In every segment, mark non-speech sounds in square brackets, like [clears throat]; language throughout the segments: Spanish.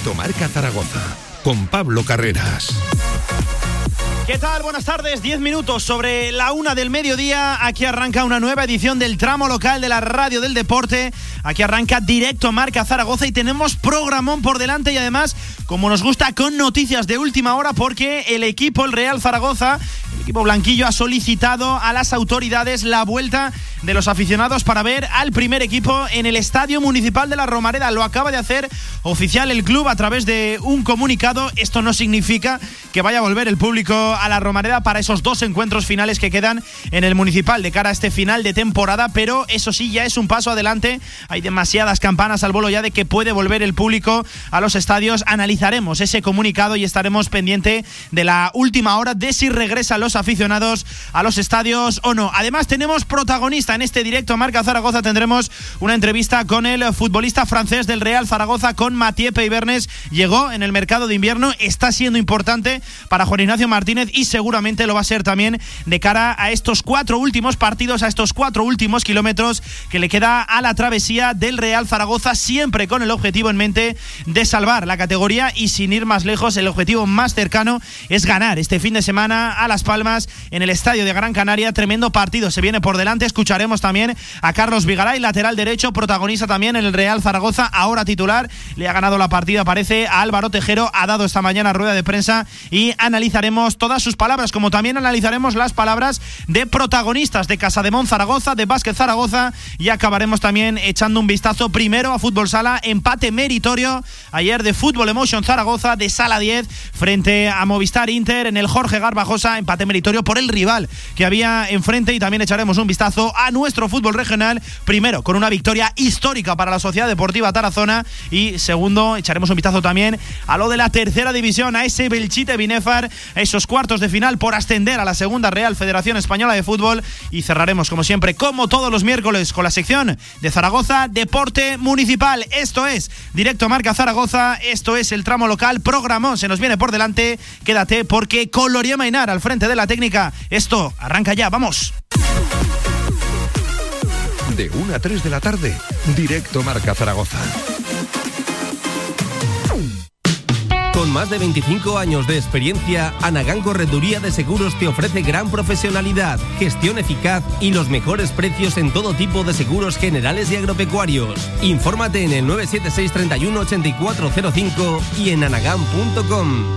Directo Marca Zaragoza con Pablo Carreras. ¿Qué tal? Buenas tardes. Diez minutos sobre la una del mediodía. Aquí arranca una nueva edición del tramo local de la Radio del Deporte. Aquí arranca directo Marca Zaragoza y tenemos programón por delante y además, como nos gusta, con noticias de última hora porque el equipo, el Real Zaragoza, el equipo blanquillo ha solicitado a las autoridades la vuelta de los aficionados para ver al primer equipo en el Estadio Municipal de la Romareda. Lo acaba de hacer oficial el club a través de un comunicado. Esto no significa que vaya a volver el público a la Romareda para esos dos encuentros finales que quedan en el municipal de cara a este final de temporada, pero eso sí ya es un paso adelante. Hay demasiadas campanas al vuelo ya de que puede volver el público a los estadios. Analizaremos ese comunicado y estaremos pendiente de la última hora de si regresan los aficionados a los estadios o no. Además tenemos en este directo Marca Zaragoza tendremos una entrevista con el futbolista francés del Real Zaragoza con Mathieu Peibernes. Llegó en el mercado de invierno, está siendo importante para Juan Ignacio Martínez y seguramente lo va a ser también de cara a estos cuatro últimos partidos, a estos cuatro últimos kilómetros que le queda a la travesía del Real Zaragoza, siempre con el objetivo en mente de salvar la categoría y sin ir más lejos, el objetivo más cercano es ganar este fin de semana a Las Palmas en el estadio de Gran Canaria. Tremendo partido se viene por delante. También a Carlos Vigaray, lateral derecho, protagonista también en el Real Zaragoza, ahora titular. Le ha ganado la partida, parece, a Álvaro Tejero. Ha dado esta mañana rueda de prensa y analizaremos todas sus palabras, como también analizaremos las palabras de protagonistas de Casa de Zaragoza, de Básquet Zaragoza y acabaremos también echando un vistazo primero a Fútbol Sala, empate meritorio ayer de Fútbol Emotion Zaragoza de Sala 10 frente a Movistar Inter en el Jorge Garbajosa, empate meritorio por el rival que había enfrente y también echaremos un vistazo a nuestro fútbol regional, primero con una victoria histórica para la Sociedad Deportiva Tarazona y segundo echaremos un vistazo también a lo de la tercera división, a ese Belchite Binefar, a esos cuartos de final por ascender a la segunda Real Federación Española de Fútbol y cerraremos como siempre, como todos los miércoles, con la sección de Zaragoza Deporte Municipal. Esto es Directo Marca Zaragoza, esto es el tramo local, programón se nos viene por delante, quédate porque Coloría Mainar al frente de la técnica, esto arranca ya, vamos. De 1 a 3 de la tarde, Directo Marca Zaragoza. Con más de 25 años de experiencia, Anagán Correduría de Seguros te ofrece gran profesionalidad, gestión eficaz y los mejores precios en todo tipo de seguros generales y agropecuarios. Infórmate en el 976 31 8405 y en anagán.com.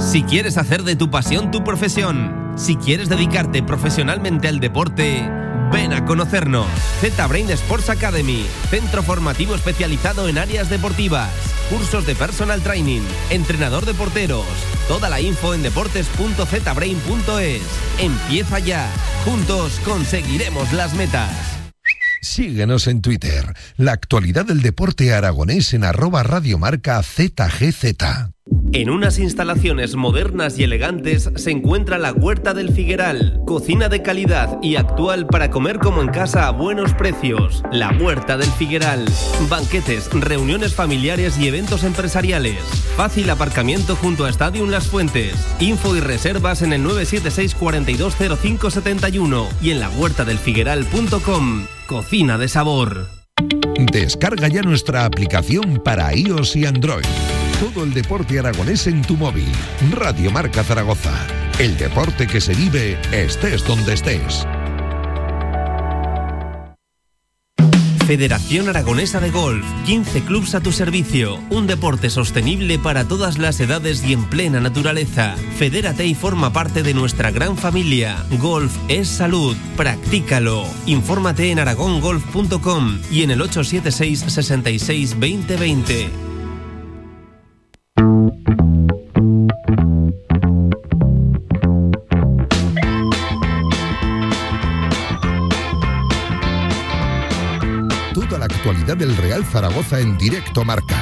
Si quieres hacer de tu pasión tu profesión, si quieres dedicarte profesionalmente al deporte, ven a conocernos. Z-Brain Sports Academy, centro formativo especializado en áreas deportivas, cursos de personal training, entrenador de porteros. Toda la info en deportes.zbrain.es. Empieza ya. Juntos conseguiremos las metas. Síguenos en Twitter. La actualidad del deporte aragonés en arroba radiomarca ZGZ. En unas instalaciones modernas y elegantes se encuentra la Huerta del Figueral, cocina de calidad y actual para comer como en casa a buenos precios. La Huerta del Figueral, banquetes, reuniones familiares y eventos empresariales. Fácil aparcamiento junto a Stadium Las Fuentes. Info y reservas en el 976 420571 y en la. Cocina de sabor. Descarga ya nuestra aplicación para iOS y Android. Todo el deporte aragonés en tu móvil. Radio Marca Zaragoza. El deporte que se vive estés donde estés. Federación Aragonesa de Golf, 15 clubs a tu servicio, un deporte sostenible para todas las edades y en plena naturaleza. Fedérate y forma parte de nuestra gran familia. Golf es salud, practícalo. Infórmate en aragongolf.com y en el 876 66 2020. Del Real Zaragoza en directo marca.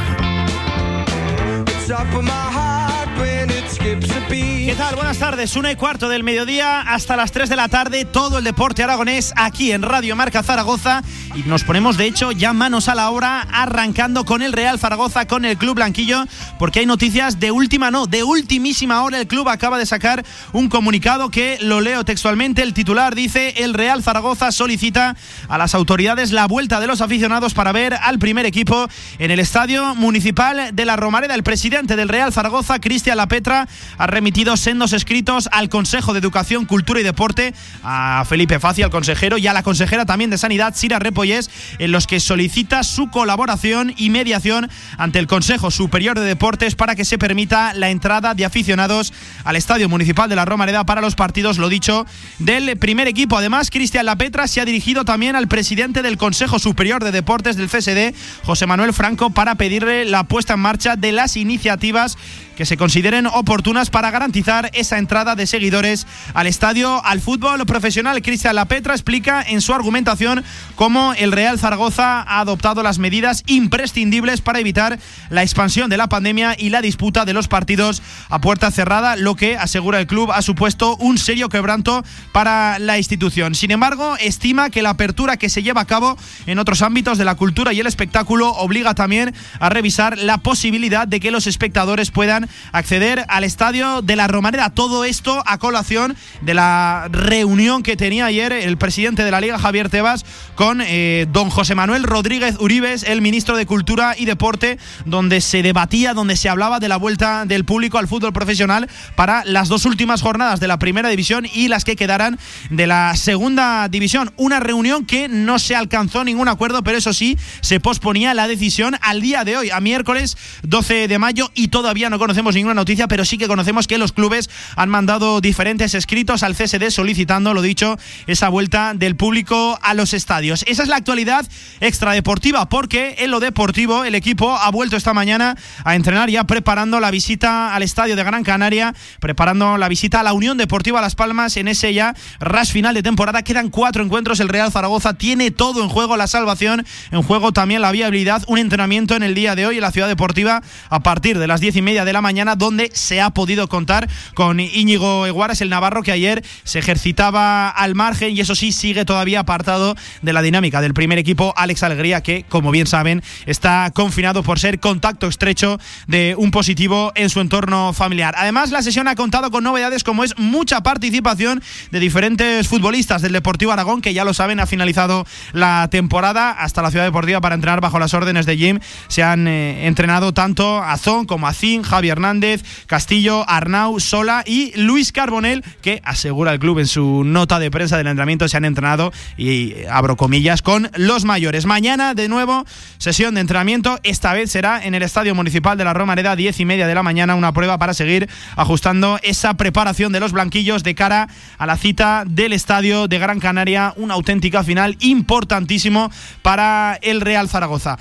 ¿Qué tal? Buenas tardes. Una y cuarto del mediodía hasta las 3 de la tarde. Todo el deporte aragonés aquí en Radio Marca Zaragoza. Y nos ponemos, de hecho, ya manos a la obra, arrancando con el Real Zaragoza, con el Club Blanquillo, porque hay noticias de última, no, de ultimísima hora. El club acaba de sacar un comunicado que lo leo textualmente. El titular dice: El Real Zaragoza solicita a las autoridades la vuelta de los aficionados para ver al primer equipo en el Estadio Municipal de la Romareda. El presidente del Real Zaragoza, Cristian Lapetra, ha remitido sendos escritos al Consejo de Educación, Cultura y Deporte, a Felipe Faci, al consejero, y a la consejera también de Sanidad, Sira Repollés, en los que solicita su colaboración y mediación ante el Consejo Superior de Deportes para que se permita la entrada de aficionados al Estadio Municipal de la Romareda para los partidos, lo dicho, del primer equipo. Además, Cristian Lapetra se ha dirigido también al presidente del Consejo Superior de Deportes del CSD, José Manuel Franco, para pedirle la puesta en marcha de las iniciativas que se consideren oportunas para garantizar esa entrada de seguidores al estadio, al fútbol profesional. Cristian Lapetra explica en su argumentación cómo el Real Zaragoza ha adoptado las medidas imprescindibles para evitar la expansión de la pandemia y la disputa de los partidos a puerta cerrada, lo que, asegura el club, ha supuesto un serio quebranto para la institución. Sin embargo, estima que la apertura que se lleva a cabo en otros ámbitos de la cultura y el espectáculo obliga también a revisar la posibilidad de que los espectadores puedan acceder al estadio de la Romareda. Todo esto a colación de la reunión que tenía ayer el presidente de la Liga, Javier Tebas, con eh, don José Manuel Rodríguez Uribes, el ministro de Cultura y Deporte, donde se debatía, donde se hablaba de la vuelta del público al fútbol profesional para las dos últimas jornadas de la primera división y las que quedaran de la segunda división. Una reunión que no se alcanzó ningún acuerdo, pero eso sí, se posponía la decisión al día de hoy, a miércoles 12 de mayo, y todavía no conocemos conocemos ninguna noticia, pero sí que conocemos que los clubes han mandado diferentes escritos al CSD solicitando, lo dicho, esa vuelta del público a los estadios. Esa es la actualidad extradeportiva, porque en lo deportivo el equipo ha vuelto esta mañana a entrenar ya preparando la visita al estadio de Gran Canaria, preparando la visita a la Unión Deportiva Las Palmas en ese ya ras final de temporada. Quedan cuatro encuentros, el Real Zaragoza tiene todo en juego, la salvación, en juego también la viabilidad, un entrenamiento en el día de hoy en la ciudad deportiva a partir de las diez y media de la mañana mañana, donde se ha podido contar con Íñigo Eguaras, el navarro, que ayer se ejercitaba al margen y eso sí sigue todavía apartado de la dinámica del primer equipo, Alex Alegría, que, como bien saben, está confinado por ser contacto estrecho de un positivo en su entorno familiar. Además, la sesión ha contado con novedades como es mucha participación de diferentes futbolistas del Deportivo Aragón, que ya lo saben, ha finalizado la temporada hasta la ciudad deportiva para entrenar bajo las órdenes de Jim. Se han eh, entrenado tanto Azón como Azín, Javier Hernández, Castillo, Arnau, Sola y Luis Carbonel, que asegura el club en su nota de prensa del entrenamiento, se han entrenado, y eh, abro comillas, con los mayores. Mañana, de nuevo, sesión de entrenamiento. Esta vez será en el Estadio Municipal de la Romareda, 10 y media de la mañana, una prueba para seguir ajustando esa preparación de los blanquillos de cara a la cita del Estadio de Gran Canaria, una auténtica final importantísimo para el Real Zaragoza.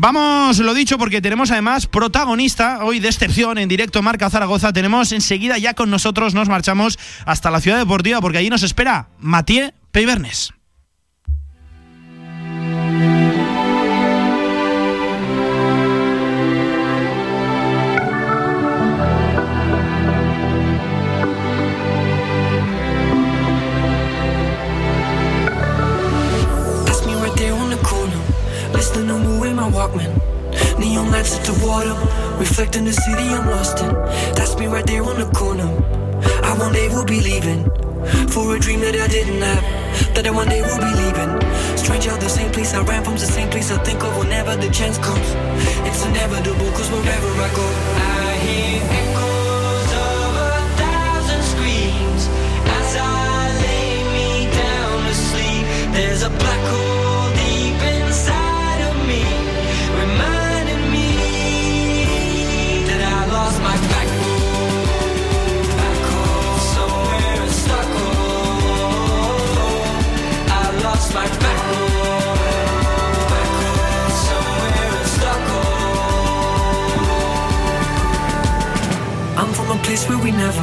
Vamos, lo dicho, porque tenemos además protagonista hoy de excepción en directo Marca Zaragoza. Tenemos enseguida ya con nosotros, nos marchamos hasta la ciudad deportiva porque allí nos espera Mathieu Peibernes. Walkman. Neon lights at the water, reflecting the city I'm lost in. That's me right there on the corner. I one day will be leaving for a dream that I didn't have. That I one day will be leaving. Strange how the same place I ran from's the same place I think of whenever the chance comes. It's inevitable, cause wherever I go, I hear echoes of a thousand screams as I lay me down to sleep. There's a black hole. where we never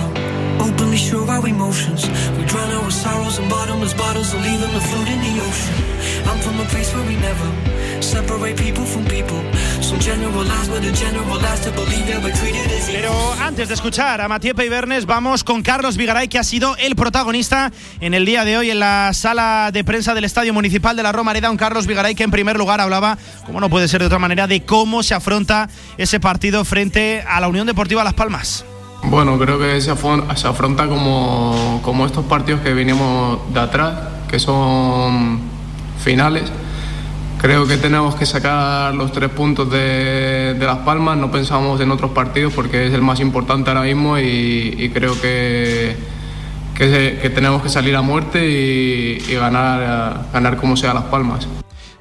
openly show our emotions. We drown our sorrows in bottomless bottles and leave them in the ocean. I'm from a place where we never separate people from people. Pero antes de escuchar a Matiepe y Bernes, vamos con Carlos Vigaray, que ha sido el protagonista en el día de hoy en la sala de prensa del Estadio Municipal de la Romareda. Un Carlos Vigaray que en primer lugar hablaba, como no puede ser de otra manera, de cómo se afronta ese partido frente a la Unión Deportiva Las Palmas. Bueno, creo que se, afronta como, como estos partidos que venimos de atrás, que son finales. Creo que tenemos que sacar los tres puntos de, Las Palmas, no pensamos en otros partidos porque es el más importante ahora mismo y, creo que, que, que, tenemos que salir a muerte y, y ganar, ganar como sea Las Palmas.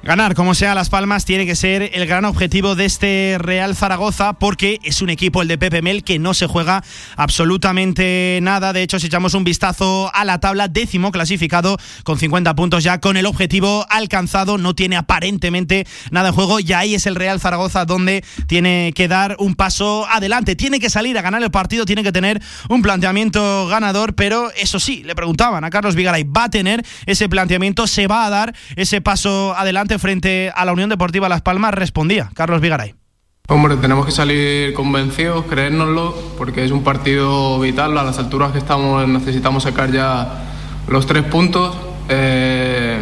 Ganar como sea Las Palmas tiene que ser el gran objetivo de este Real Zaragoza porque es un equipo, el de Pepe Mel, que no se juega absolutamente nada. De hecho, si echamos un vistazo a la tabla, décimo clasificado con 50 puntos ya con el objetivo alcanzado, no tiene aparentemente nada en juego y ahí es el Real Zaragoza donde tiene que dar un paso adelante. Tiene que salir a ganar el partido, tiene que tener un planteamiento ganador, pero eso sí, le preguntaban a Carlos Vigaray, ¿va a tener ese planteamiento? ¿Se va a dar ese paso adelante? Frente a la Unión Deportiva Las Palmas respondía Carlos Vigaray. Hombre, tenemos que salir convencidos, creérnoslo, porque es un partido vital. A las alturas que estamos necesitamos sacar ya los tres puntos. Eh,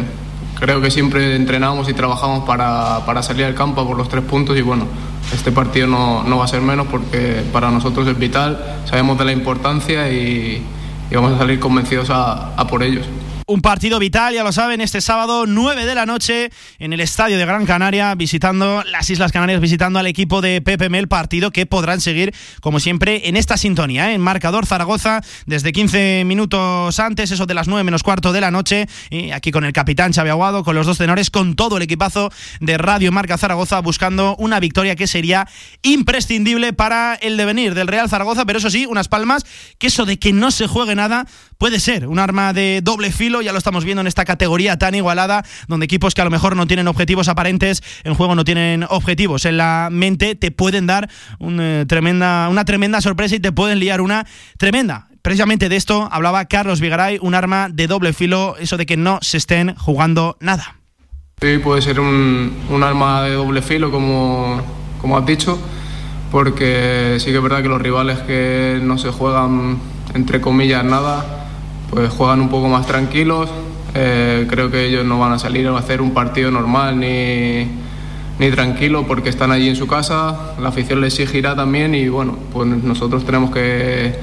creo que siempre entrenamos y trabajamos para, para, salir al campo por los tres puntos y bueno, este partido no, no, va a ser menos porque para nosotros es vital, sabemos de la importancia y, vamos a salir convencidos a por ellos. Un partido vital, ya lo saben, este sábado 9 de la noche en el estadio de Gran Canaria, visitando las Islas Canarias, visitando al equipo de Pepe Mel, partido que podrán seguir, como siempre, en esta sintonía, ¿eh? en marcador Zaragoza, desde 15 minutos antes, eso de las 9 menos cuarto de la noche, y aquí con el capitán Xavi Aguado, con los dos tenores, con todo el equipazo de Radio Marca Zaragoza, buscando una victoria que sería imprescindible para el devenir del Real Zaragoza, pero eso sí, unas palmas, que eso de que no se juegue nada puede ser un arma de doble filo ya lo estamos viendo en esta categoría tan igualada, donde equipos que a lo mejor no tienen objetivos aparentes en juego, no tienen objetivos en la mente, te pueden dar una tremenda, una tremenda sorpresa y te pueden liar una tremenda. Precisamente de esto hablaba Carlos Vigaray, un arma de doble filo, eso de que no se estén jugando nada. Sí, puede ser un, un arma de doble filo, como, como has dicho, porque sí que es verdad que los rivales que no se juegan, entre comillas, nada, pues juegan un poco más tranquilos. Eh, creo que ellos no van a salir a hacer un partido normal ni, ni tranquilo porque están allí en su casa, la afición les exigirá también y bueno, pues nosotros tenemos que,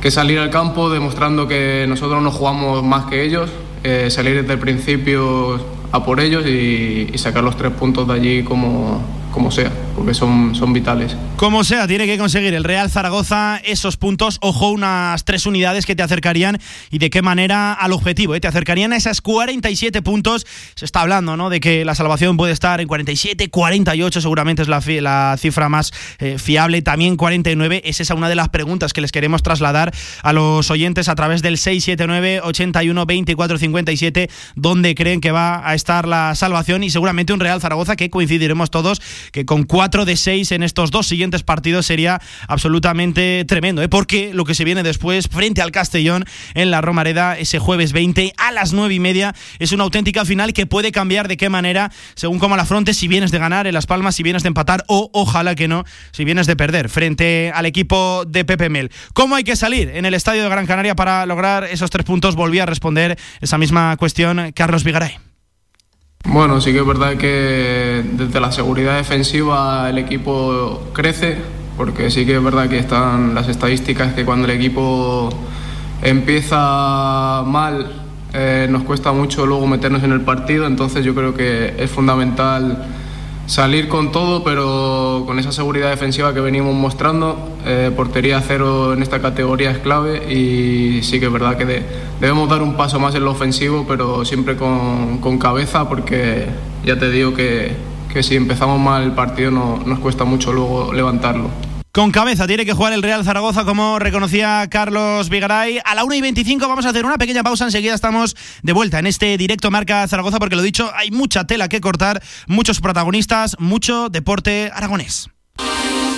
que salir al campo demostrando que nosotros no jugamos más que ellos, eh, salir desde el principio a por ellos y, y sacar los tres puntos de allí como, como sea, porque son, son vitales. Como sea, tiene que conseguir el Real Zaragoza esos puntos, ojo, unas tres unidades que te acercarían y de qué manera al objetivo, ¿eh? te acercarían a esas 47 puntos. Se está hablando ¿no? de que la salvación puede estar en 47, 48 seguramente es la, cifra más eh, fiable, también 49. Es esa una de las preguntas que les queremos trasladar a los oyentes a través del 679 81 24 57, donde creen que va a estar la salvación y seguramente un Real Zaragoza que coincidiremos todos que con 4 de 6 en estos dos siguientes partidos sería absolutamente tremendo, ¿eh? porque lo que se viene después frente al Castellón en la Romareda ese jueves 20 a las 9 y media es una auténtica final que puede cambiar de qué manera según cómo la fronte, si vienes de ganar en Las Palmas, si vienes de empatar o ojalá que no, si vienes de perder frente al equipo de Pepe Mel. ¿Cómo hay que salir en el estadio de Gran Canaria para lograr esos tres puntos? Volví a responder esa misma cuestión Carlos Vigaray. Bueno, sí que es verdad que desde la seguridad defensiva el equipo crece, porque sí que es verdad que están las estadísticas que cuando el equipo empieza mal eh, nos cuesta mucho luego meternos en el partido, entonces yo creo que es fundamental salir con todo, pero con esa seguridad defensiva que venimos mostrando. Eh, portería cero en esta categoría es clave y sí que es verdad que de, debemos dar un paso más en lo ofensivo, pero siempre con, con cabeza, porque ya te digo que, que si empezamos mal el partido no, nos cuesta mucho luego levantarlo. Con cabeza tiene que jugar el Real Zaragoza, como reconocía Carlos Vigaray. A la 1 y 25 vamos a hacer una pequeña pausa. Enseguida estamos de vuelta en este directo Marca Zaragoza, porque lo dicho, hay mucha tela que cortar, muchos protagonistas, mucho deporte aragonés.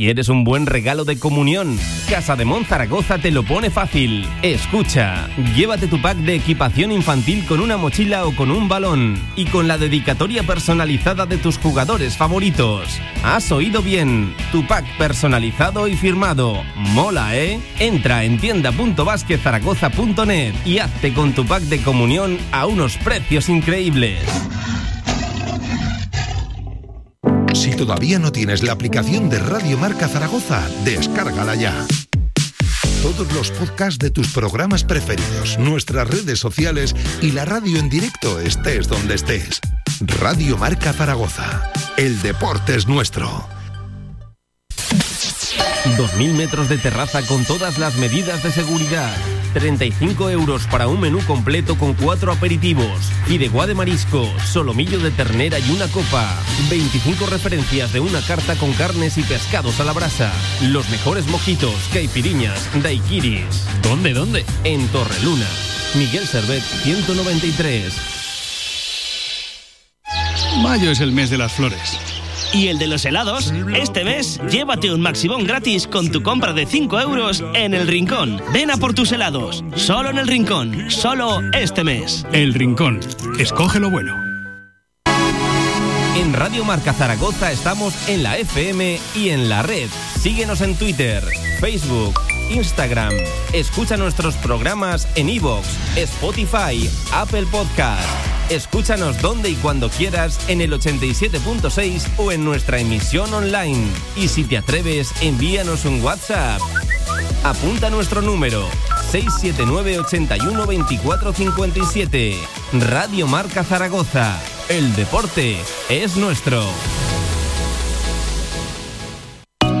¿Quieres un buen regalo de comunión? Casa de Mon Zaragoza te lo pone fácil. Escucha, llévate tu pack de equipación infantil con una mochila o con un balón y con la dedicatoria personalizada de tus jugadores favoritos. Has oído bien, tu pack personalizado y firmado. Mola, ¿eh? Entra en tienda.basquezaragoza.net y hazte con tu pack de comunión a unos precios increíbles. Si todavía no tienes la aplicación de Radio Marca Zaragoza, descárgala ya. Todos los podcasts de tus programas preferidos, nuestras redes sociales y la radio en directo estés donde estés. Radio Marca Zaragoza. El deporte es nuestro. 2.000 metros de terraza con todas las medidas de seguridad. 35 euros para un menú completo con cuatro aperitivos. Fideuá de marisco, solomillo de ternera y una copa. 25 referencias de una carta con carnes y pescados a la brasa. Los mejores mojitos, caipiriñas, daiquiris. ¿Dónde, dónde? En Torreluna. Miguel Servet, 193. Mayo es el mes de las flores. Y el de los helados, este mes llévate un Maximón gratis con tu compra de 5 euros en El Rincón. Ven a por tus helados, solo en El Rincón, solo este mes. El Rincón, escoge lo bueno. En Radio Marca Zaragoza estamos en la FM y en la red. Síguenos en Twitter, Facebook, Instagram. Escucha nuestros programas en iVoox, Spotify, Apple Podcast. Escúchanos donde y cuando quieras en el 87.6 o en nuestra emisión online. Y si te atreves, envíanos un WhatsApp. Apunta nuestro número 679 81 24 57. Radio Marca Zaragoza. El deporte es nuestro.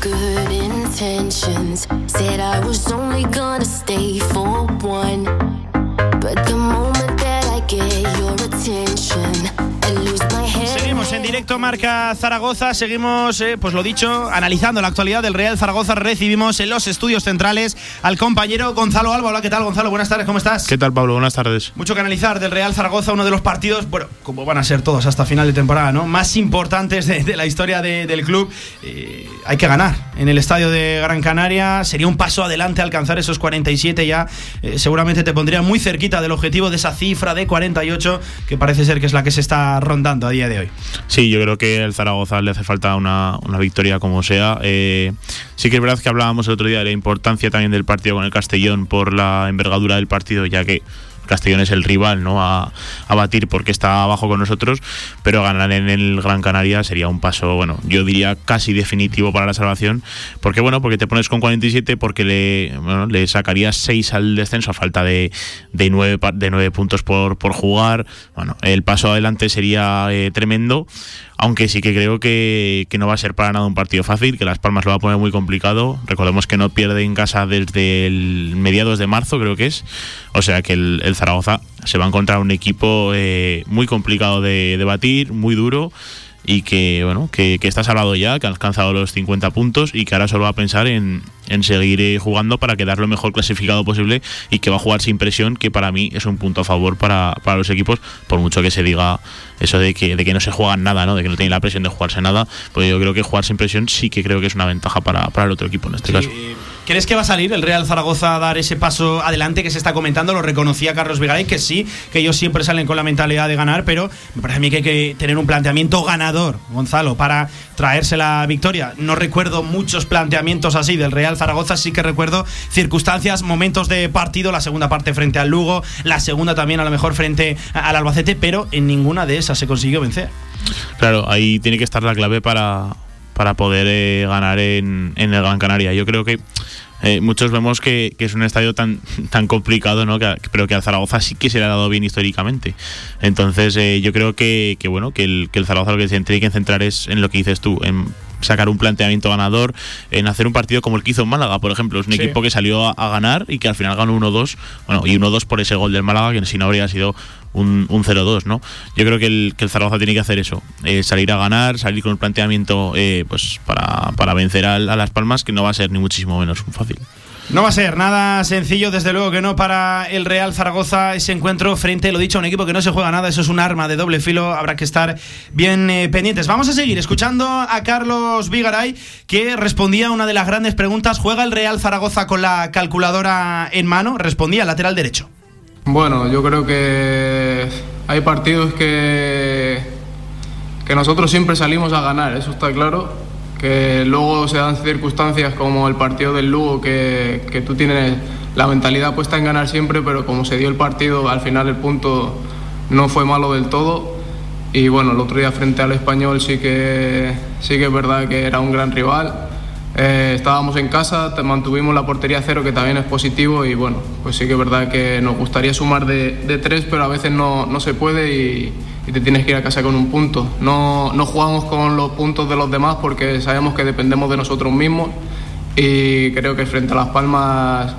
Good intentions. Said I was only gonna stay for one. But the moment that I get your attention, Seguimos en directo Marca Zaragoza, seguimos, eh, pues lo dicho, analizando la actualidad del Real Zaragoza. Recibimos en los estudios centrales al compañero Gonzalo Alba. Hola, ¿qué tal Gonzalo? Buenas tardes, ¿cómo estás? ¿Qué tal, Pablo? Buenas tardes. Mucho que analizar del Real Zaragoza, uno de los partidos, bueno, como van a ser todos hasta final de temporada, ¿no? Más importantes de, de la historia de- del club. Eh, hay que ganar en el estadio de Gran Canaria. Sería un paso adelante alcanzar esos 47 ya. Eh, seguramente te pondría muy cerquita del objetivo de esa cifra de 48, que parece ser que es la que se está rondando a día de hoy. Sí, yo creo que el Zaragoza le hace falta una, una victoria como sea. Eh, sí que es verdad que hablábamos el otro día de la importancia también del partido con el Castellón por la envergadura del partido, ya que Castellón es el rival no a, a batir porque está abajo con nosotros, pero ganar en el Gran Canaria sería un paso, bueno, yo diría casi definitivo para la salvación, porque bueno, porque te pones con 47, porque le, bueno, le sacarías 6 al descenso a falta de, de 9, de nueve puntos por, por jugar, bueno, el paso adelante sería eh, tremendo, aunque sí que creo que, que no va a ser para nada un partido fácil, que Las Palmas lo va a poner muy complicado. Recordemos que no pierde en casa desde el mediados de marzo, creo que es. O sea que el, Zaragoza se va a encontrar un equipo eh, muy complicado de, de batir, muy duro y que bueno que, que está salvado ya, que ha alcanzado los 50 puntos y que ahora solo va a pensar en, en seguir eh, jugando para quedar lo mejor clasificado posible y que va a jugar sin presión, que para mí es un punto a favor para, para los equipos, por mucho que se diga eso de que, de que no se juegan nada, ¿no? de que no tienen la presión de jugarse nada, pues yo creo que jugar sin presión sí que creo que es una ventaja para, para el otro equipo en este caso. ¿Crees que va a salir el Real Zaragoza a dar ese paso adelante que se está comentando? Lo reconocía Carlos Vigaray, que sí, que ellos siempre salen con la mentalidad de ganar, pero me parece a mí que hay que tener un planteamiento ganador, Gonzalo, para traerse la victoria. No recuerdo muchos planteamientos así del Real Zaragoza, sí que recuerdo circunstancias, momentos de partido, la segunda parte frente al Lugo, la segunda también a lo mejor frente al Albacete, pero en ninguna de esas se consiguió vencer. Claro, ahí tiene que estar la clave para, para poder eh, ganar en, en, el Gran Canaria. Yo creo que eh, muchos vemos que, es un estadio tan, tan complicado, ¿no? Que, pero que al Zaragoza sí que se le ha dado bien históricamente. Entonces, eh, yo creo que, que, bueno, que el, que el Zaragoza lo que se tiene que centrar es en lo que dices tú, en sacar un planteamiento ganador, en hacer un partido como el que hizo en Málaga, por ejemplo. Es un sí. equipo que salió a, a, ganar y que al final ganó 1-2. Bueno, y 1-2 por ese gol del Málaga, que si no habría sido un, un 0-2, ¿no? Yo creo que el, que el Zaragoza tiene que hacer eso, eh, salir a ganar, salir con un planteamiento eh, pues para, para vencer a, a, Las Palmas, que no va a ser ni muchísimo menos fácil. No va a ser nada sencillo, desde luego que no para el Real Zaragoza ese encuentro frente, lo dicho, a un equipo que no se juega nada, eso es un arma de doble filo, habrá que estar bien eh, pendientes. Vamos a seguir escuchando a Carlos Vigaray, que respondía a una de las grandes preguntas, ¿juega el Real Zaragoza con la calculadora en mano? Respondía lateral derecho. Bueno, yo creo que hay partidos que, que nosotros siempre salimos a ganar, eso está claro que luego se dan circunstancias como el partido del Lugo, que, que, tú tienes la mentalidad puesta en ganar siempre, pero como se dio el partido, al final el punto no fue malo del todo. Y bueno, el otro día frente al español sí que, sí que es verdad que era un gran rival. Eh, estábamos en casa, mantuvimos la portería cero, que también es positivo, y bueno, pues sí que es verdad que nos gustaría sumar de, de tres, pero a veces no, no se puede y, y, te tienes que ir a casa con un punto. No, no jugamos con los puntos de los demás porque sabemos que dependemos de nosotros mismos y creo que frente a Las Palmas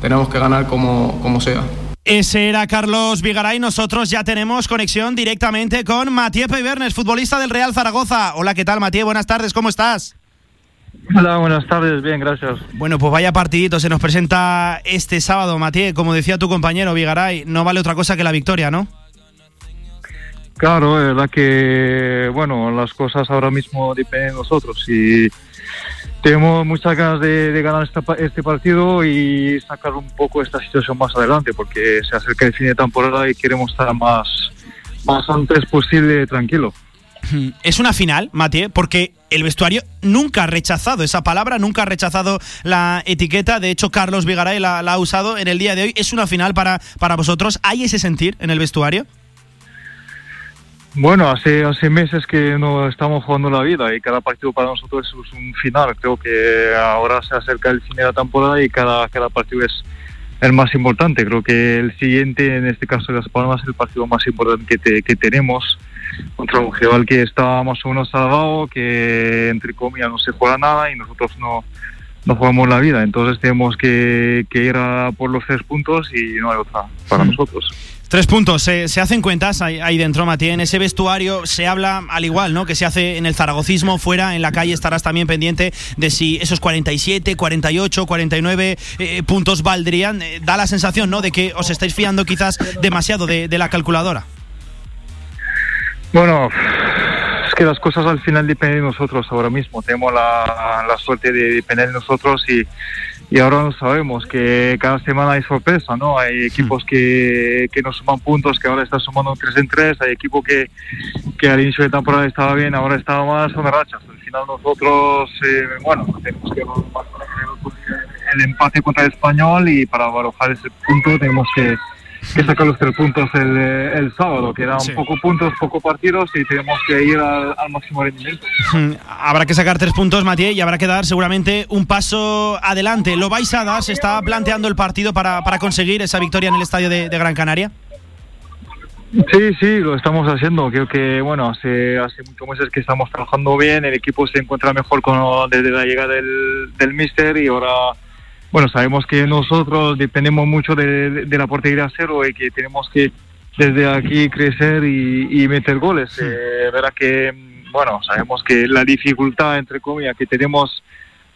tenemos que ganar como, como sea. Ese era Carlos Vigaray. Nosotros ya tenemos conexión directamente con Matías Peibernes, futbolista del Real Zaragoza. Hola, ¿qué tal, Matías? Buenas tardes, ¿cómo estás? Hola, buenas tardes, bien, gracias. Bueno, pues vaya partidito se nos presenta este sábado, Matías. Como decía tu compañero Vigaray, no vale otra cosa que la victoria, ¿no? Claro, es verdad que, bueno, las cosas ahora mismo dependen de nosotros y tenemos muchas ganas de, ganar esta, este partido y sacar un poco esta situación más adelante porque se acerca el fin de temporada y queremos estar más, más antes posible tranquilo. [laughs] Es una final, Matías, porque el vestuario nunca ha rechazado esa palabra, nunca ha rechazado la etiqueta. De hecho, Carlos Vigaray la, la, ha usado en el día de hoy. ¿Es una final para, para vosotros? ¿Hay ese sentir en el vestuario? Bueno, hace, hace meses que no estamos jugando la vida y cada partido para nosotros es un final. Creo que ahora se acerca el fin de la temporada y cada, cada partido es el más importante. Creo que el siguiente, en este caso de Las Palmas, es el partido más importante que, te, tenemos contra un rival que está más o menos salvado, que entre comillas no se juega nada y nosotros no, no jugamos la vida. Entonces tenemos que, que ir a por los tres puntos y no hay otra para mm. nosotros. Tres puntos, se, se hacen cuentas ahí, ahí dentro, Matías. En ese vestuario se habla al igual, ¿no? Que se hace en el zaragocismo, fuera, en la calle estarás también pendiente de si esos 47, 48, 49 eh, puntos valdrían. Eh, da la sensación, ¿no? De que os estáis fiando quizás demasiado de, de la calculadora. Bueno, es que las cosas al final dependen de nosotros ahora mismo. Tenemos la, la suerte de depender de nosotros y, y ahora no sabemos que cada semana hay sorpresa, ¿no? Hay equipos que, que nos suman puntos, que ahora están sumando 3 en 3, hay equipos que, que al inicio de temporada estaba bien, ahora estaba más son rachas. Al final nosotros, eh, bueno, tenemos que el empate contra el español y para barojar ese punto tenemos que [laughs] que sacar los tres puntos el, el sábado. Quedan sí. poco puntos, poco partidos y tenemos que ir al, al, máximo rendimiento. [laughs] Habrá que sacar tres puntos, Matías, y habrá que dar seguramente un paso adelante. ¿Lo vais a dar? ¿Se está planteando el partido para, para conseguir esa victoria en el estadio de, de Gran Canaria? Sí, sí, lo estamos haciendo. Creo que, bueno, hace, hace muchos meses que estamos trabajando bien, el equipo se encuentra mejor con, desde la llegada del, del Mister y ahora bueno, sabemos que nosotros dependemos mucho de, de, de, la portería cero y que tenemos que desde aquí crecer y, y meter goles. Sí. Eh, verá que, bueno, sabemos que la dificultad, entre comillas, que tenemos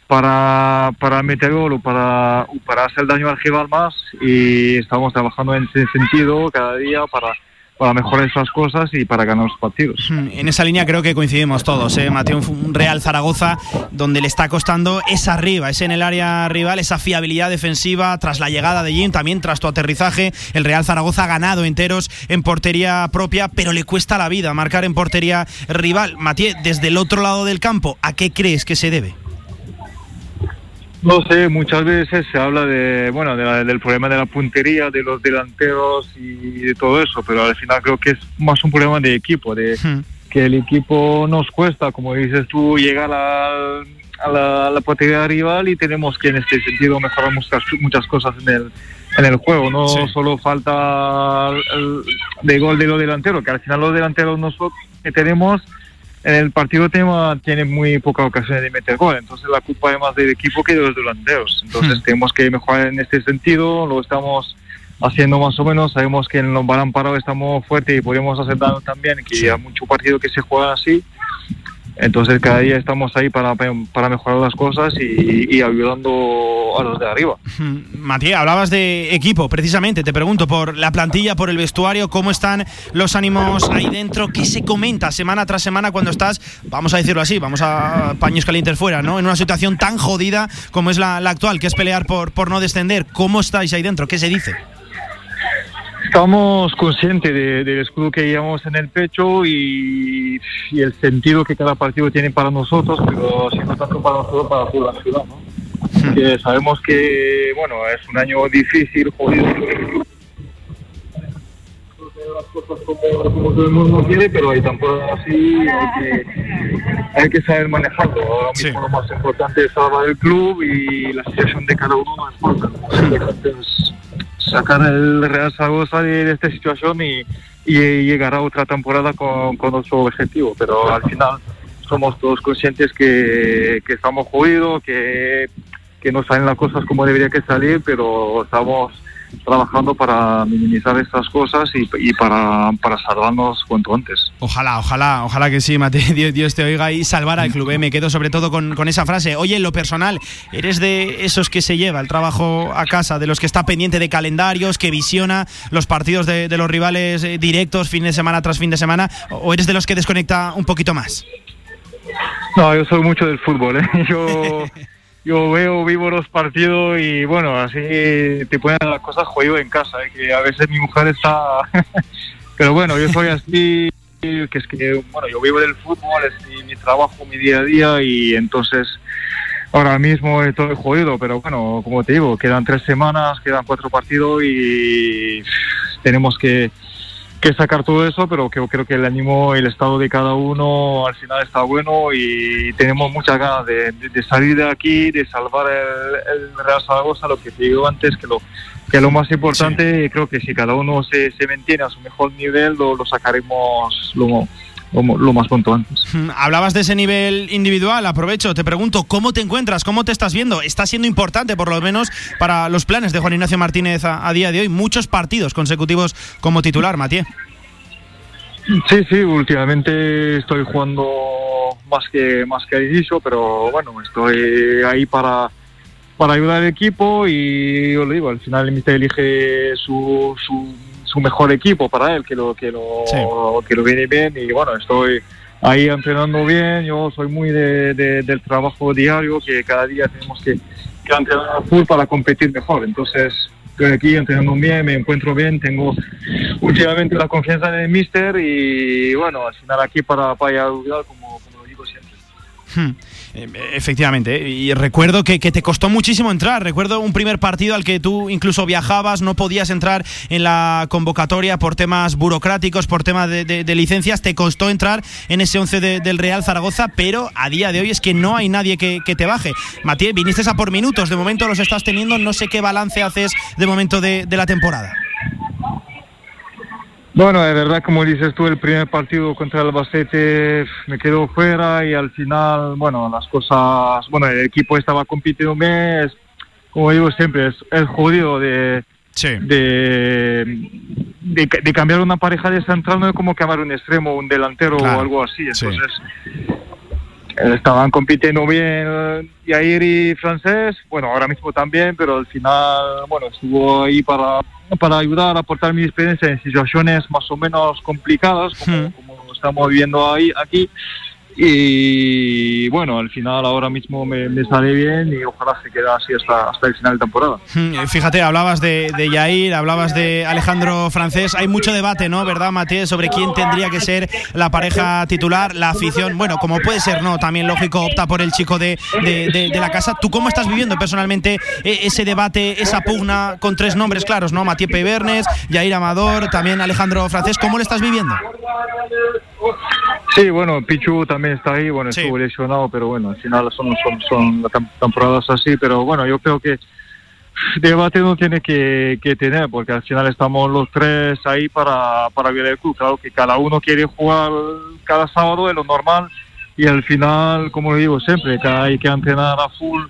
para, para meter gol o para, para hacer daño al rival más y estamos trabajando en ese sentido cada día para, para mejorar esas cosas y para ganar los partidos. En esa línea creo que coincidimos todos, ¿eh? Mateo, un Real Zaragoza donde le está costando es arriba, es en el área rival, esa fiabilidad defensiva tras la llegada de Jim, también tras tu aterrizaje. El Real Zaragoza ha ganado enteros en portería propia, pero le cuesta la vida marcar en portería rival. Mateo, desde el otro lado del campo, ¿a qué crees que se debe? No sé, muchas veces se habla de, bueno, de la- del problema de la puntería, de los delanteros y de todo eso, pero al final creo que es más un problema de equipo, de que el equipo nos cuesta, como dices tú, llegar al- a la, a la portería rival y tenemos que en este sentido mejorar muchas, muchas cosas en el, en el juego. No solo falta el, de gol de los delanteros, que al final los delanteros nosotros que tenemos en el partido tema tiene muy poca ocasión de meter gol, entonces la culpa es más del equipo que de los delanteros. Entonces tenemos que mejorar en este sentido, lo estamos haciendo más o menos, sabemos que en los balón estamos fuertes y podemos hacer daño también, que hay mucho partido que se juega así. Entonces cada día estamos ahí para, para mejorar las cosas y, ayudando a los de arriba. Matías, hablabas de equipo, precisamente. Te pregunto por la plantilla, por el vestuario, cómo están los ánimos ahí dentro, qué se comenta semana tras semana cuando estás, vamos a decirlo así, vamos a paños calientes fuera, ¿no? En una situación tan jodida como es la, la actual, que es pelear por, por no descender. ¿Cómo estáis ahí dentro? ¿Qué se dice? Estamos conscientes de- del escudo que llevamos en el pecho y, y el sentido que cada partido tiene para nosotros, pero siendo tanto para nosotros, para toda la ciudad, ¿no? Que sabemos que, bueno, es un año difícil, jodido. las cosas como, como todo el mundo quiere, pero hay temporadas así, hay que, hay que saber manejarlo. Ahora mismo lo más importante es salvar el club y la situación de cada uno más importante es sacar el Real Zaragoza de, esta situación y, y llegar a otra temporada con, otro objetivo. Pero al final somos todos conscientes que, que estamos jodidos, que, que no salen las cosas como debería que salir, pero estamos trabajando para minimizar estas cosas y, y para, para salvarnos cuanto antes. Ojalá, ojalá, ojalá que sí, Mate. [laughs] Dios, Dios te oiga y salvar al club. ¿eh? Me quedo sobre todo con, con esa frase. Oye, en lo personal, ¿eres de esos que se lleva el trabajo a casa, de los que está pendiente de calendarios, que visiona los partidos de, de los rivales eh, directos fin de semana tras fin de semana? ¿O eres de los que desconecta un poquito más? No, yo soy mucho del fútbol. ¿eh? [laughs] Yo, [laughs] yo veo, vivo los partidos y bueno, así te ponen las cosas jodido en casa, ¿eh? que a veces mi mujer está... [laughs] Pero bueno, yo soy así, que es que, bueno, yo vivo del fútbol, es mi, mi trabajo, mi día a día y entonces ahora mismo estoy jodido, pero bueno, como te digo, quedan tres semanas, quedan cuatro partidos y tenemos que, que sacar todo eso, pero que, creo que el ánimo y el estado de cada uno al final está bueno y tenemos muchas ganas de, de- de salir de aquí, de salvar el, el Real Zaragoza, lo que te digo antes, que lo que lo más importante, creo que si cada uno se, se mantiene a su mejor nivel, lo, lo sacaremos lo, lo, lo más pronto antes. Mm, Hablabas de ese nivel individual, aprovecho, te pregunto, ¿cómo te encuentras? ¿Cómo te estás viendo? Está siendo importante, por lo menos, para los planes de Juan Ignacio Martínez a, a día de hoy. Muchos partidos consecutivos como titular, Matías. Sí, sí, últimamente estoy jugando más que más que al inicio, pero bueno, estoy ahí para, para ayudar al equipo y yo le digo, al final el míster elige su, su, su mejor equipo para él, que lo que lo que lo viene bien. Y bueno, estoy ahí entrenando bien, yo soy muy de, de- del trabajo diario, que cada día tenemos que, que entrenar full para competir mejor, entonces estoy aquí entrenando bien, me encuentro bien, tengo últimamente la confianza en el míster y bueno, al final aquí para, para ayudar como, como lo digo siempre. Hmm. Eh, Efectivamente, eh, y recuerdo que, que te costó muchísimo entrar. Recuerdo un primer partido al que tú incluso viajabas, no podías entrar en la convocatoria por temas burocráticos, por temas de, de- licencias. Te costó entrar en ese 11 de- del Real Zaragoza, pero a día de hoy es que no hay nadie que, que te baje. Matías, viniste a por minutos, de momento los estás teniendo. No sé qué balance haces de momento de la temporada. Bueno, de verdad, como dices tú, el primer partido contra el Albacete me quedó fuera y al final, bueno, las cosas, bueno, el equipo estaba compitiendo bien, es, como digo siempre, es, es jodido de, de, de, de cambiar una pareja de central, no es como cambiar un extremo, un delantero Claro, o algo así, sí. Estaban compitiendo bien Yair y Francés, bueno, ahora mismo también, pero al final, bueno, estuvo ahí para, para ayudar a aportar mi experiencia en situaciones más o menos complicadas, como, como estamos viviendo ahí, aquí. Y bueno, al final ahora mismo me, me sale bien y ojalá se quede así hasta, hasta el final de temporada. [laughs] Mm, Fíjate, hablabas de, de Yair, hablabas de Alejandro Francés. Hay mucho debate, ¿no? ¿Verdad, Matías? Sobre quién tendría que ser la pareja titular, la afición. Bueno, como puede ser, ¿no? También lógico, opta por el chico de- de la casa. ¿Tú cómo estás viviendo personalmente eh, ese debate, esa pugna con tres nombres claros, ¿no? Matías Peibernes, Yair Amador, también Alejandro Francés. ¿Cómo lo estás viviendo? Sí, bueno, Pichu también está ahí, bueno, estuvo lesionado, pero bueno, al final son, son, son tem- temporadas así, pero bueno, yo creo que debate no tiene que, que tener, porque al final estamos los tres ahí para, para ver el club. Claro que cada uno quiere jugar cada sábado, es lo normal, y al final, como lo digo siempre, que hay que entrenar a full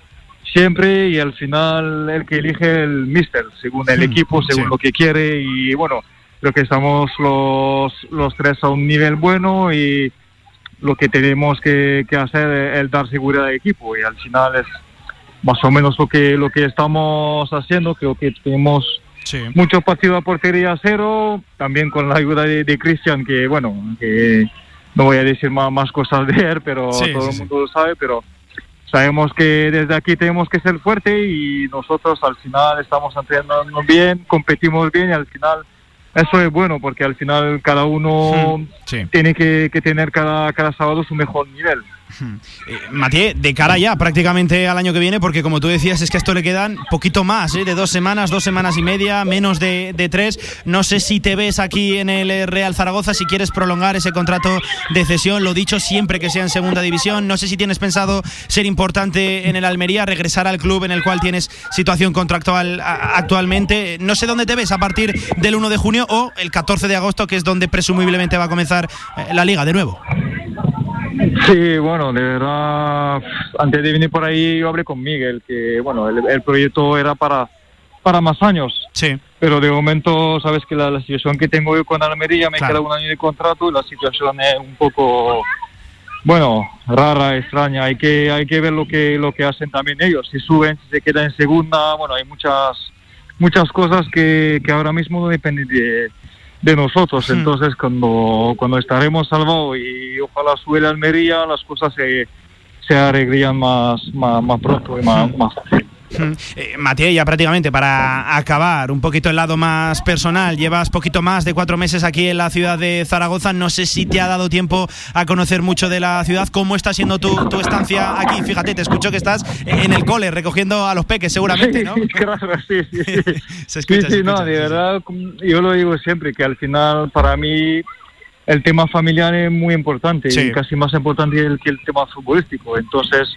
siempre, y al final el que elige el mister, según el equipo, según sí. lo que quiere, y bueno, creo que estamos los, los tres a un nivel bueno y lo que tenemos que, que hacer es el dar seguridad al equipo y al final es más o menos lo que lo que estamos haciendo creo que tenemos muchos partidos a portería cero también con la ayuda de, de Cristian que bueno que no voy a decir más, más cosas de él pero Sí, todo sí, el sí. mundo lo sabe pero sabemos que desde aquí tenemos que ser fuerte y nosotros al final estamos entrenando bien competimos bien y al final eso es bueno porque al final cada uno tiene que, que tener cada, cada sábado su mejor nivel. [laughs] Matías, de cara ya prácticamente al año que viene, porque como tú decías, es que a esto le quedan poquito más, ¿eh? de dos semanas, dos semanas y media, menos de, tres. No sé si te ves aquí en el eh, Real Zaragoza, si quieres prolongar ese contrato de cesión, lo dicho siempre que sea en segunda división. No sé si tienes pensado ser importante en el Almería, regresar al club en el cual tienes situación contractual actualmente. No sé dónde te ves a partir del 1 de junio o el 14 de agosto, que es donde presumiblemente va a comenzar eh, la liga de nuevo. Sí, bueno, de verdad, antes de venir por ahí yo hablé con Miguel, que bueno, el, el proyecto era para, para más años. Sí. Pero de momento, sabes que la, la situación que tengo yo con Almería, me Claro. queda un año de contrato y la situación es un poco, bueno, rara, extraña. Hay que, hay que ver lo que, lo que hacen también ellos. Si suben, si se quedan en segunda, bueno, hay muchas, muchas cosas que, que ahora mismo no dependen de, de nosotros. Entonces, cuando, cuando estaremos salvados y ojalá sube la Almería, las cosas se, se arreglarían más, más, más pronto y más, más fácil. Eh, Matías, ya prácticamente para acabar un poquito el lado más personal, llevas poquito más de cuatro meses aquí en la ciudad de Zaragoza. No sé si te ha dado tiempo a conocer mucho de la ciudad. ¿Cómo está siendo tu, tu estancia aquí? Fíjate, te escucho que estás en el cole recogiendo a los peques, seguramente, ¿no? [laughs] Claro, sí, [laughs] sí, sí. Se escucha, sí, se sí, no, de sí, sí. verdad, yo lo digo siempre, que al final para mí el tema familiar es muy importante Sí. y casi más importante el- que el tema futbolístico. Entonces,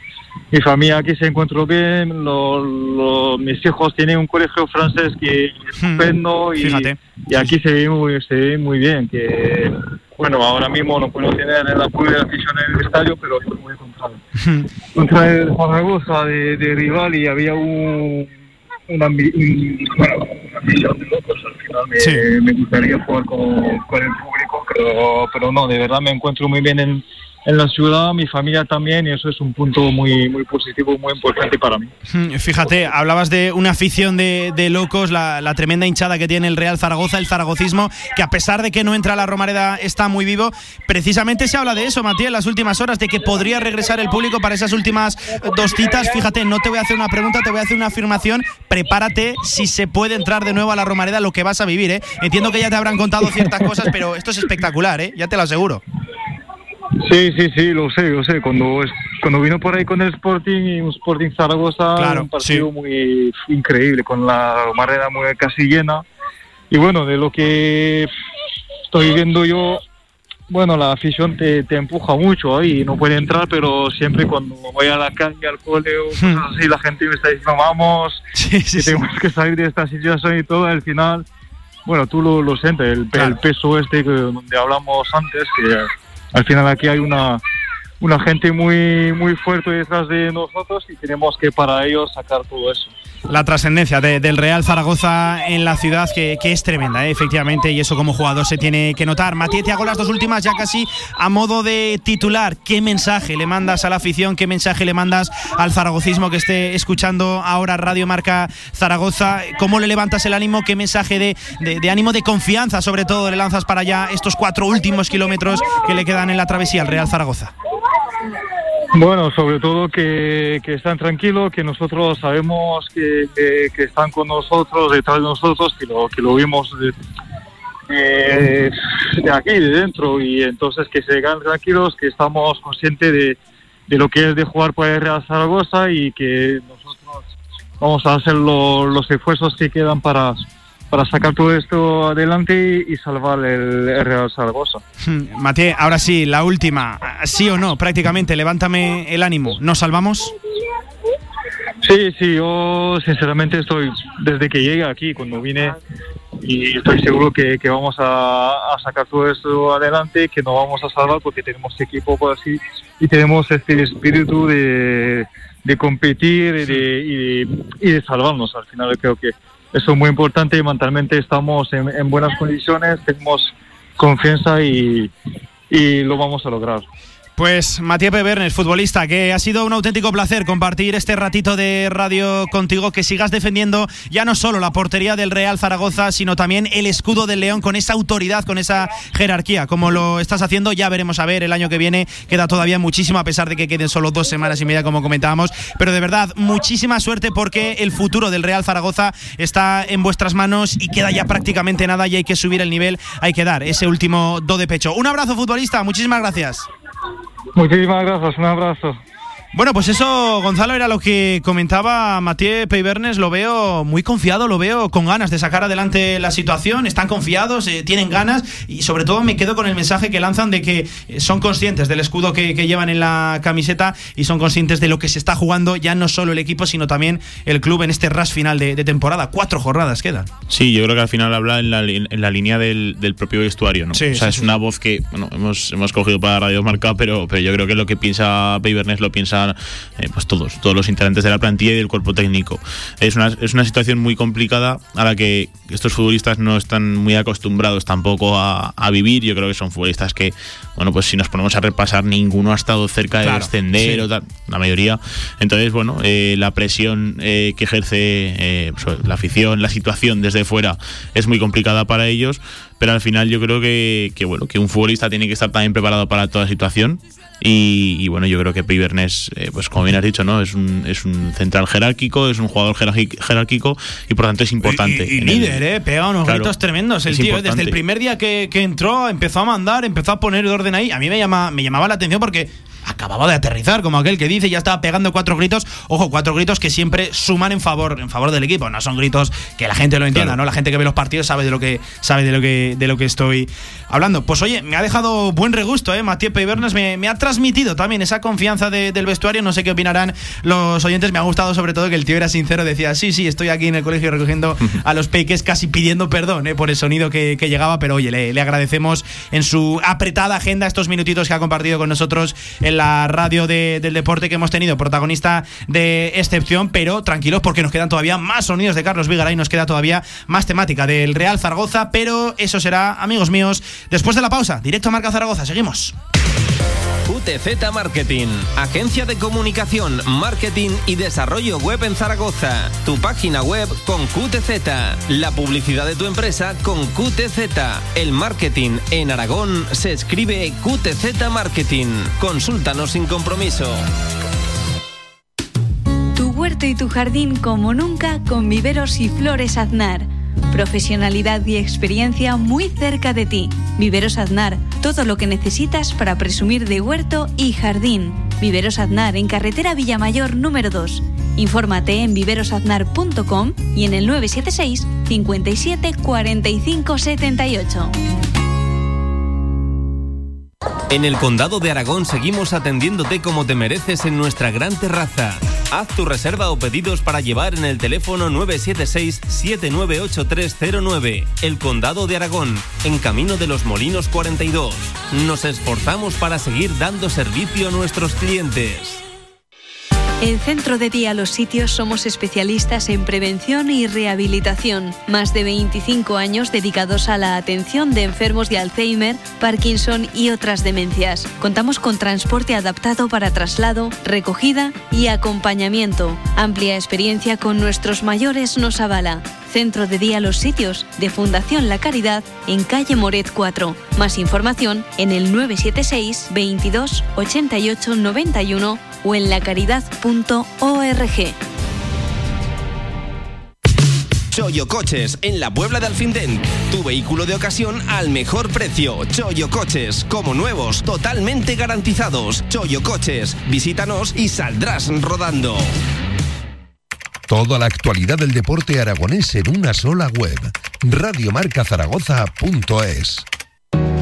mi familia aquí se encontró bien, lo- lo- mis hijos tienen un colegio francés que es estupendo y, Hmm. Fíjate. y aquí se ve, muy, se ve muy bien. que Bueno, ahora mismo no puedo tener el apoyo de la afición en el estadio, pero yo voy contra, contra el Zaragoza de, de rival y había un, una, un- bueno, una afición de locos. Al final me, me gustaría jugar con, con el público, pero, pero no, de verdad me encuentro muy bien en, en la ciudad, mi familia también, y eso es un punto muy, muy positivo, muy importante para mí. Mm, Fíjate, hablabas de una afición de, de locos, la, la tremenda hinchada que tiene el Real Zaragoza, el zaragocismo, que a pesar de que no entra a la Romareda está muy vivo. Precisamente se habla de eso, Matías, en las últimas horas, de que podría regresar el público para esas últimas dos citas. Fíjate, no te voy a hacer una pregunta, te voy a hacer una afirmación. Prepárate si se puede entrar de nuevo a la Romareda, lo que vas a vivir, ¿eh? Entiendo que ya te habrán contado ciertas cosas, pero esto es espectacular, ¿eh? Ya te lo aseguro. Sí, sí, sí, lo sé, lo sé. Cuando, cuando vino por ahí con el Sporting, y un Sporting Zaragoza, Claro, un partido muy increíble, con la marrera muy casi llena. Y bueno, de lo que estoy viendo yo, bueno, la afición te, te empuja mucho ahí, no puede entrar, pero siempre cuando voy a la calle, al cole o cosas así, la gente me está diciendo, vamos, [laughs] que tenemos que salir de esta situación y todo, al final, bueno, tú lo, lo sientes, el, el peso este que, donde hablamos antes, que al final aquí hay una, una gente muy, muy fuerte detrás de nosotros y tenemos que para ellos sacar todo eso. La trascendencia de- del Real Zaragoza en la ciudad, que, es tremenda, ¿eh? efectivamente, y eso como jugador se tiene que notar. Matías, te hago las dos últimas ya casi a modo de titular. ¿Qué mensaje le mandas a la afición? ¿Qué mensaje le mandas al zaragocismo que esté escuchando ahora Radio Marca Zaragoza? ¿Cómo le levantas el ánimo? ¿Qué mensaje de, ánimo, de confianza, sobre todo, le lanzas para ya estos cuatro últimos kilómetros que le quedan en la travesía al Real Zaragoza? Bueno, sobre todo que, que están tranquilos, que nosotros sabemos que, que- están con nosotros, detrás de nosotros, que lo, que lo vimos de, eh, de aquí, de dentro, y entonces que se quedan tranquilos, que estamos conscientes de, de lo que es de jugar por el Real Zaragoza y que nosotros vamos a hacer lo- los esfuerzos que quedan para, para sacar todo esto adelante y salvar el, Real Zaragoza. Matías, ahora sí, la última. Sí o no, prácticamente, levántame el ánimo. ¿Nos salvamos? Sí, sí, yo sinceramente estoy, desde que llegué aquí, cuando vine, y estoy seguro que, que vamos a, a sacar todo esto adelante, que nos vamos a salvar porque tenemos equipo por así y tenemos este espíritu de, de competir y de, y, de, y de salvarnos. Al final creo que eso es muy importante y mentalmente estamos en, en buenas condiciones, tenemos confianza y, y lo vamos a lograr. Pues Matías Pebernes, futbolista, que ha sido un auténtico placer compartir este ratito de radio contigo, que sigas defendiendo ya no solo la portería del Real Zaragoza, sino también el escudo del León con esa autoridad, con esa jerarquía, como lo estás haciendo, ya veremos a ver el año que viene, queda todavía muchísimo a pesar de que queden solo dos semanas y media como comentábamos, pero de verdad muchísima suerte porque el futuro del Real Zaragoza está en vuestras manos y queda ya prácticamente nada y hay que subir el nivel, hay que dar ese último do de pecho. Un abrazo futbolista, muchísimas gracias. Muchísimas gracias, un abrazo. Bueno, pues eso, Gonzalo, era lo que comentaba Mathieu Peibernes. Lo veo muy confiado, lo veo con ganas de sacar adelante la situación. Están confiados, eh, tienen ganas y sobre todo me quedo con el mensaje que lanzan de que eh, son conscientes del escudo que, que llevan en la camiseta y son conscientes de lo que se está jugando ya no solo el equipo, sino también el club en este rush final de, de temporada. Cuatro jornadas quedan. Sí, yo creo que al final habla en la, en la línea del, del propio vestuario, ¿no? Sí, o sea, sí, es sí. una voz que bueno, hemos, hemos cogido para Radio Marca, pero, pero yo creo que lo que piensa Peibernes lo eh, pues todos, todos los integrantes de la plantilla y del cuerpo técnico. Es una, es una situación muy complicada a la que estos futbolistas no están muy acostumbrados tampoco a, a vivir. Yo creo que son futbolistas que, bueno, pues si nos ponemos a repasar, ninguno ha estado cerca de sí. o tal, la mayoría. Entonces, bueno, eh, la presión eh, que ejerce pues, la afición, la situación desde fuera es muy complicada para ellos, pero al final yo creo que, que, bueno, que un futbolista tiene que estar también preparado para toda situación. Y, y, bueno, yo creo que Pibernes, eh, pues como bien has dicho, ¿no? Es un, es un central jerárquico, es un jugador jerárquico y por tanto es importante. Y, el- líder, ¿eh? Pega unos Claro, gritos tremendos. El tío, ¿eh? desde el primer día que, que entró, empezó a mandar, empezó a poner orden ahí. A mí me, llama, me llamaba la atención porque acababa de aterrizar, como aquel que dice, ya estaba pegando cuatro gritos. Ojo, cuatro gritos que siempre suman en favor, en favor del equipo. No son gritos que la gente lo entienda, Claro. ¿no? La gente que ve los partidos sabe de lo que sabe de lo que de lo que estoy hablando. Pues oye, me ha dejado buen regusto, ¿eh? Matías Peibernes me, me ha transmitido también esa confianza de- del vestuario. No sé qué opinarán los oyentes. Me ha gustado sobre todo que el tío era sincero, decía, sí, sí, estoy aquí en el colegio recogiendo [laughs] a los peques, casi pidiendo perdón ¿eh? por el sonido que, que llegaba, pero oye, le, le agradecemos en su apretada agenda estos minutitos que ha compartido con nosotros en la radio de- del deporte que hemos tenido, protagonista de excepción, pero tranquilos porque nos quedan todavía más sonidos de Carlos Vigaray, nos queda todavía más temática del Real Zaragoza, pero eso será, amigos míos, después de la pausa, directo a Marca Zaragoza, seguimos. QTZ Marketing, agencia de comunicación, marketing y desarrollo web en Zaragoza. Tu página web con QTZ, la publicidad de tu empresa con QTZ. El marketing en Aragón se escribe QTZ Marketing. Consúltanos sin compromiso. Tu huerto y tu jardín como nunca con viveros y flores Aznar. Profesionalidad y experiencia muy cerca de ti. Viveros Aznar, todo lo que necesitas para presumir de huerto y jardín. Viveros Aznar en carretera Villamayor número 2. Infórmate en viverosaznar.com y en el 976 57 45 78. En el Condado de Aragón seguimos atendiéndote como te mereces en nuestra gran terraza. Haz tu reserva o pedidos para llevar en el teléfono 976-798309. El Condado de Aragón, en Camino de los Molinos 42. Nos esforzamos para seguir dando servicio a nuestros clientes. En Centro de Día Los Sitios somos especialistas en prevención y rehabilitación. Más de 25 años dedicados a la atención de enfermos de Alzheimer, Parkinson y otras demencias. Contamos con transporte adaptado para traslado, recogida y acompañamiento. Amplia experiencia con nuestros mayores nos avala. Centro de Día Los Sitios de Fundación La Caridad en calle Moret 4. Más información en el 976 22 88 91 o en lacaridad.org. Choyo Coches, en la Puebla de Alfindén. Tu vehículo de ocasión al mejor precio. Choyo Coches, como nuevos, totalmente garantizados. Choyo Coches, visítanos y saldrás rodando. Toda la actualidad del deporte aragonés en una sola web. Radiomarcazaragoza.es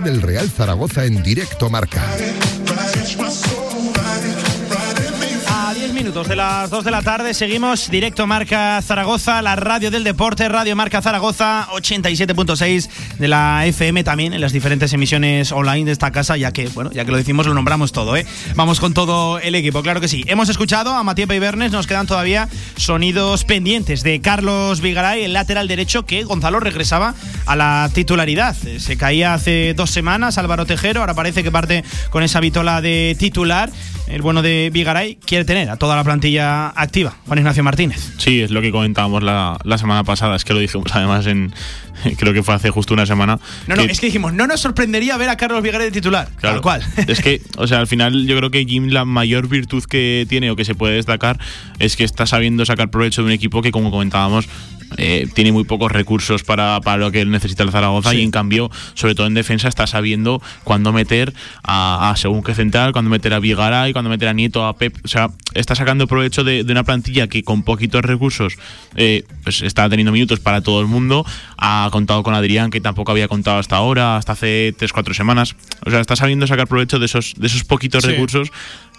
Del Real Zaragoza en directo marca. Minutos de las 2 de la tarde seguimos directo Marca Zaragoza, la radio del deporte, Radio Marca Zaragoza, 87.6 de la FM también en las diferentes emisiones online de esta casa, ya que, bueno, ya que lo decimos, lo nombramos todo, ¿eh? Vamos con todo el equipo, claro que sí. Hemos escuchado a Matías Peibernes, nos quedan todavía sonidos pendientes de Carlos Vigaray, el lateral derecho, que Gonzalo regresaba a la titularidad. Se caía hace dos semanas Álvaro Tejero, ahora parece que parte con esa vitola de titular. El bueno de Vigaray quiere tener a toda la plantilla activa. Juan Ignacio Martínez. Sí, es lo que comentábamos la, la semana pasada, es que lo dijimos además en, [laughs] creo que fue hace justo una semana. No, no, es que dijimos, no nos sorprendería ver a Carlos Vigaray de titular. Claro. Tal cual. [laughs] Es que, o sea, al final yo creo que Jim la mayor virtud que tiene o que se puede destacar es que está sabiendo sacar provecho de un equipo que, como comentábamos, eh, tiene muy pocos recursos para, para lo que él necesita el Zaragoza Sí. y en cambio, sobre todo en defensa, está sabiendo cuándo meter a, a según qué central, cuándo meter a Vigaray, cuándo meter a Nieto, a Pep. O sea, está sacando provecho de, de una plantilla que con poquitos recursos eh, pues está teniendo minutos para todo el mundo. Ha contado con Adrián, que tampoco había contado hasta ahora, hasta hace 3-4 semanas. O sea, está sabiendo sacar provecho de esos, de esos poquitos Sí. recursos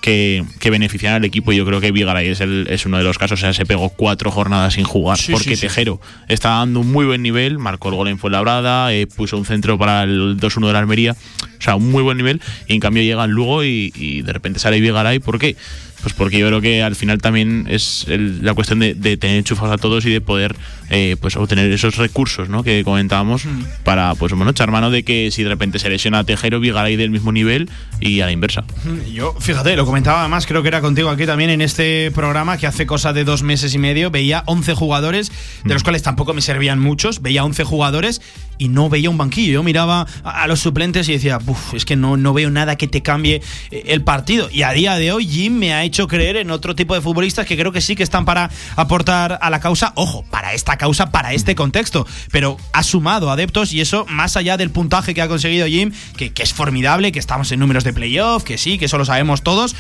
que, que benefician al equipo. Y yo creo que Vigaray es, el, es uno de los casos. O sea, se pegó cuatro jornadas sin jugar Sí, porque sí, sí. Tejero está dando un muy buen nivel. Marcó el gol en Fuenlabrada, eh, puso un centro para el 2-1 de la Almería. O sea, un muy buen nivel. Y en cambio llega Lugo y, y de repente sale Vigaray. ¿Por qué? Pues porque yo creo que al final también es el- la cuestión de, de tener enchufados a todos y de poder eh, pues obtener esos recursos ¿no? que comentábamos para pues bueno echar mano de que si de repente se lesiona a Tejero, Vigaray del mismo nivel y a la inversa. Yo, fíjate, lo comentaba además, creo que era contigo aquí también en este programa, que hace cosa de dos meses y medio veía 11 jugadores, de los cuales tampoco me servían muchos, veía 11 jugadores y no veía un banquillo. Yo miraba a, a los suplentes y decía, "Buf, es que no, no veo nada que te cambie eh, el partido. Y a día de hoy Jim me ha hecho creer en otro tipo de futbolistas que creo que sí que están para aportar a la causa, ojo, para esta causa, para este contexto, pero ha sumado adeptos y eso más allá del puntaje que ha conseguido Jim, que, que es formidable, que estamos en números de playoff, que sí, que eso lo sabemos todos,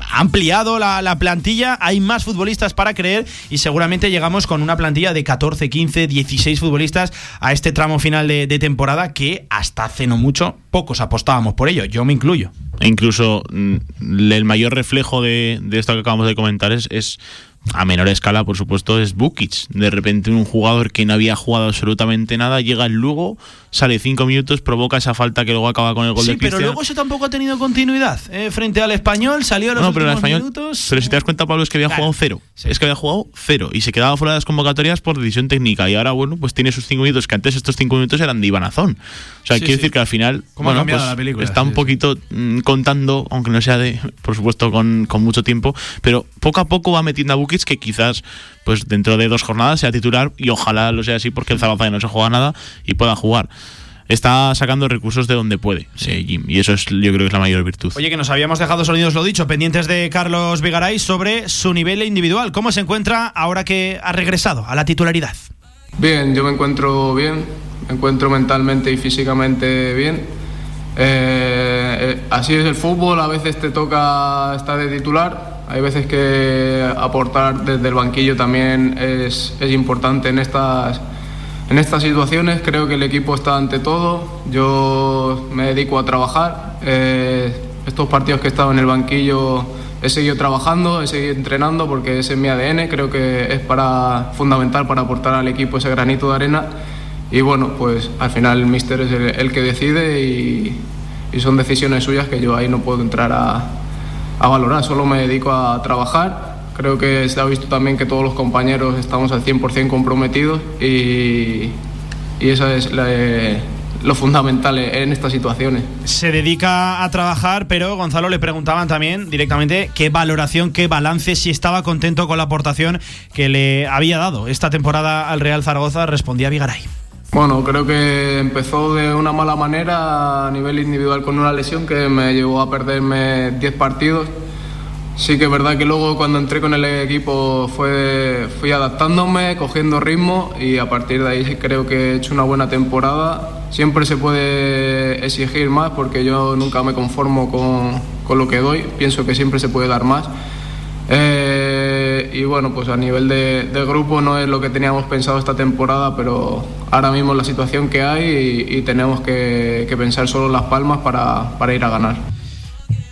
ha ampliado la, la plantilla, hay más futbolistas para creer y seguramente llegamos con una plantilla de 14, 15, 16 futbolistas a este tramo final de, temporada que hasta hace no mucho pocos apostábamos por ello, yo me incluyo. E incluso mm, el mayor reflejo de, esto que acabamos de comentar es, a menor escala, por supuesto, es Bukic. De repente un jugador que no había jugado absolutamente nada llega el Lugo, sale cinco minutos, provoca esa falta que luego acaba con el gol Sí, de pero Cristian. luego eso tampoco ha tenido continuidad. ¿eh? Frente al español salió a los No, pero últimos español. minutos. Pero si te das cuenta, Pablo, es que había Claro. jugado cero. Es que había jugado cero. Y se quedaba fuera de las convocatorias por decisión técnica. Y ahora, bueno, pues tiene sus cinco minutos, que antes estos cinco minutos eran de Ibanazón. O sea, Sí, quiere sí. decir que al final. ¿Cómo ha bueno, cambiado pues la película? Está Sí, un sí. poquito mm, contando, aunque no sea de, [laughs] por supuesto, con, con mucho tiempo. Pero poco a poco va metiendo a Bukic que quizás, pues dentro de dos jornadas sea titular. Y ojalá lo sea así, porque el Zaragoza ya no se juega nada y pueda jugar. Está sacando recursos de donde puede, eh, Jim. Y eso es, yo creo que es la mayor virtud. Oye, que nos habíamos dejado sonidos, lo dicho, pendientes de Carlos Vigaray sobre su nivel individual. ¿Cómo se encuentra ahora que ha regresado a la titularidad? Bien, yo me encuentro bien, me encuentro mentalmente y físicamente bien. Eh, eh, así es el fútbol, a veces te toca estar de titular, hay veces que aportar desde el banquillo también es, es importante en estas, en estas situaciones. Creo que el equipo está ante todo, yo me dedico a trabajar. Eh, estos partidos que he estado en el banquillo he seguido trabajando, he seguido entrenando porque ese es mi ADN, creo que es para, fundamental para aportar al equipo ese granito de arena y bueno, pues al final el míster es el, que decide y, son decisiones suyas que yo ahí no puedo entrar a, a, valorar, solo me dedico a trabajar. Creo que se ha visto también que todos los compañeros estamos al 100% comprometidos y, y esa es la, lo fundamental en estas situaciones. Se dedica a trabajar, pero Gonzalo le preguntaban también directamente qué valoración, qué balance, si estaba contento con la aportación que le había dado esta temporada al Real Zaragoza, respondía Vigaray. Bueno, creo que empezó de una mala manera a nivel individual con una lesión que me llevó a perderme 10 partidos. Sí que es verdad que luego cuando entré con el equipo fue, fui adaptándome, cogiendo ritmo y a partir de ahí creo que he hecho una buena temporada. Siempre se puede exigir más porque yo nunca me conformo con, con lo que doy, pienso que siempre se puede dar más. Eh, y bueno, pues a nivel de, grupo no es lo que teníamos pensado esta temporada, pero ahora mismo la situación que hay y, tenemos que, pensar solo en las palmas para, para ir a ganar.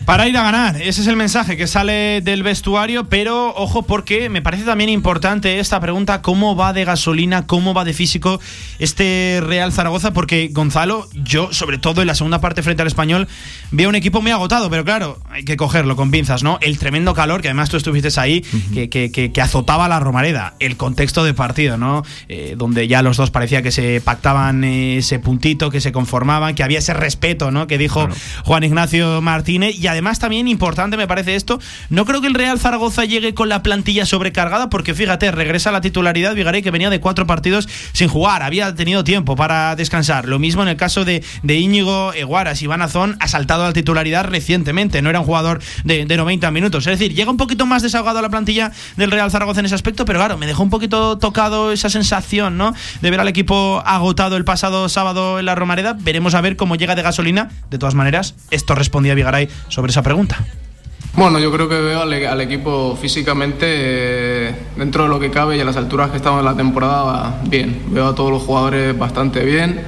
Para ir a ganar, ese es el mensaje que sale del vestuario, pero ojo porque me parece también importante esta pregunta, ¿cómo va de gasolina, cómo va de físico este Real Zaragoza? Porque Gonzalo, yo sobre todo en la segunda parte frente al español, veo un equipo muy agotado, pero claro, hay que cogerlo con pinzas, ¿no? El tremendo calor, que además tú estuviste ahí, que, que, azotaba la Romareda, el contexto de partido, ¿no? Eh, donde ya los dos parecía que se pactaban ese puntito, que se conformaban, que había ese respeto, ¿no? Que dijo Juan Ignacio Martínez y además también importante me parece esto, no creo que el Real Zaragoza llegue con la plantilla sobrecargada porque fíjate, regresa a la titularidad Vigaré que venía de cuatro partidos sin jugar, había tenido tiempo para descansar. Lo mismo en el caso de, de Íñigo Eguaras, Iván Azón ha saltado a la titularidad recientemente, no era un jugador de, de 90 minutos. Es decir, llega un poquito más desahogado a la plantilla del Real Zaragoza en ese aspecto, pero claro, me dejó un poquito tocado esa sensación, ¿no? De ver al equipo agotado el pasado sábado en la Romareda. Veremos a ver cómo llega de gasolina. De todas maneras, esto respondía Vigaray sobre esa pregunta? Bueno, yo creo que veo al, equipo físicamente, eh, dentro de lo que cabe y a las alturas que estamos en la temporada, bien. Veo a todos los jugadores bastante bien.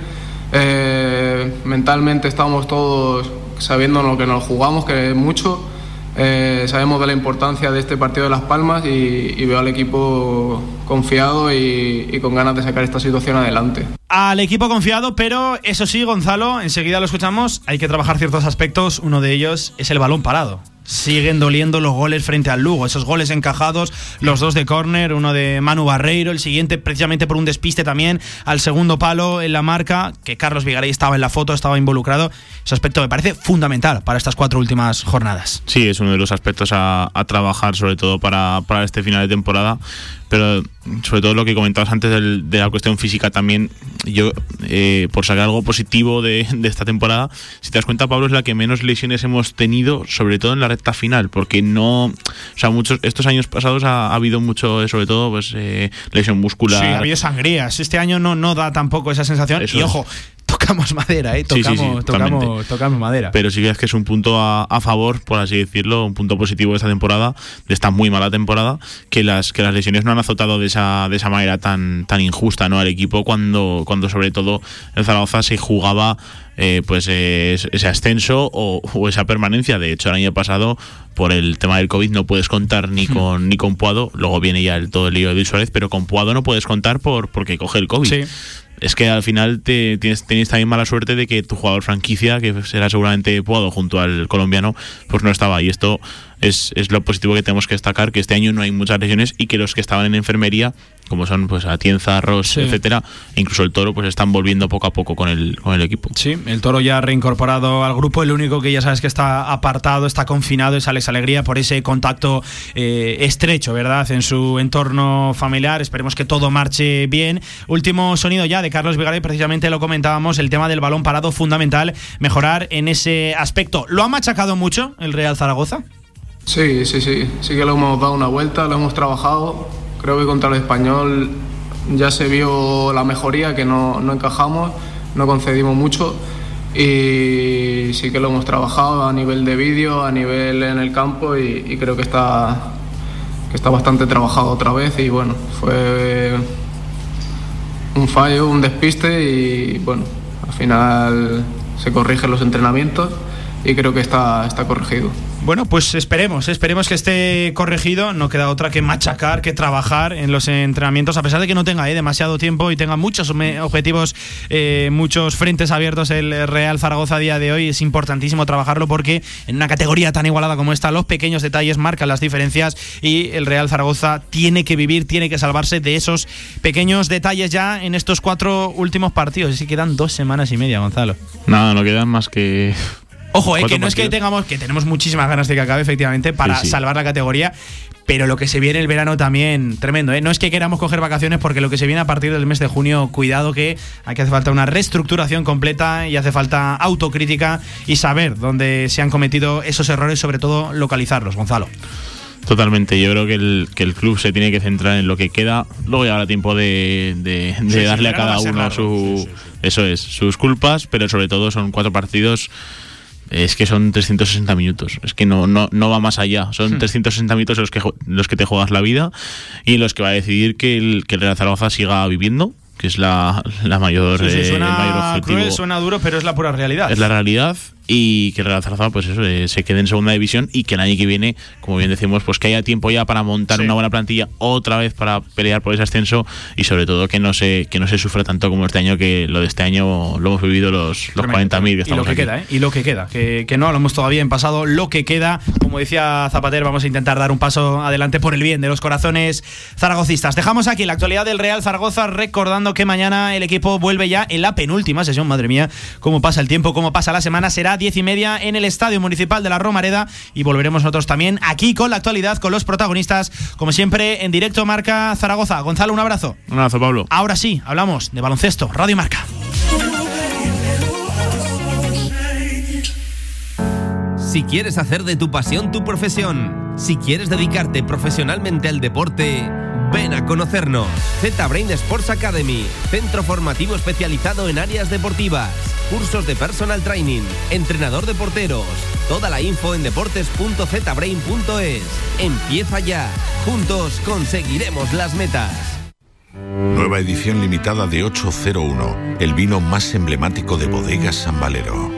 Eh, mentalmente estamos todos sabiendo lo que nos jugamos, que es mucho. Eh, sabemos de la importancia de este partido de Las Palmas y, veo al equipo confiado y, y, con ganas de sacar esta situación adelante. Al equipo confiado, pero eso sí, Gonzalo, enseguida lo escuchamos, hay que trabajar ciertos aspectos, uno de ellos es el balón parado siguen doliendo los goles frente al Lugo. Esos goles encajados, los dos de córner, uno de Manu Barreiro, el siguiente precisamente por un despiste también al segundo palo en la marca, que Carlos Vigaray estaba en la foto, estaba involucrado. Ese aspecto me parece fundamental para estas cuatro últimas jornadas. Sí, es uno de los aspectos a, trabajar, sobre todo para, para este final de temporada pero sobre todo lo que comentabas antes de la cuestión física también, yo, eh, por sacar algo positivo de, esta temporada, si te das cuenta, Pablo, es la que menos lesiones hemos tenido, sobre todo en la recta final, porque no, o sea, muchos, estos años pasados ha, habido mucho, sobre todo, pues, eh, lesión muscular. Sí, ha habido sangrías. Este año no, no da tampoco esa sensación. y ojo, tocamos madera, ¿eh? Tocamos, tocamos, tocamos, madera. Pero sí que es que es un punto a, favor, por así decirlo, un punto positivo de esta temporada, de esta muy mala temporada, que las, que las lesiones no han azotado de esa, de esa manera tan, tan injusta ¿no? al equipo cuando, cuando sobre todo el Zaragoza se jugaba eh, pues ese ascenso o, esa permanencia. De hecho, el año pasado, por el tema del COVID, no puedes contar ni hmm. con ni con Puado. Luego viene ya el, todo el lío de Luis Suárez, pero con Puado no puedes contar por porque coge el COVID. Sí es que al final te, tienes, tienes, también mala suerte de que tu jugador franquicia, que será seguramente Puado junto al colombiano, pues no estaba. Y esto es, es, lo positivo que tenemos que destacar, que este año no hay muchas lesiones y que los que estaban en enfermería, como son pues Atienza, Ross, etcétera, e incluso el Toro, pues están volviendo poco a poco con el, con el equipo. Sí, el Toro ya ha reincorporado al grupo, el único que ya sabes que está apartado, está confinado es Alex Alegría por ese contacto eh, estrecho, ¿verdad? En su entorno familiar, esperemos que todo marche bien. Último sonido ya de Carlos Vigaray, precisamente lo comentábamos, el tema del balón parado fundamental, mejorar en ese aspecto. ¿Lo ha machacado mucho el Real Zaragoza? Sí, sí, sí, sí que lo hemos dado una vuelta, lo hemos trabajado. Creo que contra el español ya se vio la mejoría, que no, no encajamos, no concedimos mucho y, y sí que lo hemos trabajado a nivel de vídeo, a nivel en el campo y, y creo que está, que está bastante trabajado otra vez y bueno, fue un fallo, un despiste y bueno, al final se corrigen los entrenamientos y creo que está, está corregido. Bueno, pues esperemos, esperemos que esté corregido. No queda otra que machacar, que trabajar en los entrenamientos, a pesar de que no tenga eh, demasiado tiempo y tenga muchos objetivos, eh, muchos frentes abiertos el Real Zaragoza a día de hoy. Es importantísimo trabajarlo porque en una categoría tan igualada como esta, los pequeños detalles marcan las diferencias y el Real Zaragoza tiene que vivir, tiene que salvarse de esos pequeños detalles ya en estos cuatro últimos partidos. Si quedan dos semanas y media, Gonzalo. Nada, no quedan más que. Ojo, eh, que no es que tengamos, que tenemos muchísimas ganas de que acabe, efectivamente, para Sí, sí. salvar la categoría. Pero lo que se viene el verano también, tremendo, ¿eh? No es que queramos coger vacaciones, porque lo que se viene a partir del mes de junio, cuidado que aquí hace falta una reestructuración completa y hace falta autocrítica y saber dónde se han cometido esos errores, sobre todo localizarlos, Gonzalo. Totalmente, yo creo que el, que el club se tiene que centrar en lo que queda. Luego llegará tiempo de, de- de Sí, sí, darle a cada uno su. Eso es, sus culpas, pero sobre todo son cuatro partidos. Es que son 360 minutos. Es que no, no, no va más allá. Son Hmm. 360 minutos los que, los que te juegas la vida y los que va a decidir que el, que el Real Zaragoza siga viviendo, que es la, la mayor, Sí, sí, eh, el mayor suena objetivo. cruel, suena duro, pero es la pura realidad. Es la realidad y que el Real Zaragoza pues eso, eh, se quede en segunda división y que el año que viene, como bien decimos, pues que haya tiempo ya para montar Sí. una buena plantilla otra vez para pelear por ese ascenso y sobre todo que no se que no se sufra tanto como este año que lo de este año lo hemos vivido los, los 40.000 que y lo estamos que aquí. queda, ¿eh? Y lo que queda, que, que no hablamos todavía en pasado, lo que queda, como decía Zapater, vamos a intentar dar un paso adelante por el bien de los corazones zaragocistas. Dejamos aquí la actualidad del Real Zaragoza, recordando que mañana el equipo vuelve ya en la penúltima sesión, madre mía, cómo pasa el tiempo, cómo pasa la semana, será diez y media en el Estadio Municipal de la Romareda y volveremos nosotros también aquí con la actualidad, con los protagonistas, como siempre, en directo Marca Zaragoza. Gonzalo, un abrazo. Un abrazo, Pablo. Ahora sí, hablamos de baloncesto, Radio Marca. Si quieres hacer de tu pasión tu profesión, si quieres dedicarte profesionalmente al deporte, ven a conocernos. Z-Brain Sports Academy, centro formativo especializado en áreas deportivas, cursos de personal training, entrenador de porteros. Toda la info en deportes.zbrain.es. Empieza ya. Juntos conseguiremos las metas. Nueva edición limitada de 801, el vino más emblemático de bodegas San Valero.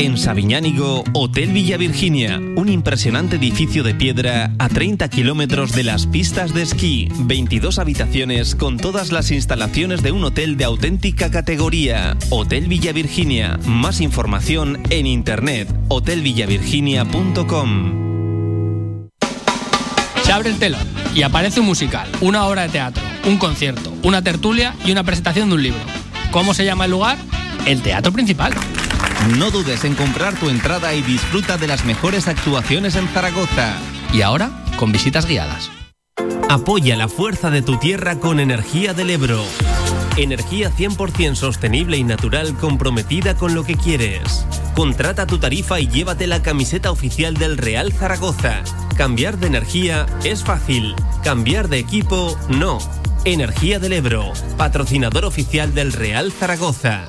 En Sabiñánigo, Hotel Villa Virginia, un impresionante edificio de piedra a 30 kilómetros de las pistas de esquí, 22 habitaciones con todas las instalaciones de un hotel de auténtica categoría. Hotel Villa Virginia, más información en internet, hotelvillavirginia.com. Se abre el telón y aparece un musical, una obra de teatro, un concierto, una tertulia y una presentación de un libro. ¿Cómo se llama el lugar? El Teatro Principal. No dudes en comprar tu entrada y disfruta de las mejores actuaciones en Zaragoza. Y ahora, con visitas guiadas. Apoya la fuerza de tu tierra con Energía del Ebro. Energía 100% sostenible y natural comprometida con lo que quieres. Contrata tu tarifa y llévate la camiseta oficial del Real Zaragoza. Cambiar de energía es fácil. Cambiar de equipo, no. Energía del Ebro, patrocinador oficial del Real Zaragoza.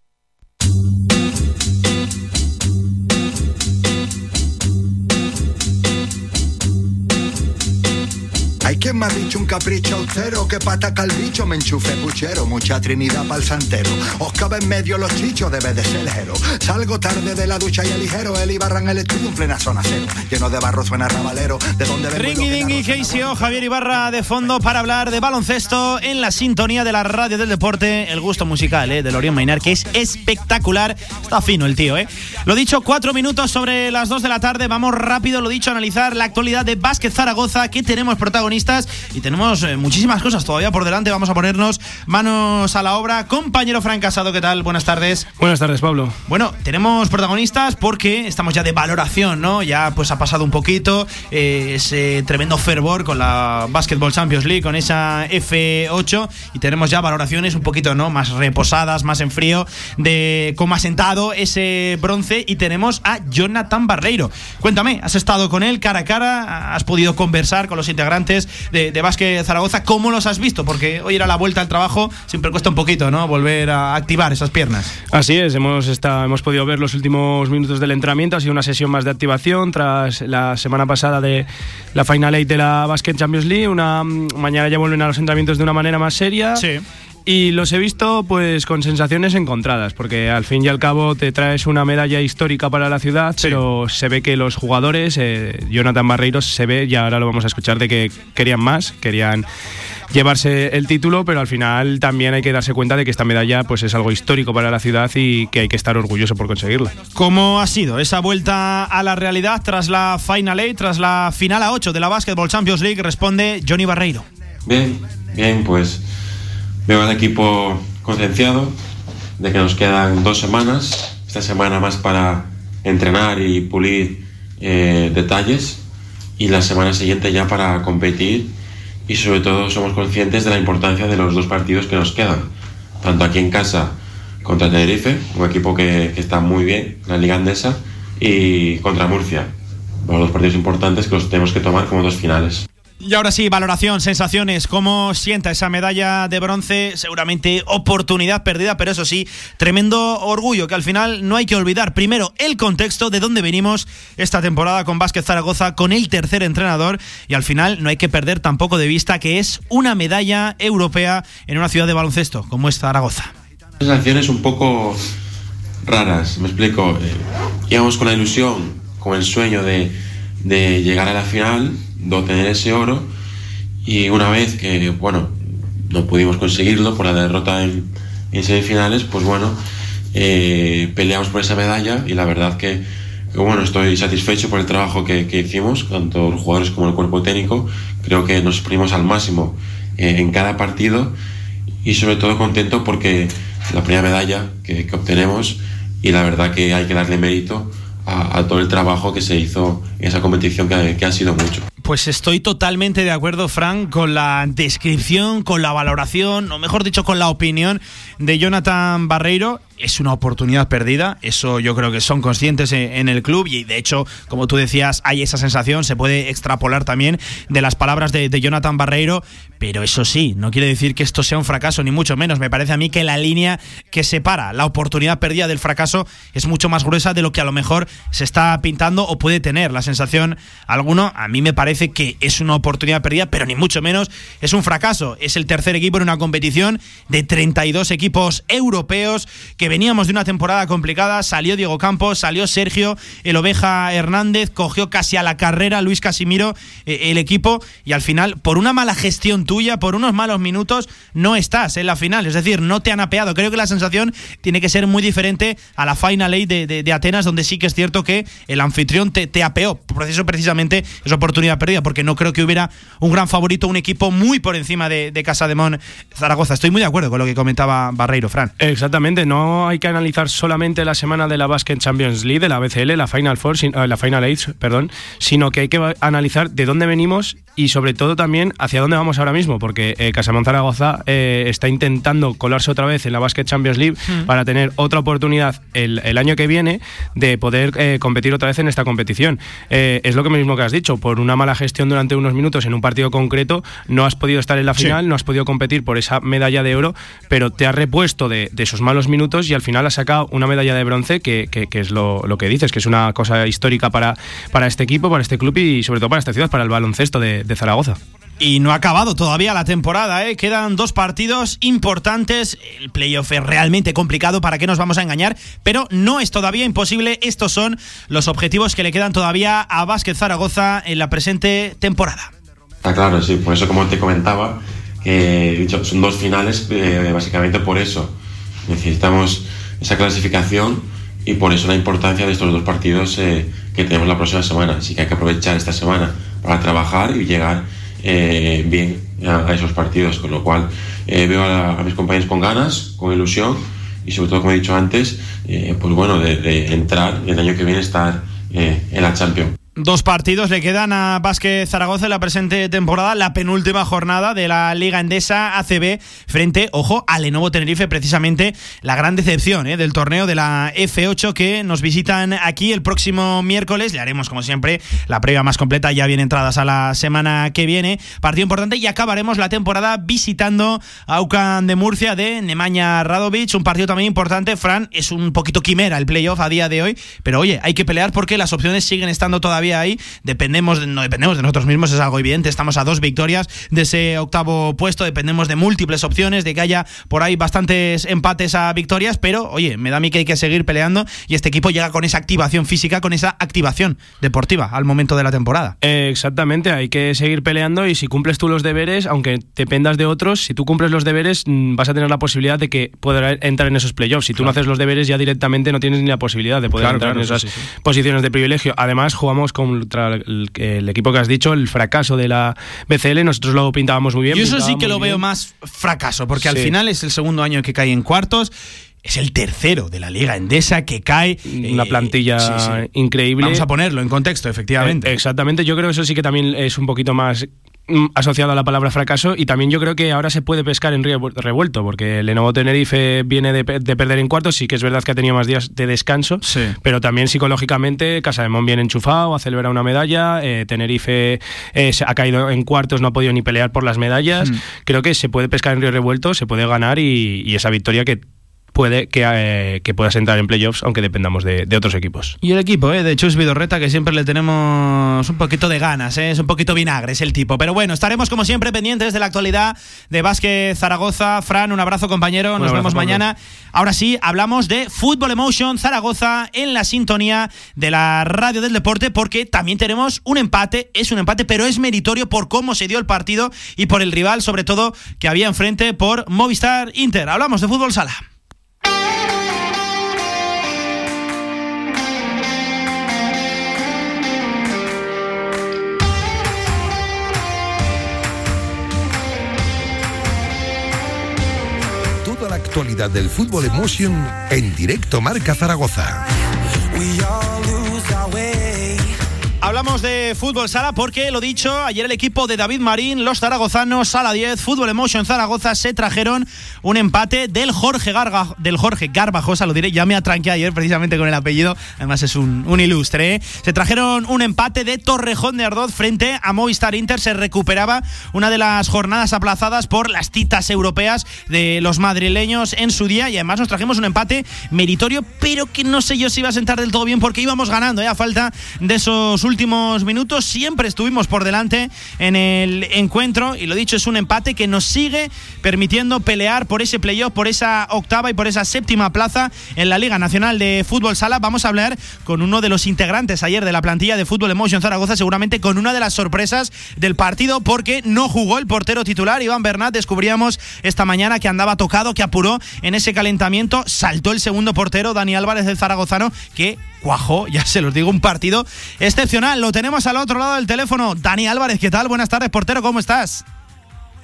Hay quien me ha dicho un capricho austero, que pataca el bicho, me enchufe puchero, mucha trinidad pa'l santero. Os cabe en medio los chichos, debe de ser ligero. Salgo tarde de la ducha y el ligero, el Ibarra en el estudio en plena zona cero. Lleno de barro suena rabalero, de donde vengo Dingy KCO, Javier Ibarra de fondo para hablar de baloncesto en la sintonía de la radio del deporte. El gusto musical ¿eh? del Orión Mainar, que es espectacular. Está fino el tío, ¿eh? Lo dicho, cuatro minutos sobre las dos de la tarde. Vamos rápido, lo dicho, a analizar la actualidad de Básquet Zaragoza, que tenemos protagonistas y tenemos eh, muchísimas cosas todavía por delante. Vamos a ponernos manos a la obra. Compañero Fran Casado, ¿qué tal? Buenas tardes. Buenas tardes, Pablo. Bueno, tenemos protagonistas porque estamos ya de valoración, ¿no? Ya pues ha pasado un poquito eh, ese tremendo fervor con la Basketball Champions League, con esa F8 y tenemos ya valoraciones un poquito, ¿no? Más reposadas, más en frío de cómo ha sentado ese bronce y tenemos a Jonathan Barreiro. Cuéntame, ¿has estado con él cara a cara? ¿Has podido conversar con los integrantes de, de Básquet Zaragoza? ¿Cómo los has visto? Porque hoy era la vuelta al trabajo, siempre cuesta un poquito, ¿no? Volver a activar esas piernas. Así es, hemos, hemos podido ver los últimos minutos del entrenamiento. Ha sido una sesión más de activación tras la semana pasada de la Final Eight de la Basket Champions League. Una, mañana ya vuelven a los entrenamientos de una manera más seria. Sí. Y los he visto pues con sensaciones encontradas, porque al fin y al cabo te traes una medalla histórica para la ciudad, pero se ve que los jugadores, eh, Jonathan Barreiros se ve, y ahora lo vamos a escuchar, de que querían más, querían llevarse el título, pero al final también hay que darse cuenta de que esta medalla pues es algo histórico para la ciudad y que hay que estar orgulloso por conseguirla. ¿Cómo ha sido esa vuelta a la realidad tras la Final Eight, tras la final a 8 de la Basketball Champions League? Responde Johnny Barreiro. Bien, bien, pues veo al equipo concienciado de que nos quedan dos semanas, esta semana más para entrenar y pulir eh, detalles y la semana siguiente ya para competir y sobre todo somos conscientes de la importancia de los dos partidos que nos quedan, tanto aquí en casa contra Tenerife, un equipo que, que está muy bien en la liga andesa, y contra Murcia, los dos partidos importantes que los tenemos que tomar como dos finales. Y ahora sí, valoración, sensaciones, cómo sienta esa medalla de bronce, seguramente oportunidad perdida, pero eso sí, tremendo orgullo que al final no hay que olvidar. Primero, el contexto de dónde venimos esta temporada con Vázquez Zaragoza, con el tercer entrenador, y al final no hay que perder tampoco de vista que es una medalla europea en una ciudad de baloncesto como es Zaragoza. Sensaciones un poco raras, me explico. Eh, íbamos con la ilusión, con el sueño de, de llegar a la final, de obtener ese oro, y una vez que, bueno, no pudimos conseguirlo por la derrota en, en semifinales, pues bueno, eh, peleamos por esa medalla y la verdad que, que, bueno, estoy satisfecho por el trabajo que, que, hicimos, tanto los jugadores como el cuerpo técnico. Creo que nos exprimimos al máximo eh, en cada partido y sobre todo contento porque la primera medalla que, que obtenemos y la verdad que hay que darle mérito a, a, todo el trabajo que se hizo en esa competición que, que ha sido mucho. Pues estoy totalmente de acuerdo, Frank, con la descripción, con la valoración, o mejor dicho, con la opinión de Jonathan Barreiro. Es una oportunidad perdida, eso yo creo que son conscientes en el club y de hecho, como tú decías, hay esa sensación, se puede extrapolar también de las palabras de, de Jonathan Barreiro, pero eso sí, no quiere decir que esto sea un fracaso, ni mucho menos. Me parece a mí que la línea que separa la oportunidad perdida del fracaso es mucho más gruesa de lo que a lo mejor se está pintando o puede tener la sensación alguno. A mí me parece que es una oportunidad perdida, pero ni mucho menos es un fracaso. Es el tercer equipo en una competición de 32 equipos europeos que veníamos de una temporada complicada. Salió Diego Campos, salió Sergio, el Oveja Hernández, cogió casi a la carrera Luis Casimiro eh, el equipo y al final, por una mala gestión tuya, por unos malos minutos, no estás en la final. Es decir, no te han apeado. Creo que la sensación tiene que ser muy diferente a la Final Eight de, de, de Atenas, donde sí que es cierto que el anfitrión te, te apeó. Por eso precisamente es oportunidad perdida, porque no creo que hubiera un gran favorito, un equipo muy por encima de, de Casa de Mon Zaragoza. Estoy muy de acuerdo con lo que comentaba Barreiro, Fran. Exactamente, no hay que analizar solamente la semana de la Basket Champions League, de la BCL, la Final Four, la Final Eight, perdón, sino que hay que analizar de dónde venimos y sobre todo también hacia dónde vamos ahora mismo, porque eh, Casamón Zaragoza eh, está intentando colarse otra vez en la Basket Champions League mm. para tener otra oportunidad el, el, año que viene de poder eh, competir otra vez en esta competición. es lo que mismo que has dicho, por una mala gestión durante unos minutos en un partido concreto, no has podido estar en la final, sí. no has podido competir por esa medalla de oro, pero te has repuesto de, de esos malos minutos y al final has sacado una medalla de bronce que, que, que es lo, lo, que dices, que es una cosa histórica para, para este equipo, para este club y sobre todo para esta ciudad, para el baloncesto de, de Zaragoza. Y no ha acabado todavía la temporada, ¿eh? quedan dos partidos importantes. El playoff es realmente complicado, ¿para qué nos vamos a engañar? Pero no es todavía imposible. Estos son los objetivos que le quedan todavía a Vázquez Zaragoza en la presente temporada. Está claro, sí, por eso como te comentaba, dicho, son dos finales eh, básicamente por eso. Necesitamos esa clasificación y por eso la importancia de estos dos partidos eh, que tenemos la próxima semana. Así que hay que aprovechar esta semana para trabajar y llegar eh, bien a, esos partidos, con lo cual eh, veo a, mis compañeros con ganas, con ilusión y sobre todo, como he dicho antes, eh, pues bueno, de, de, entrar el año que viene estar en la Champions. Dos partidos le quedan a Vázquez Zaragoza en la presente temporada, la penúltima jornada de la Liga Endesa ACB frente, ojo, al Lenovo Tenerife, precisamente la gran decepción ¿eh? del torneo de la F8 que nos visitan aquí el próximo miércoles. Le haremos, como siempre, la previa más completa, ya bien entradas a la semana que viene. Partido importante y acabaremos la temporada visitando a UCAN de Murcia de Nemanja Radovic, un partido también importante. Fran, es un poquito quimera el playoff a día de hoy, pero oye, hay que pelear porque las opciones siguen estando todavía ahí. Dependemos, de, no dependemos de nosotros mismos, es algo evidente. Estamos a dos victorias de ese octavo puesto. Dependemos de múltiples opciones, de que haya por ahí bastantes empates a victorias. Pero, oye, me da a mí que hay que seguir peleando y este equipo llega con esa activación física, con esa activación deportiva al momento de la temporada. Eh, exactamente, hay que seguir peleando y si cumples tú los deberes, aunque dependas de otros, si tú cumples los deberes, mm, vas a tener la posibilidad de que pueda entrar en esos playoffs. Si tú claro. no haces los deberes, ya directamente no tienes ni la posibilidad de poder Claro, entrar claro, en esas sí, sí, sí. posiciones de privilegio. Además, jugamos contra el, el equipo que has dicho, el fracaso de la BCL. Nosotros lo pintábamos muy bien. Yo eso sí que lo veo más fracaso, porque al final es el segundo año que cae en cuartos. Es el tercero de la Liga Endesa que cae. Una eh, plantilla sí, sí. increíble. Vamos a ponerlo en contexto, efectivamente. Eh, exactamente, yo creo que eso sí que también es un poquito más mm, asociado a la palabra fracaso y también yo creo que ahora se puede pescar en río revuelto porque Lenovo Tenerife viene de, pe- de perder en cuartos, sí que es verdad que ha tenido más días de descanso, pero también psicológicamente Casademón viene enchufado, ha celebrado una medalla, eh, Tenerife eh, se ha caído en cuartos, no ha podido ni pelear por las medallas, Mm. creo que se puede pescar en río revuelto, se puede ganar y, y esa victoria que puede que, eh, que puedas entrar en playoffs aunque dependamos de, de otros equipos. Y el equipo, ¿eh? de Chus Vidorreta, que siempre le tenemos un poquito de ganas, ¿eh? es un poquito vinagre, es el tipo. Pero bueno, estaremos como siempre pendientes de la actualidad de Vázquez Zaragoza. Fran, un abrazo compañero, nos abrazo, vemos Pablo. mañana. Ahora sí, hablamos de Fútbol Emotion Zaragoza en la sintonía de la radio del deporte, porque también tenemos un empate, es un empate, pero es meritorio por cómo se dio el partido y por el rival, sobre todo, que había enfrente por Movistar Inter. Hablamos de fútbol sala. Actualidad del fútbol emotion en directo Marca Zaragoza. Hablamos de fútbol sala porque, lo dicho, ayer el equipo de David Marín, los zaragozanos, sala 10, Fútbol Emotion Zaragoza, se trajeron un empate del Jorge, Garga, del Jorge Garbajosa, lo diré, ya me atranqué ayer precisamente con el apellido, además es un, un ilustre. ¿eh? Se trajeron un empate de Torrejón de Ardoz frente a Movistar Inter, se recuperaba una de las jornadas aplazadas por las citas europeas de los madrileños en su día y además nos trajimos un empate meritorio, pero que no sé yo si iba a sentar del todo bien porque íbamos ganando, ¿eh? a falta de esos últimos minutos. Siempre estuvimos por delante en el encuentro y lo dicho, es un empate que nos sigue permitiendo pelear por ese playoff, por esa octava y por esa séptima plaza en la Liga Nacional de Fútbol Sala. Vamos a hablar con uno de los integrantes ayer de la plantilla de Fútbol Emotion Zaragoza, seguramente con una de las sorpresas del partido porque no jugó el portero titular Iván Bernat. Descubríamos esta mañana que andaba tocado, que apuró en ese calentamiento. Saltó el segundo portero, Dani Álvarez del Zaragozano, que cuajó, ya se los digo, un partido excepcional. Lo tenemos al otro lado del teléfono. Dani Álvarez, ¿qué tal? Buenas tardes, portero, ¿cómo estás?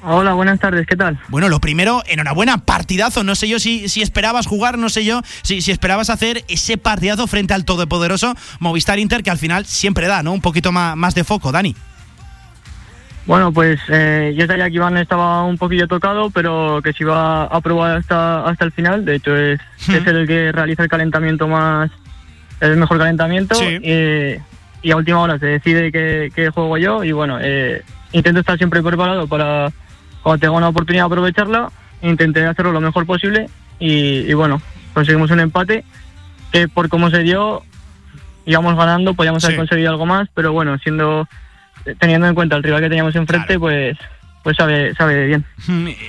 Hola, buenas tardes, ¿qué tal? Bueno, lo primero, enhorabuena, partidazo. No sé yo si, si esperabas jugar, no sé yo si, si esperabas hacer ese partidazo frente al todopoderoso Movistar Inter, que al final siempre da, ¿no? Un poquito más, más de foco, Dani. Bueno, pues eh, yo sabía que Iván estaba un poquillo tocado, pero que se iba a probar hasta, hasta el final. De hecho, es, es el que realiza el calentamiento más, el mejor calentamiento. Sí. Eh, y a última hora se decide que, que juego yo. Y bueno, eh, intento estar siempre preparado para cuando tenga una oportunidad aprovecharla. Intenté hacerlo lo mejor posible. Y, y bueno, conseguimos un empate que por cómo se dio, íbamos ganando, podíamos haber Sí. conseguido algo más, pero bueno, siendo teniendo en cuenta el rival que teníamos enfrente, pues pues sabe, sabe bien.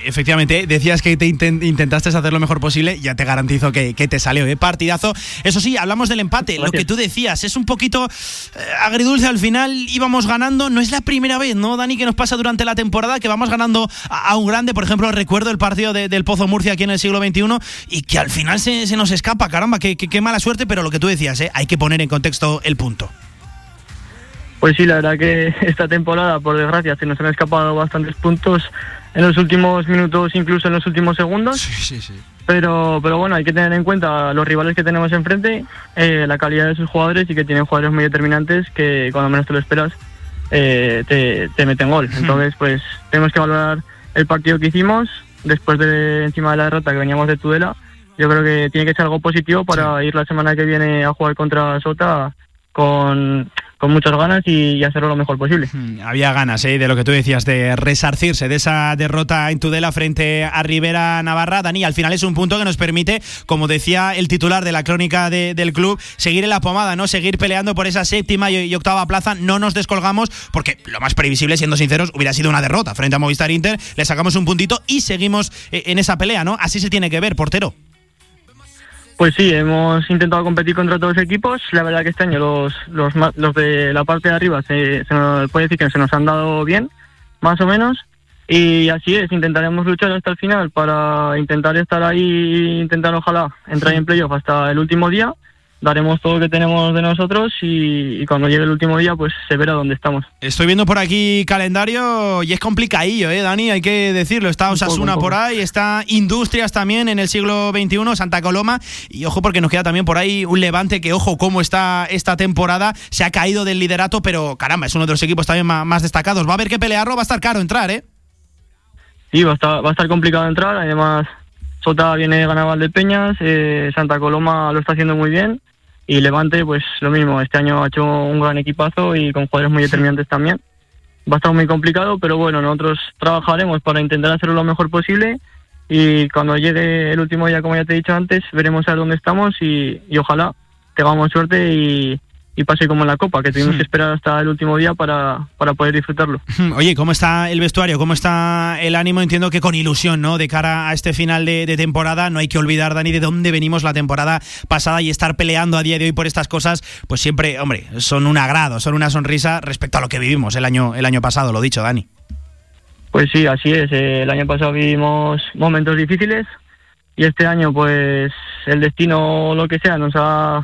Efectivamente, decías que te intentaste hacer lo mejor posible, ya te garantizo que, te salió, ¿eh? Partidazo. Eso sí, hablamos del empate, lo que tú decías, es un poquito eh, agridulce al final, íbamos ganando, no es la primera vez, ¿no, Dani, que nos pasa durante la temporada, que vamos ganando a, un grande, por ejemplo, recuerdo el partido del Pozo Murcia aquí en el siglo XXI, y que al final se, nos escapa, caramba, qué, qué, mala suerte, pero lo que tú decías, ¿eh? hay que poner en contexto el punto. Pues sí, la verdad que esta temporada, por desgracia, se nos han escapado bastantes puntos en los últimos minutos, incluso en los últimos segundos. Sí, sí, sí. Pero, pero bueno, hay que tener en cuenta los rivales que tenemos enfrente, eh, la calidad de sus jugadores y que tienen jugadores muy determinantes que cuando menos te lo esperas eh, te, meten gol. Entonces, pues tenemos que valorar el partido que hicimos después de encima de la derrota que veníamos de Tudela. Yo creo que tiene que ser algo positivo para ir la semana que viene a jugar contra Sota con con muchas ganas y, hacerlo lo mejor posible. Hmm, había ganas ¿eh? de lo que tú decías, de resarcirse de esa derrota en Tudela frente a Rivera Navarra. Dani, al final es un punto que nos permite, como decía el titular de la crónica del club, seguir en la pomada, ¿no? Seguir peleando por esa séptima y, octava plaza. No nos descolgamos, porque lo más previsible, siendo sinceros, hubiera sido una derrota frente a Movistar Inter. Le sacamos un puntito y seguimos eh, en esa pelea, ¿no? Así se tiene que ver, portero. Pues sí, hemos intentado competir contra todos los equipos. La verdad que este año los, los, los de la parte de arriba se, se nos puede decir que se nos han dado bien, más o menos. Y así es, intentaremos luchar hasta el final para intentar estar ahí intentar ojalá entrar en playoff hasta el último día daremos todo lo que tenemos de nosotros y, cuando llegue el último día pues se verá dónde estamos. Estoy viendo por aquí calendario y es complicadillo, ¿eh, Dani? Hay que decirlo. Está Osasuna por ahí, está Industrias también en el siglo XXI, Santa Coloma y ojo porque nos queda también por ahí un Levante que ojo cómo está esta temporada, se ha caído del liderato pero caramba, es uno de los equipos también más, destacados. Va a haber que pelearlo, va a estar caro entrar, ¿eh? Sí, va a estar, va a estar complicado entrar, además Sota viene de ganar Valdepeñas, eh, Santa Coloma lo está haciendo muy bien y Levante, pues lo mismo, este año ha hecho un gran equipazo y con jugadores muy determinantes también. Va a estar muy complicado, pero bueno, nosotros trabajaremos para intentar hacerlo lo mejor posible y cuando llegue el último día, como ya te he dicho antes, veremos a dónde estamos y, y ojalá tengamos suerte y, y pase como en la Copa, que tuvimos que esperar hasta el último día para, para poder disfrutarlo. Oye, ¿cómo está el vestuario? ¿Cómo está el ánimo? Entiendo que con ilusión, ¿no? De cara a este final de, temporada, no hay que olvidar, Dani, de dónde venimos la temporada pasada y estar peleando a día de hoy por estas cosas, pues siempre, hombre, son un agrado, son una sonrisa respecto a lo que vivimos el año, el año pasado, lo dicho, Dani. Pues sí, así es. El año pasado vivimos momentos difíciles y este año, pues el destino, lo que sea, nos ha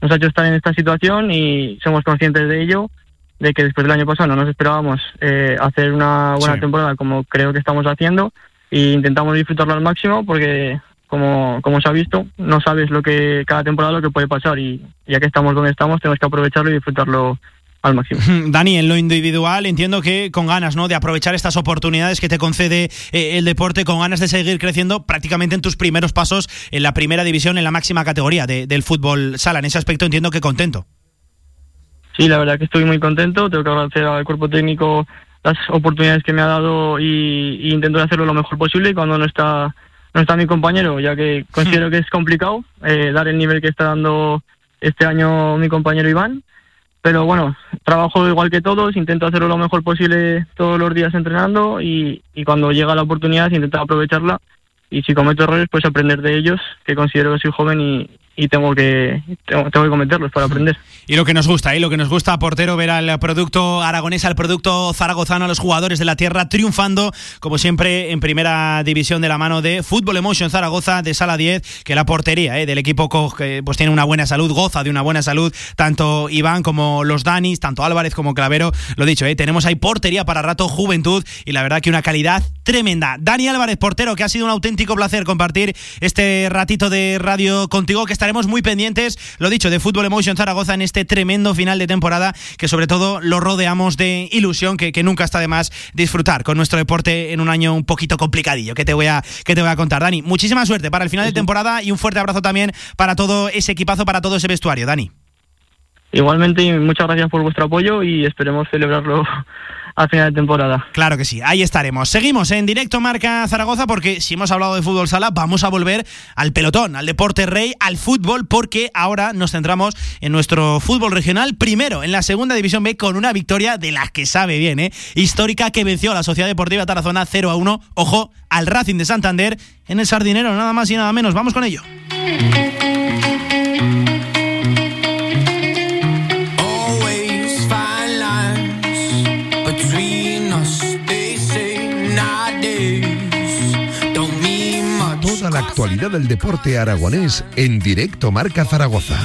nos ha hecho estar en esta situación y somos conscientes de ello, de que después del año pasado no nos esperábamos eh, hacer una buena temporada como creo que estamos haciendo e intentamos disfrutarlo al máximo porque como, como se ha visto, no sabes lo que cada temporada lo que puede pasar y ya que estamos donde estamos tenemos que aprovecharlo y disfrutarlo al máximo. [laughs] Dani, en lo individual entiendo que con ganas ¿no? de aprovechar estas oportunidades que te concede eh, el deporte, con ganas de seguir creciendo prácticamente en tus primeros pasos en la primera división, en la máxima categoría del fútbol sala. En ese aspecto entiendo que contento. Sí, la verdad que estoy muy contento. Tengo que agradecer al cuerpo técnico las oportunidades que me ha dado y, intento hacerlo lo mejor posible cuando no está no está mi compañero, ya que considero [laughs] que es complicado eh, dar el nivel que está dando este año mi compañero Iván pero bueno, trabajo igual que todos, intento hacerlo lo mejor posible todos los días entrenando y, y cuando llega la oportunidad intento aprovecharla. Y si cometo errores pues aprender de ellos, que considero que soy joven y, y tengo que tengo, que cometerlos para aprender. Y lo que nos gusta, y lo que nos gusta, portero, ver al producto aragonés, al producto zaragozano, a los jugadores de la tierra triunfando, como siempre, en primera división de la mano de Fútbol Emotion Zaragoza de Sala 10, que la portería eh, del equipo que pues tiene una buena salud, goza de una buena salud, tanto Iván como los Danis, tanto Álvarez como Clavero, lo dicho, eh, tenemos ahí portería para rato, juventud, y la verdad que una calidad tremenda. Dani Álvarez, portero, que ha sido un auténtico placer compartir este ratito de radio contigo, que está estaremos muy pendientes, lo dicho, de Fútbol Emotion Zaragoza en este tremendo final de temporada, que sobre todo lo rodeamos de ilusión, que, que nunca está de más disfrutar con nuestro deporte en un año un poquito complicadillo, que te voy a, que te voy a contar. Dani, muchísima suerte para el final de temporada y un fuerte abrazo también para todo ese equipazo, para todo ese vestuario, Dani. igualmente y muchas gracias por vuestro apoyo y esperemos celebrarlo a final de temporada. Claro que sí, ahí estaremos. Seguimos en directo Marca Zaragoza porque si hemos hablado de fútbol sala, vamos a volver al pelotón, al deporte rey, al fútbol, porque ahora nos centramos en nuestro fútbol regional, primero en la segunda división B con una victoria de las que sabe bien, ¿eh? histórica que venció a la Sociedad Deportiva Tarazona 0 a 1, ojo, al Racing de Santander en el Sardinero, nada más y nada menos. Vamos con ello. Actualidad del deporte aragonés en directo Marca Zaragoza.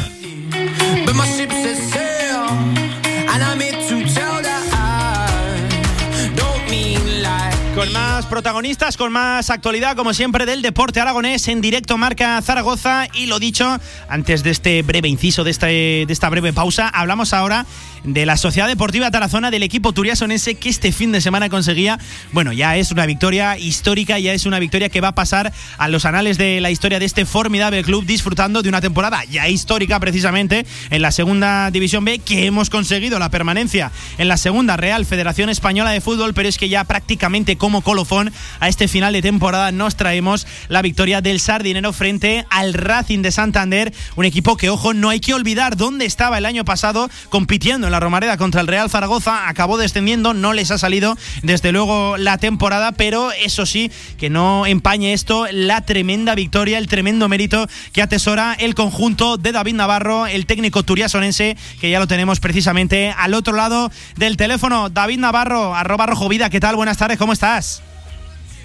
Con más protagonistas, con más actualidad, como siempre, del deporte aragonés en directo Marca Zaragoza. Y lo dicho, antes de este breve inciso, de, este, de esta breve pausa, hablamos ahora de la Sociedad Deportiva Tarazona, del equipo turiasonense que este fin de semana conseguía, bueno, ya es una victoria histórica, ya es una victoria que va a pasar a los anales de la historia de este formidable club, disfrutando de una temporada ya histórica precisamente en la segunda división B, que hemos conseguido la permanencia en la segunda Real Federación Española de Fútbol, pero es que ya prácticamente como colofón a este final de temporada nos traemos la victoria del Sardinero frente al Racing de Santander, un equipo que, ojo, no hay que olvidar dónde estaba el año pasado compitiendo en la Romareda contra el Real Zaragoza, acabó descendiendo, no les ha salido desde luego la temporada, pero eso sí, que no empañe esto la tremenda victoria, el tremendo mérito que atesora el conjunto de David Navarro, el técnico turiasonense, que ya lo tenemos precisamente al otro lado del teléfono. David Navarro, arroba rojo vida, ¿qué tal? Buenas tardes, ¿cómo estás?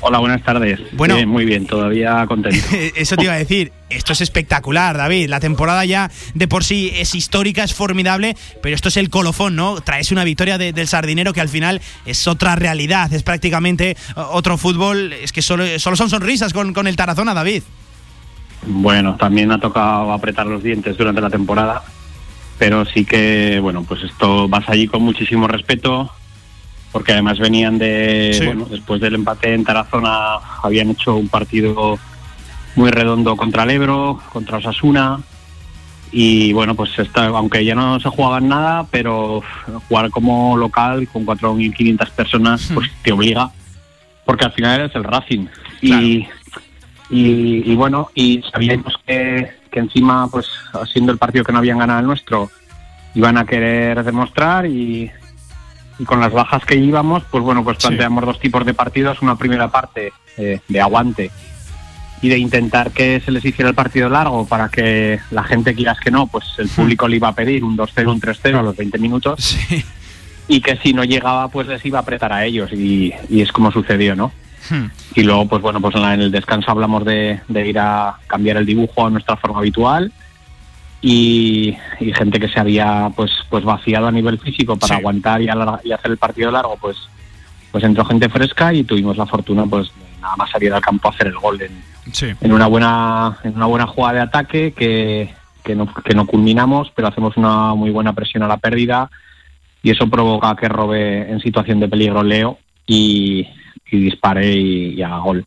Hola, buenas tardes. Bueno. Bien, muy bien, todavía contento. [laughs] Eso te iba a decir. Esto es espectacular, David. La temporada ya de por sí es histórica, es formidable, pero esto es el colofón, ¿no? Traes una victoria de- del Sardinero que al final es otra realidad, es prácticamente otro fútbol. Es que solo, solo son sonrisas con, con el Tarazona, David. Bueno, también ha tocado apretar los dientes durante la temporada, pero sí que, bueno, pues esto vas allí con muchísimo respeto, porque además venían de, Sí. bueno, después del empate en Tarazona, habían hecho un partido muy redondo contra el Ebro, contra Osasuna, y bueno, pues esta, aunque ya no se jugaban nada, pero jugar como local con 4.500 personas, pues te obliga, porque al final eres el Racing. Y, y, y bueno, y sabíamos que, que encima, pues siendo el partido que no habían ganado el nuestro, iban a querer demostrar y, y con las bajas que íbamos, pues bueno, pues planteamos dos tipos de partidos, una primera parte eh, de aguante y de intentar que se les hiciera el partido largo para que la gente quieras que no, pues el público le iba a pedir un 2-0, un 3-0 a los 20 minutos y que si no llegaba pues les iba a apretar a ellos y, y es como sucedió, ¿no? Y luego, pues bueno, pues en, el descanso hablamos de, de ir a cambiar el dibujo a nuestra forma habitual y, y gente que se había pues pues vaciado a nivel físico para Sí. aguantar y, alarga- y hacer el partido largo, pues pues entró gente fresca y tuvimos la fortuna pues de nada más salir al campo a hacer el gol en, Sí. en una buena en una buena jugada de ataque que, que no, que no culminamos, pero hacemos una muy buena presión a la pérdida y eso provoca que robe en situación de peligro Leo y, y dispare y, y haga gol.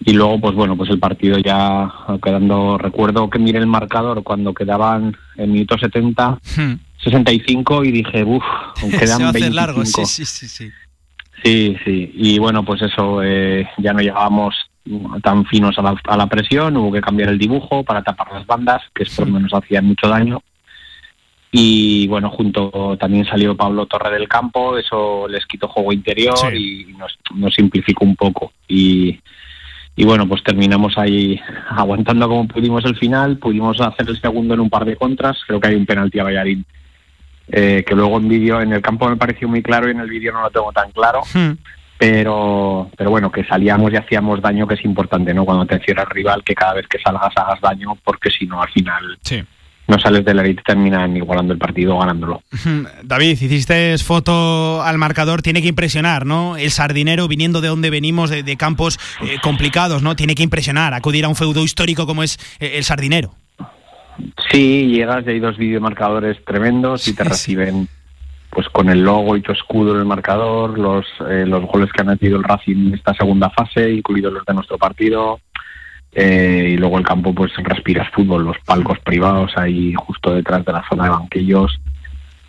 Y luego, pues bueno, pues el partido ya quedando, recuerdo que miré el marcador cuando quedaban en minuto 70, 65 y dije, uff, [laughs] Se quedan va a hacer 25. largo, sí, sí, sí. sí. Sí, sí. Y bueno, pues eso, eh, ya no llegábamos tan finos a la, a la presión, hubo que cambiar el dibujo para tapar las bandas, que es por lo menos hacían mucho daño. Y bueno, junto también salió Pablo Torre del campo, eso les quitó juego interior y nos, nos simplificó un poco. Y, y bueno, pues terminamos ahí aguantando como pudimos el final, pudimos hacer el segundo en un par de contras, creo que hay un penalti a Ballarín eh, que luego en vídeo en el campo me pareció muy claro y en el vídeo no lo tengo tan claro. Pero pero bueno que salíamos y hacíamos daño que es importante no cuando te encierra el rival que cada vez que salgas hagas daño porque si no al final no sales de la élite y terminan igualando el partido o ganándolo David, hiciste foto al marcador, tiene que impresionar, ¿no? El sardinero viniendo de donde venimos, de, de campos eh, complicados, ¿no? Tiene que impresionar, acudir a un feudo histórico como es eh, el sardinero. Sí, llegas y hay dos videomarcadores tremendos y te reciben pues con el logo y tu escudo en el marcador, los, eh, los goles que ha metido el Racing en esta segunda fase, incluidos los de nuestro partido. Eh, y luego el campo pues respiras fútbol, los palcos privados ahí justo detrás de la zona de banquillos.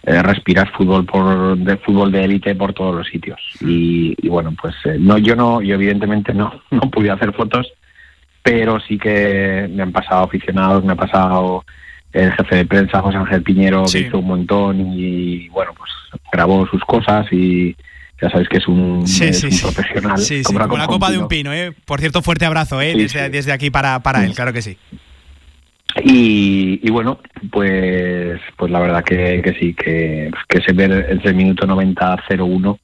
eh, respiras fútbol por de fútbol de élite por todos los sitios y, y bueno pues eh, no yo no yo evidentemente no [laughs] no pude hacer fotos pero sí que me han pasado aficionados me ha pasado el jefe de prensa José Ángel Piñero Sí. que hizo un montón y bueno pues grabó sus cosas y ya sabes que es un, Sí, es sí, un sí. profesional Sí, sí, como como la copa de un pino, ¿eh? Por cierto, fuerte abrazo, ¿eh? Sí, desde, sí. desde aquí para, para él, claro que sí. Y, y bueno, pues pues la verdad que, que sí, que, que se ve ese minuto 90-01.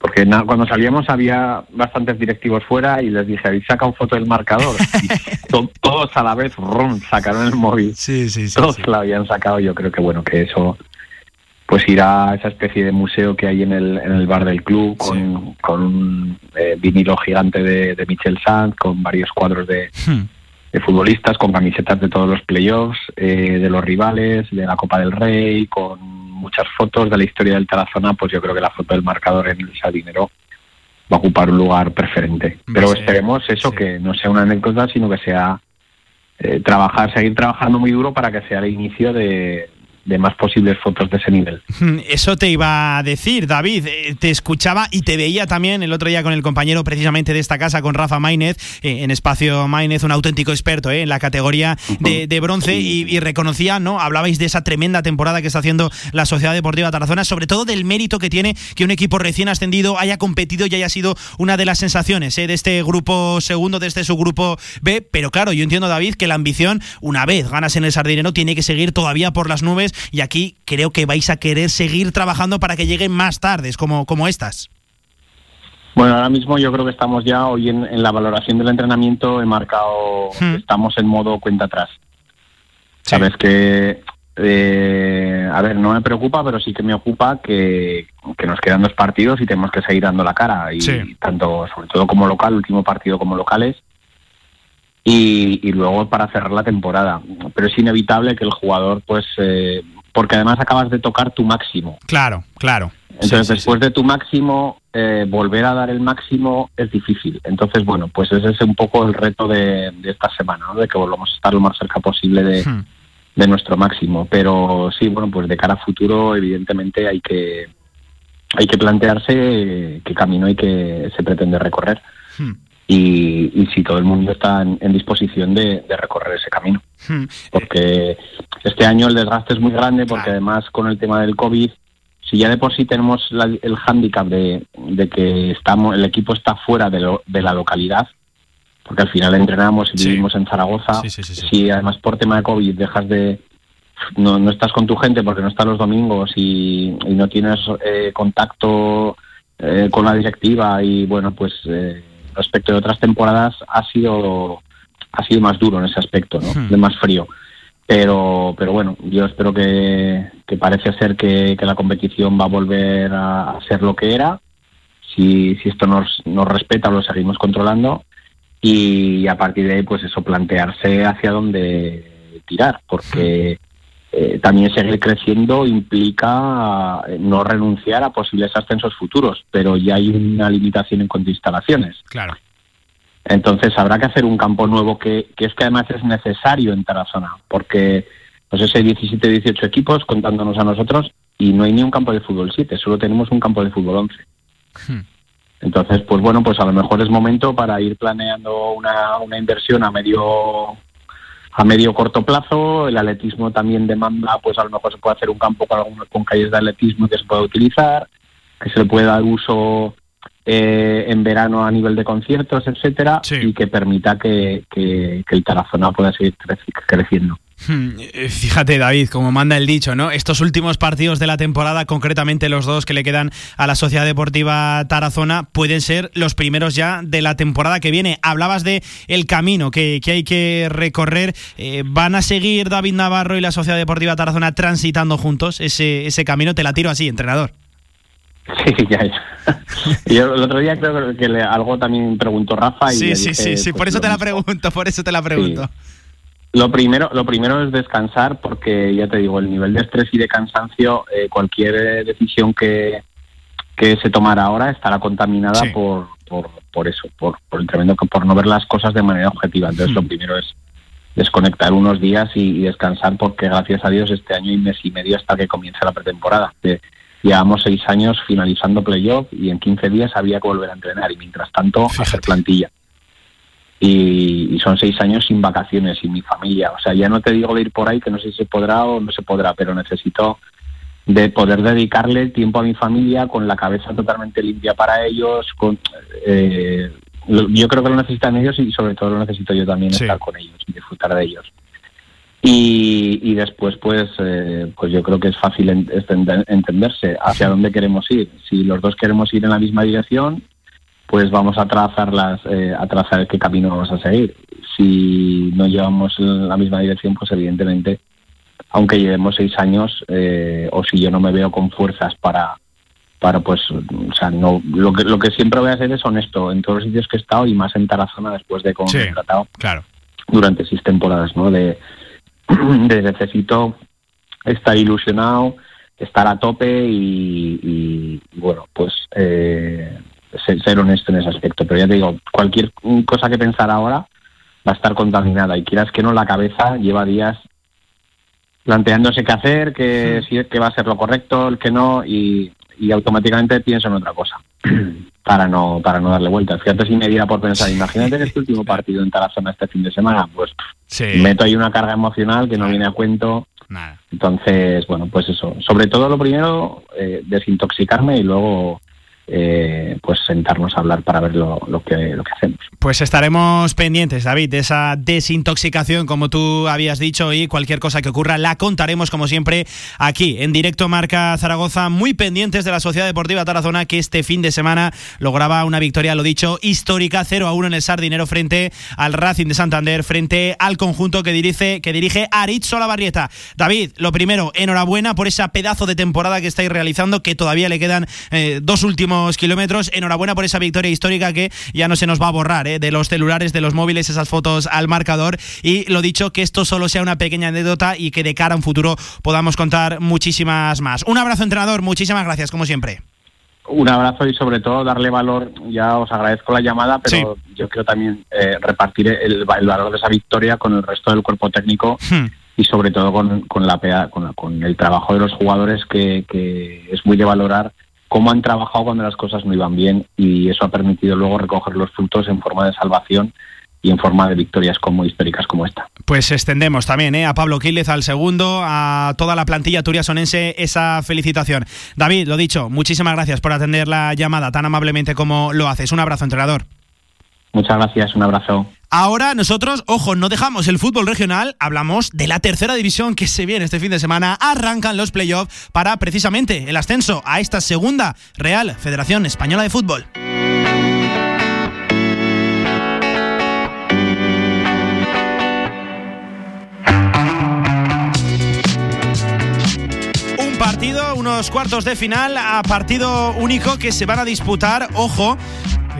Porque na- cuando salíamos había bastantes directivos fuera y les dije, ¿habéis sacado foto del marcador? [laughs] Y to- todos a la vez rum, sacaron el móvil. Sí, sí, sí. Todos la habían sacado. Yo creo que bueno, que eso pues irá a esa especie de museo que hay en el, en el bar del club con, con un eh, vinilo gigante de, de Michel Sanz, con varios cuadros de, de futbolistas con camisetas de todos los playoffs, eh, de los rivales, de la Copa del Rey, con muchas fotos de la historia del Tarazona, pues yo creo que la foto del marcador en el Sardinero va a ocupar un lugar preferente. Pero sí, esperemos eso, que no sea una anécdota, sino que sea eh, trabajar, seguir trabajando muy duro para que sea el inicio de, de más posibles fotos de ese nivel. [laughs] Eso te iba a decir, David. Eh, Te escuchaba y te veía también el otro día con el compañero precisamente de esta casa, con Rafa Maínez, eh, en Espacio Maínez, un auténtico experto eh, en la categoría de, de bronce y, y reconocía, ¿no? Hablabais de esa tremenda temporada que está haciendo la Sociedad Deportiva Tarazona, sobre todo del mérito que tiene que un equipo recién ascendido haya competido y haya sido una de las sensaciones eh, de este grupo segundo, de este subgrupo B. Pero claro, yo entiendo, David, que la ambición, una vez ganas en el Sardinero, tiene que seguir todavía por las nubes y aquí creo que vais a querer seguir trabajando para que lleguen más tardes como, como estas. Bueno, ahora mismo yo creo que estamos ya hoy en, en la valoración del entrenamiento he marcado que estamos en modo cuenta atrás. Sabes que, eh, a ver, no me preocupa, pero sí que me ocupa que, que nos quedan dos partidos y tenemos que seguir dando la cara. Y Sí. tanto, sobre todo como local, último partido como locales. Y, y luego para cerrar la temporada. Pero es inevitable que el jugador, pues, eh, porque además acabas de tocar tu máximo. Claro, claro. Entonces, después de tu máximo, eh, volver a dar el máximo es difícil. Entonces, bueno, pues ese es un poco el reto de, de esta semana, ¿no? de que volvamos a estar lo más cerca posible de, Hmm. de nuestro máximo. Pero sí, bueno, pues de cara a futuro, evidentemente hay que hay que plantearse qué camino hay que se pretende recorrer Hmm. Y, y si todo el mundo está en, en disposición de, de recorrer ese camino. Hmm. porque este año el desgaste es muy grande porque además con el tema del COVID, si ya de por sí tenemos la- el hándicap de, de que estamos el equipo está fuera de, lo- de la localidad, porque al final entrenamos y vivimos en Zaragoza, si además por tema de COVID dejas de... No, no estás con tu gente porque no estás los domingos y, y no tienes eh, contacto eh, con la directiva y bueno, pues eh, respecto de otras temporadas ha sido ha sido más duro en ese aspecto, ¿no? Hmm. De más frío. Pero, pero bueno, yo espero que, que parece ser que, que la competición va a volver a, a ser lo que era. Si, si esto nos, nos respeta, lo seguimos controlando. Y a partir de ahí, pues eso, plantearse hacia dónde tirar. Porque eh, también seguir creciendo implica eh, no renunciar a posibles ascensos futuros. Pero ya hay una limitación en cuanto a instalaciones. Claro. Entonces habrá que hacer un campo nuevo que, que es que además es necesario en Tarazona, porque pues ese 17, 18 equipos contándonos a nosotros y no hay ni un campo de fútbol 7, solo tenemos un campo de fútbol 11. Entonces, pues bueno, pues a lo mejor es momento para ir planeando una, una inversión a medio a medio corto plazo. El atletismo también demanda, pues a lo mejor se puede hacer un campo con, con calles de atletismo que se pueda utilizar, que se le puede dar uso eh, en verano a nivel de conciertos, etcétera, y que permita que, que- que el Tarazona pueda seguir creci- creciendo. Hmm, eh, Fíjate, David, como manda el dicho, ¿no? Estos últimos partidos de la temporada, concretamente los dos que le quedan a la Sociedad Deportiva Tarazona, pueden ser los primeros ya de la temporada que viene. Hablabas de el camino que, que hay que recorrer. Eh, ¿Van a seguir David Navarro y la Sociedad Deportiva Tarazona transitando juntos ese, ese camino? Te la tiro así, entrenador. Sí, [laughs] ya, ya. Yo el otro día creo que le- algo también preguntó Rafa. Y Sí, sí, dije, sí, sí, pues, por eso te la pregunto, por eso te la pregunto. Lo primero, lo primero es descansar porque ya te digo, el nivel de estrés y de cansancio, eh, cualquier eh, decisión que, que se tomara ahora estará contaminada por, por, por eso, por, por el tremendo, por no ver las cosas de manera objetiva. Entonces lo primero es desconectar unos días y, y descansar porque gracias a Dios este año y mes y medio hasta que comience la pretemporada. Que llevamos seis años finalizando playoff y en 15 días había que volver a entrenar y mientras tanto hacer plantilla. Y, y son seis años sin vacaciones, sin mi familia. O sea, ya no te digo de ir por ahí, que no sé si se podrá o no se podrá, pero necesito de poder dedicarle tiempo a mi familia con la cabeza totalmente limpia para ellos. Con, eh, yo creo que lo necesitan ellos y sobre todo lo necesito yo también Sí. estar con ellos y disfrutar de ellos. Y, y después, pues, eh, pues yo creo que es fácil en- entender- entenderse hacia dónde queremos ir. Si los dos queremos ir en la misma dirección, pues vamos a trazar las, eh, a trazar qué camino vamos a seguir. Si no llevamos la misma dirección, pues evidentemente, aunque llevemos seis años, eh, o si yo no me veo con fuerzas para, para pues, o sea, no, lo que, lo que siempre voy a hacer es honesto en todos los sitios que he estado y más en Tarazona después de cómo Sí, he tratado claro. durante seis temporadas, ¿no? De, [clears throat] de necesito estar ilusionado, estar a tope y, y, bueno, pues eh, ser, ser honesto en ese aspecto. Pero ya te digo, cualquier cosa que pensar ahora va a estar contaminada y quieras que no, la cabeza lleva días planteándose qué hacer, que si es que va a ser lo correcto, el que no, y, y automáticamente pienso en otra cosa [clears throat] para no para no darle vuelta. Fíjate si me diera por pensar, imagínate que este último partido en Tarazona este fin de semana, pues meto ahí una carga emocional que no viene a cuento. Entonces, bueno, pues eso. Sobre todo lo primero, eh, desintoxicarme y luego eh, pues sentarnos a hablar para ver lo, que lo que hacemos. Pues estaremos pendientes, David, de esa desintoxicación, como tú habías dicho, y cualquier cosa que ocurra la contaremos, como siempre, aquí, en directo Marca Zaragoza, muy pendientes de la Sociedad Deportiva Tarazona, que este fin de semana lograba una victoria, lo dicho, histórica, 0 a 1 en el Sardinero frente al Racing de Santander, frente al conjunto que dirige, que dirige Barrieta. David, lo primero, enhorabuena por ese pedazo de temporada que estáis realizando, que todavía le quedan eh, dos últimos kilómetros. Enhorabuena por esa victoria histórica que ya no se nos va a borrar eh, de los celulares, de los móviles, esas fotos al marcador. Y lo dicho, que esto solo sea una pequeña anécdota y que de cara a un futuro podamos contar muchísimas más. Un abrazo, entrenador. Muchísimas gracias, como siempre. Un abrazo y sobre todo darle valor, ya os agradezco la llamada, pero yo quiero también eh, repartir el, el valor de esa victoria con el resto del cuerpo técnico y sobre todo con, con la, con, el trabajo de los jugadores que, que es muy de valorar cómo han trabajado cuando las cosas no iban bien y eso ha permitido luego recoger los frutos en forma de salvación y en forma de victorias como históricas como esta. Pues extendemos también eh, a Pablo Quílez, al segundo, a toda la plantilla turiasonense esa felicitación. David, lo dicho, muchísimas gracias por atender la llamada tan amablemente como lo haces. Un abrazo, entrenador. Muchas gracias, un abrazo. Ahora nosotros, ojo, no dejamos el fútbol regional, hablamos de la tercera división que se viene este fin de semana. Arrancan los playoffs para precisamente el ascenso a esta segunda Real Federación Española de Fútbol. Partido, unos cuartos de final a partido único que se van a disputar, ojo.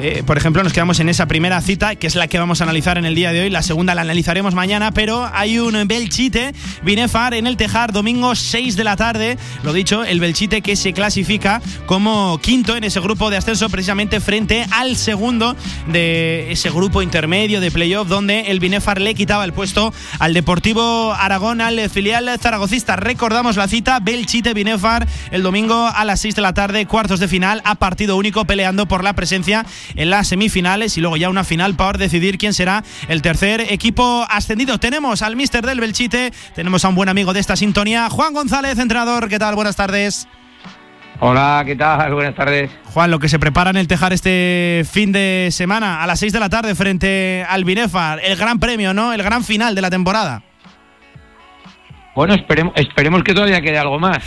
Eh, por ejemplo, nos quedamos en esa primera cita, que es la que vamos a analizar en el día de hoy. La segunda la analizaremos mañana, pero hay un Belchite Binefar en el Tejar, domingo 6 de la tarde. Lo dicho, el Belchite que se clasifica como quinto en ese grupo de ascenso, precisamente frente al segundo de ese grupo intermedio de playoff, donde el Binefar le quitaba el puesto al Deportivo Aragón, al filial zaragocista. Recordamos la cita, Belchite Binefar, el domingo a las 6 de la tarde, cuartos de final, a partido único, peleando por la presencia en las semifinales y luego ya una final para decidir quién será el tercer equipo ascendido. Tenemos al mister del Belchite, tenemos a un buen amigo de esta sintonía, Juan González, entrenador. ¿Qué tal? Buenas tardes. Hola, ¿qué tal? Buenas tardes. Juan, lo que se prepara en el Tejar este fin de semana a las 6 de la tarde frente al Binefar, el gran premio, ¿no? El gran final de la temporada. Bueno, esperemos, esperemos que todavía quede algo más.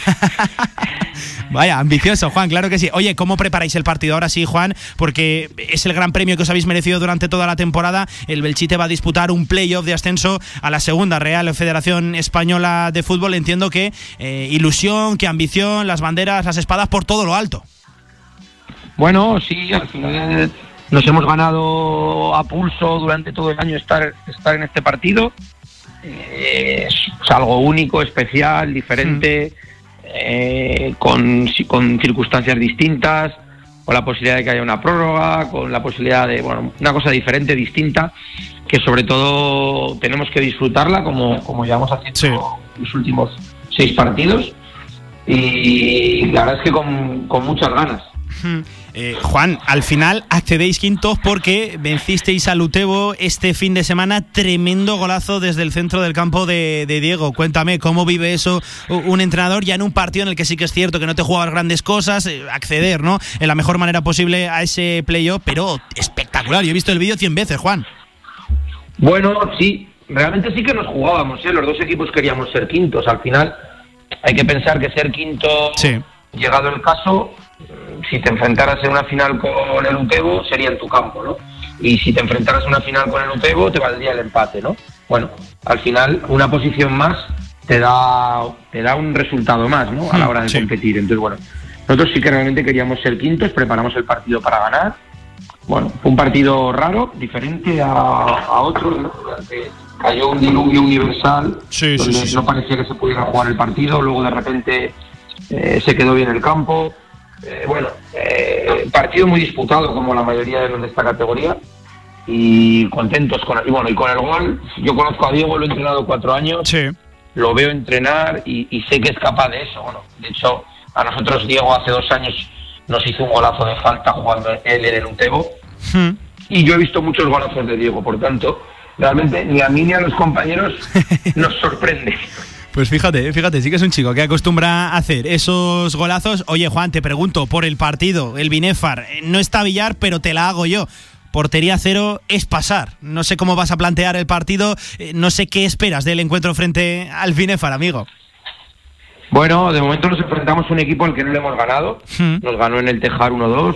[laughs] Vaya, ambicioso, Juan, claro que sí. Oye, ¿cómo preparáis el partido ahora sí, Juan? Porque es el gran premio que os habéis merecido durante toda la temporada. El Belchite va a disputar un playoff de ascenso a la segunda Real Federación Española de Fútbol. Entiendo que eh, ilusión, que ambición, las banderas, las espadas por todo lo alto. Bueno, sí, al final nos hemos ganado a pulso durante todo el año estar, estar en este partido. Es algo único, especial, diferente, eh, con, con circunstancias distintas. con la posibilidad de que haya una prórroga, con la posibilidad de, bueno, una cosa diferente, distinta, que sobre todo tenemos que disfrutarla como, como llevamos haciendo los últimos seis partidos y la verdad es que con, con muchas ganas. Eh, Juan, al final accedéis quintos porque vencisteis a Lutebo este fin de semana. Tremendo golazo desde el centro del campo de, de Diego. Cuéntame, ¿cómo vive eso un entrenador ya en un partido en el que sí que es cierto que no te jugabas grandes cosas? eh, acceder, ¿no? En la mejor manera posible a ese playoff, pero espectacular. Yo he visto el vídeo 100 veces, Juan. Bueno, sí, realmente sí que nos jugábamos, ¿eh? los dos equipos queríamos ser quintos. Al final hay que pensar que ser quinto, llegado el caso, si te enfrentaras en una final con el Utebo sería en tu campo, ¿no? Y si te enfrentaras en una final con el Utebo te valdría el empate, ¿no? Bueno, al final una posición más te da, te da un resultado más, ¿no? A la hora de competir. Entonces, bueno, nosotros sí que realmente queríamos ser quintos, preparamos el partido para ganar. Bueno, fue un partido raro, diferente a, a otros, ¿no? Cayó un diluvio universal, Sí, donde sí. no parecía que se pudiera jugar el partido, luego de repente eh, se quedó bien el campo. Eh, bueno, eh, partido muy disputado como la mayoría de los de esta categoría y contentos con el, y bueno y con el gol. Yo conozco a Diego, lo he entrenado cuatro años, lo veo entrenar y, y sé que es capaz de eso. Bueno, de hecho a nosotros Diego hace dos años nos hizo un golazo de falta jugando él en el Utebo y yo he visto muchos golazos de Diego, por tanto realmente ni a mí ni a los compañeros [laughs] nos sorprende. Pues fíjate, fíjate, sí que es un chico que acostumbra a hacer esos golazos. Oye, Juan, te pregunto por el partido, el Binefar. eh, No está Villar, pero te la hago yo. Portería cero es pasar. No sé cómo vas a plantear el partido, eh, no sé qué esperas del encuentro frente al Binefar, amigo. Bueno, de momento nos enfrentamos a un equipo al que no le hemos ganado. Nos ganó en el Tejar 1-2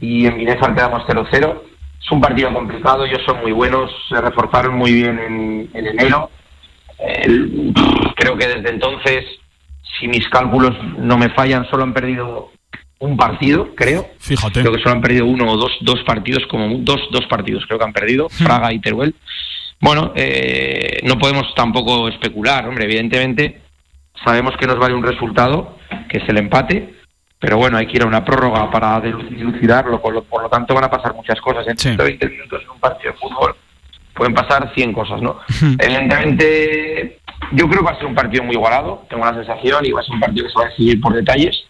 y en Binefar quedamos 0-0. Es un partido complicado, ellos son muy buenos, se reforzaron muy bien en, en enero. El- creo que desde entonces, si mis cálculos no me fallan, solo han perdido un partido, creo. Fíjate. Creo que solo han perdido uno o dos, dos partidos, como dos, dos partidos creo que han perdido, Fraga y Teruel. Bueno, eh, no podemos tampoco especular, hombre, evidentemente sabemos que nos vale un resultado, que es el empate, pero bueno, hay que ir a una prórroga para dilu- dilucidarlo, por lo, por lo tanto van a pasar muchas cosas. En 120 minutos en un partido de fútbol pueden pasar 100 cosas, ¿no? Evidentemente, yo creo que va a ser un partido muy igualado, tengo la sensación, y va a ser un partido que se va a decidir por detalles,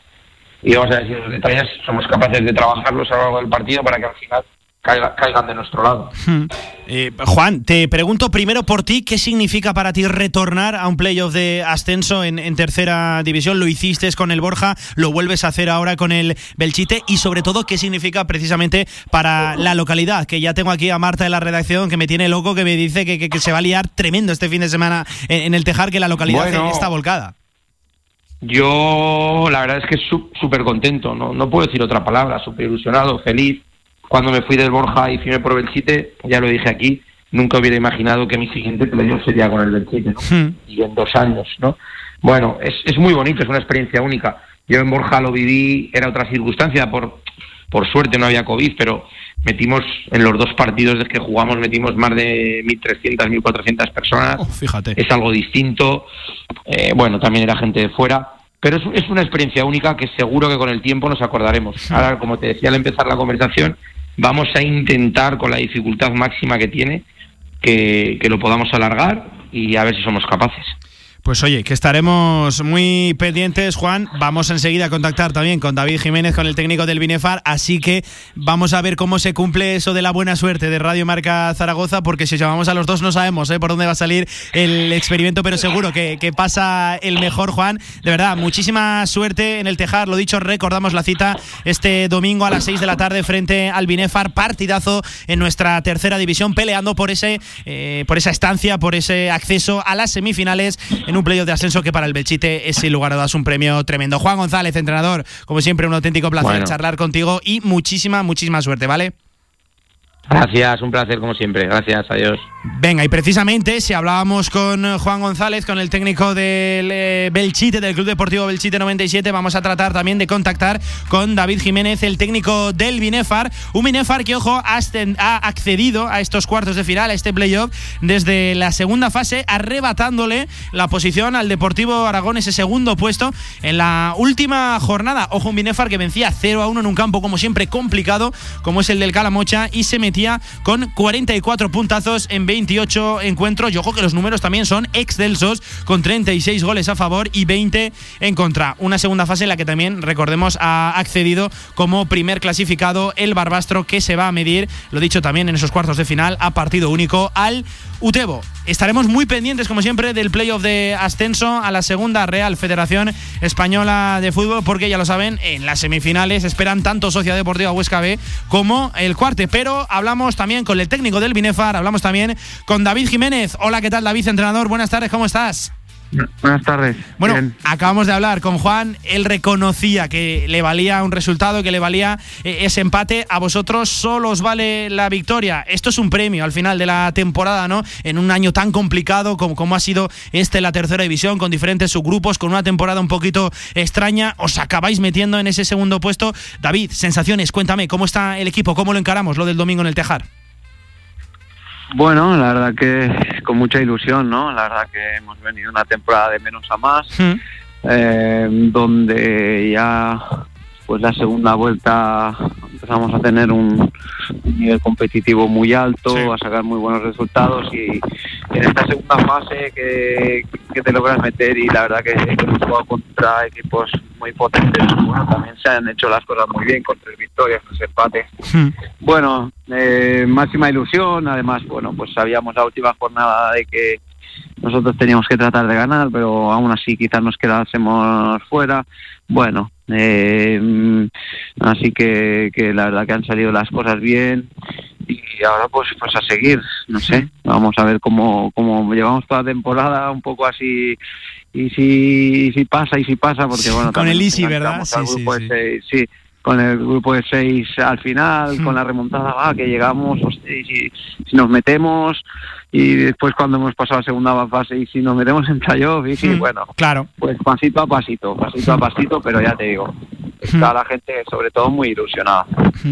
y vamos a decir los detalles, somos capaces de trabajarlos a lo largo del partido para que al final caiga- caigan de nuestro lado. [laughs] Eh, Juan, te pregunto primero por ti, ¿qué significa para ti retornar a un playoff de ascenso en, en tercera división? Lo hiciste con el Borja, lo vuelves a hacer ahora con el Belchite y sobre todo, ¿qué significa precisamente para la localidad? Que ya tengo aquí a Marta de la redacción que me tiene loco, que me dice que, que- que se va a liar tremendo este fin de semana en, en el Tejar, que la localidad Bueno. está volcada. Yo la verdad es que súper contento, no, no puedo decir otra palabra, súper ilusionado, feliz. Cuando me fui del Borja y firmé por Belchite, ya lo dije aquí, nunca hubiera imaginado que mi siguiente playoff sería con el Belchite, ¿no? Y en dos años, ¿no? Bueno, es, es muy bonito, es una experiencia única. Yo en Borja lo viví, era otra circunstancia, por, por suerte no había COVID, pero metimos en los dos partidos que jugamos, metimos más de 1.300, 1.400 personas. fíjate. Es algo distinto. Eh, bueno, también era gente de fuera. Pero es, es una experiencia única que seguro que con el tiempo nos acordaremos. Ahora, como te decía al empezar la conversación, vamos a intentar, con la dificultad máxima que tiene, que, que lo podamos alargar y a ver si somos capaces. Pues oye, que estaremos muy pendientes, Juan. Vamos enseguida a contactar también con David Jiménez, con el técnico del Binefar. Así que vamos a ver cómo se cumple eso de la buena suerte de Radio Marca Zaragoza, porque si llamamos a los dos no sabemos ¿eh? por dónde va a salir el experimento, pero seguro que, pasa el mejor, Juan. De verdad, muchísima suerte en el Tejar. Lo dicho, recordamos la cita este domingo a las 6 de la tarde frente al Binefar. Partidazo en nuestra tercera división, peleando por, ese, eh, por esa estancia, por ese acceso a las semifinales un playoff de ascenso que para el Belchite es sin lugar a dudas un premio tremendo. Juan González, entrenador, como siempre, un auténtico placer Bueno. charlar contigo y muchísima, muchísima suerte, ¿vale? Gracias, un placer como siempre. Gracias, adiós. Venga, y precisamente si hablábamos con Juan González, con el técnico del eh, Belchite, del Club Deportivo Belchite 97, vamos a tratar también de contactar con David Jiménez, el técnico del Binefar. Un Binefar que, ojo, ha, accedido a estos cuartos de final, a este playoff, desde la segunda fase, arrebatándole la posición al Deportivo Aragón, ese segundo puesto en la última jornada. Ojo, un Binefar que vencía 0 a 1 en un campo, como siempre, complicado, como es el del Calamocha, y se con 44 puntazos en 28 encuentros. Y ojo que los números también son excelsos, con 36 goles a favor y 20 en contra. Una segunda fase en la que también, recordemos, ha accedido como primer clasificado el Barbastro, que se va a medir, lo dicho también en esos cuartos de final, a partido único al Utebo. Estaremos muy pendientes, como siempre, del playoff de ascenso a la segunda Real Federación Española de Fútbol, porque ya lo saben, en las semifinales esperan tanto Sociedad Deportiva Huesca B como el cuarte. Pero hablamos también con el técnico del Binefar, hablamos también con David Jiménez. Hola, ¿qué tal, David, entrenador? Buenas tardes, ¿cómo estás? Buenas tardes. Bueno, acabamos de hablar con Juan. Él reconocía que le valía un resultado, que le valía eh, ese empate. A vosotros solo os vale la victoria. Esto es un premio al final de la temporada, ¿no? En un año tan complicado como, como ha sido este, la tercera división, con diferentes subgrupos, con una temporada un poquito extraña. Os acabáis metiendo en ese segundo puesto. David, sensaciones, cuéntame, ¿cómo está el equipo? ¿Cómo lo encaramos lo del domingo en el Tejar? Bueno, la verdad que con mucha ilusión, ¿no? La verdad que hemos venido una temporada de menos a más, eh, donde ya pues la segunda vuelta empezamos a tener un, nivel competitivo muy alto, a sacar muy buenos resultados y, en esta segunda fase que, te logras meter y la verdad que, hemos jugado contra equipos muy potentes, bueno, también se han hecho las cosas muy bien con tres victorias, tres empates. Bueno, eh, máxima ilusión, además, bueno, pues sabíamos la última jornada de que nosotros teníamos que tratar de ganar, pero aún así quizás nos quedásemos fuera. Bueno, eh, así que, que la verdad que han salido las cosas bien y ahora pues pues a seguir, no sé, vamos a ver cómo, cómo llevamos toda la temporada un poco así y si, si pasa y si pasa, porque bueno... Con el Easy, ¿verdad? Sí, sí, con el grupo de seis al final, con la remontada, va, que llegamos, y si, si nos metemos, y después cuando hemos pasado a segunda fase y si nos metemos en playoff y sí, bueno, claro. pues pasito a pasito, pasito a pasito, pero ya te digo, está la gente sobre todo muy ilusionada.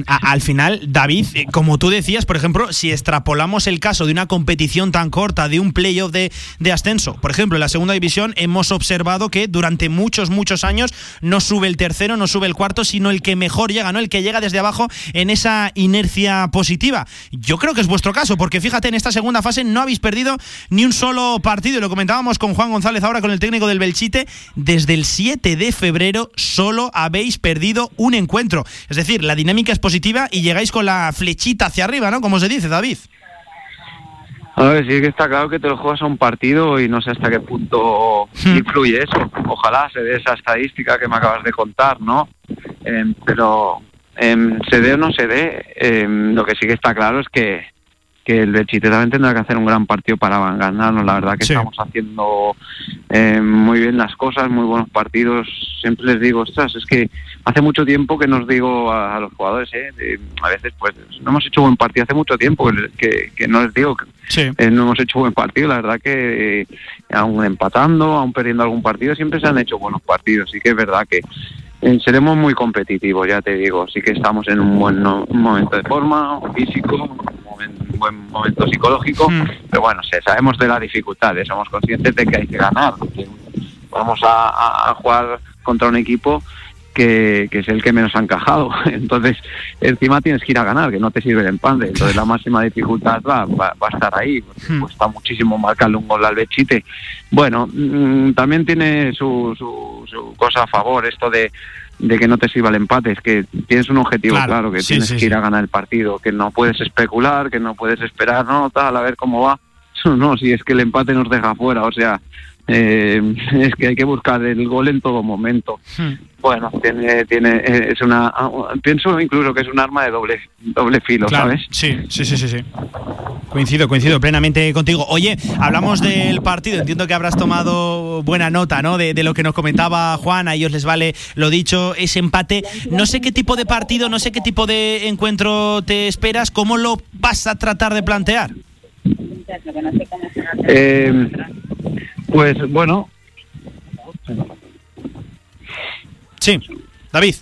al final, David, eh, como tú decías, por ejemplo, si extrapolamos el caso de una competición tan corta, de un playoff de, de ascenso, por ejemplo, en la segunda división hemos observado que durante muchos, muchos años no sube el tercero, no sube el cuarto, sino el que mejor llega, ¿no? El que llega desde abajo en esa inercia positiva. Yo creo que es vuestro caso, porque fíjate, en esta segunda fase no habéis perdido ni un solo partido. Y lo comentábamos con Juan González ahora con el técnico del Belchite. Desde el 7 de febrero solo habéis perdido un encuentro. Es decir, la dinámica es positiva y llegáis con la flechita hacia arriba, ¿no? Como se dice, David. A ver, sí que está claro que te lo juegas a un partido y no sé hasta qué punto hmm. influye eso. Ojalá se dé esa estadística que me acabas de contar, ¿no? Em, pero em, se dé o no se dé, em, lo que sí que está claro es que que el Belchite también tendrá que hacer un gran partido para ganarnos. La verdad que estamos haciendo eh, muy bien las cosas, muy buenos partidos. Siempre les digo, ostras, es que hace mucho tiempo que nos digo a, los jugadores, eh, a veces pues no hemos hecho buen partido, hace mucho tiempo que, no les digo que eh, no hemos hecho buen partido. La verdad que eh, aún empatando, aún perdiendo algún partido, siempre se han hecho buenos partidos. Sí que es verdad que seremos muy competitivos, ya te digo. Sí que estamos en un buen momento de forma, físico, un buen momento psicológico, mm. pero bueno, sabemos de las dificultades, somos conscientes de que hay que ganar. vamos a, jugar contra un equipo que, es el que menos ha encajado. [laughs] Entonces, encima tienes que ir a ganar, que no te sirve el empate. Entonces, la máxima dificultad va, va, a estar ahí. Hmm. Cuesta muchísimo marcarle un gol al Bechite. Bueno, mm, también tiene su, su, cosa a favor esto de, de que no te sirva el empate, es que tienes un objetivo claro, que tienes que ir a ganar el partido, que no puedes especular, que no puedes esperar, no, tal, a ver cómo va. [laughs] No, si es que el empate nos deja fuera, o sea, eh, [laughs] es que hay que buscar el gol en todo momento. Bueno, tiene, tiene, eh, es una, pienso incluso que es un arma de doble, doble filo, Claro, ¿sabes? Sí, sí, sí, sí, sí. Coincido, coincido plenamente contigo. Oye, hablamos del partido, entiendo que habrás tomado buena nota, ¿no? De, de lo que nos comentaba Juan, a ellos les vale lo dicho, ese empate. No sé qué tipo de partido, no sé qué tipo de encuentro te esperas, ¿cómo lo vas a tratar de plantear? Eh, pues bueno, Sí, David.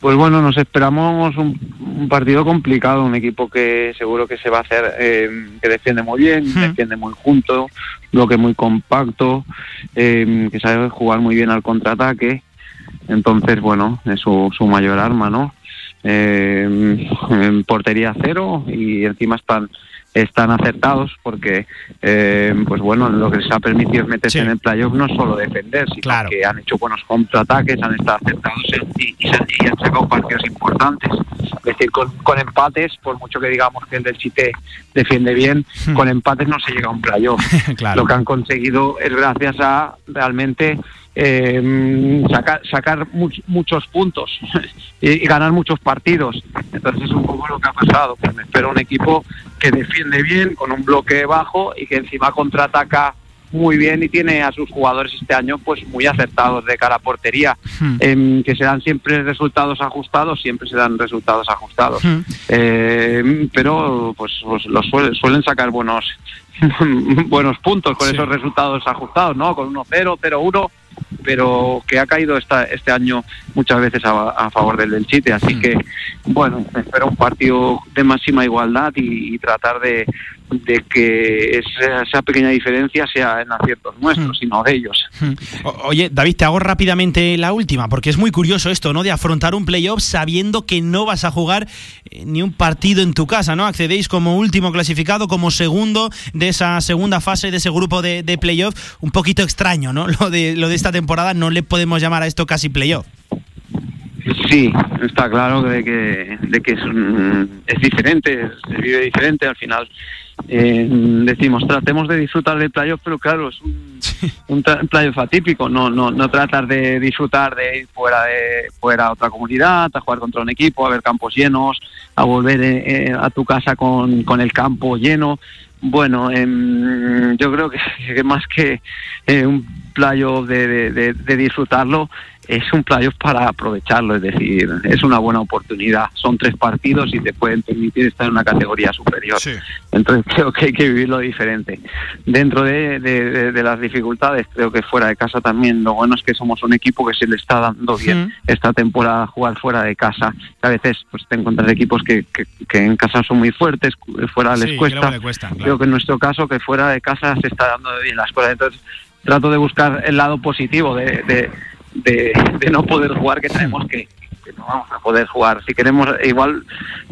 Pues bueno, nos esperamos un, un partido complicado, un equipo que seguro que se va a hacer, eh, que defiende muy bien, defiende muy junto, bloque muy compacto, eh, que sabe jugar muy bien al contraataque. Entonces, bueno, es su, su mayor arma, ¿no? Eh, en portería cero y encima están están acertados porque, eh, pues bueno, lo que les ha permitido meterse en el playoff no es solo defender, sino que han hecho buenos contraataques, han estado acertados y, han, y han sacado partidos importantes. Es decir, con, con empates, por mucho que digamos que el del Chite defiende bien, con empates no se llega a un playoff. [laughs] Lo que han conseguido es gracias a realmente eh, sacar, sacar much- muchos puntos [laughs] y, y ganar muchos partidos. Entonces es un poco lo que ha pasado. Pues me espero un equipo que defiende bien, con un bloque bajo y que encima contraataca muy bien y tiene a sus jugadores este año pues muy acertados de cara a portería. Em, que se dan siempre resultados ajustados, siempre se dan resultados ajustados. Eh, pero pues, pues los suelen, suelen sacar buenos [laughs] buenos puntos con esos resultados ajustados, ¿no? Con 1-0, 0-1, pero que ha caído esta, este año muchas veces a, a favor del del Chite. Así que, bueno, espero un partido de máxima igualdad y, y tratar de, de que esa, esa pequeña diferencia sea en aciertos nuestros y no de ellos. O- Oye, David, te hago rápidamente la última, porque es muy curioso esto, ¿no? De afrontar un playoff sabiendo que no vas a jugar eh, ni un partido en tu casa, ¿no? Accedéis como último clasificado, como segundo de esa segunda fase de ese grupo de, de playoff. Un poquito extraño, ¿no? [laughs] Lo de, lo de esta temporada, no le podemos llamar a esto casi playoff. Sí, está claro de que, de que es, un- es diferente, se vive diferente al final. eh, decimos, tratemos de disfrutar del playoff, pero claro, es un, un playoff atípico, no, no, no tratar de disfrutar de ir fuera de fuera a otra comunidad, a jugar contra un equipo, a ver campos llenos, a volver eh, eh, a tu casa con, con el campo lleno. Bueno, em, yo creo que, más que eh, un playoff de, de- de- de disfrutarlo, es un playoff para aprovecharlo, es decir, es una buena oportunidad. Son tres partidos y te pueden permitir estar en una categoría superior. Entonces [laughs] creo que hay que vivirlo diferente. Dentro de, de- de- las dificultades, creo que fuera de casa también, lo bueno es que somos un equipo que se le está dando bien esta temporada jugar fuera de casa. A veces pues te encuentras equipos que, que- que en casa son muy fuertes, fuera Sí, les que cuesta. cuestan, claro. Creo que en nuestro caso, que fuera de casa se está dando bien las cosas. Entonces trato de buscar el lado positivo de, de, no poder jugar, que sabemos que, no vamos a poder jugar. Si queremos, igual,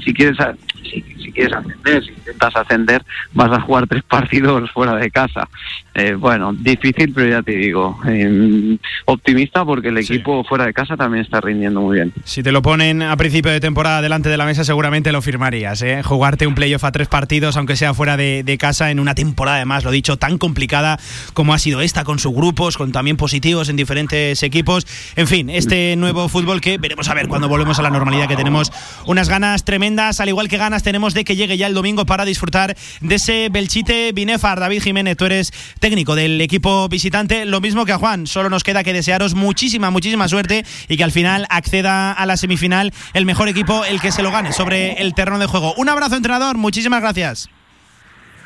si quieres, si quieres ascender, si intentas ascender, vas a jugar tres [laughs] partidos fuera de casa. Eh, bueno, difícil, pero ya te digo, eh, optimista porque el equipo fuera de casa también está rindiendo muy bien. Si te lo ponen a principio de temporada delante de la mesa, seguramente lo firmarías, ¿eh? Jugarte un playoff a tres partidos, aunque sea fuera de, de casa, en una temporada, además, lo dicho, tan complicada como ha sido esta, con sus grupos, con también positivos en diferentes equipos. En fin, este nuevo fútbol que veremos a ver cuando volvemos a la normalidad, que tenemos unas ganas tremendas, al igual que ganas tenemos de que llegue ya el domingo para disfrutar de ese Belchite Binefar. David Jiménez, tú eres técnico del equipo visitante, lo mismo que a Juan, solo nos queda que desearos muchísima, muchísima suerte y que al final acceda a la semifinal el mejor equipo, el que se lo gane sobre el terreno de juego. Un abrazo, entrenador, muchísimas gracias.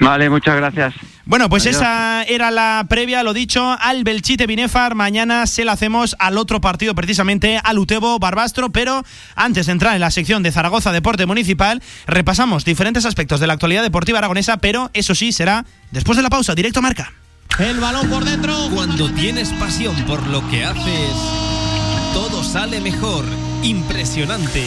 Vale, muchas gracias. Bueno, pues Adiós. esa era la previa, lo dicho, al Belchite Binefar. Mañana se la hacemos al otro partido, precisamente al Utebo Barbastro. Pero antes de entrar en la sección de Zaragoza Deporte Municipal, repasamos diferentes aspectos de la actualidad deportiva aragonesa, pero eso sí será después de la pausa, directo a marca. El balón por dentro. Cuando tienes pasión por lo que haces, todo sale mejor. Impresionante.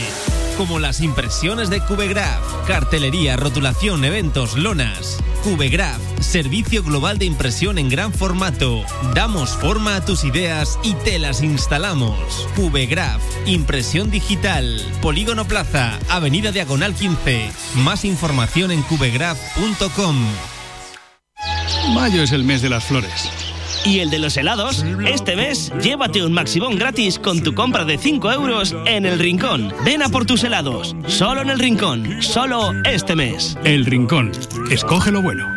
Como las impresiones de Cubegraph. Cartelería, rotulación, eventos, lonas. Cubegraph, servicio global de impresión en gran formato. Damos forma a tus ideas y te las instalamos. Cubegraph, impresión digital. Polígono Plaza, Avenida Diagonal 15. Más información en cubegraph.com. Mayo es el mes de las flores. Y el de los helados, este mes, llévate un Maxibón gratis con tu compra de 5 euros en El Rincón. Ven a por tus helados, solo en El Rincón, solo este mes. El Rincón. Escoge lo bueno.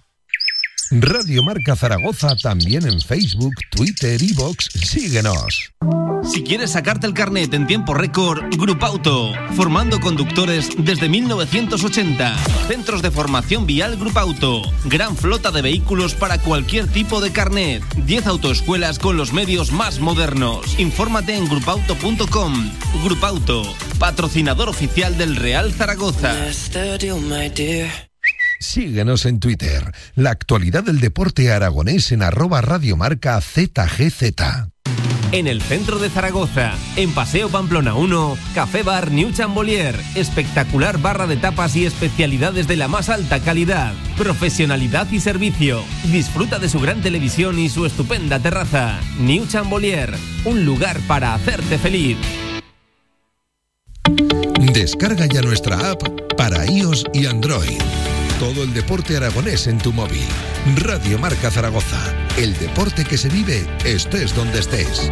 Radio Marca Zaragoza también en Facebook, Twitter y Vox. Síguenos. Si quieres sacarte el carnet en tiempo récord, Grupauto, formando conductores desde 1980. Centros de formación vial Grupauto. Gran flota de vehículos para cualquier tipo de carnet. 10 autoescuelas con los medios más modernos. Infórmate en grupauto.com. Grupauto, patrocinador oficial del Real Zaragoza. Síguenos en Twitter. La actualidad del deporte aragonés en arroba radiomarca ZGZ. En el centro de Zaragoza, en Paseo Pamplona 1, Café Bar New Chambolier, espectacular barra de tapas y especialidades de la más alta calidad, profesionalidad y servicio. Disfruta de su gran televisión y su estupenda terraza. New Chambolier, un lugar para hacerte feliz. Descarga ya nuestra app para iOS y Android. Todo el deporte aragonés en tu móvil. Radio Marca Zaragoza. El deporte que se vive estés donde estés.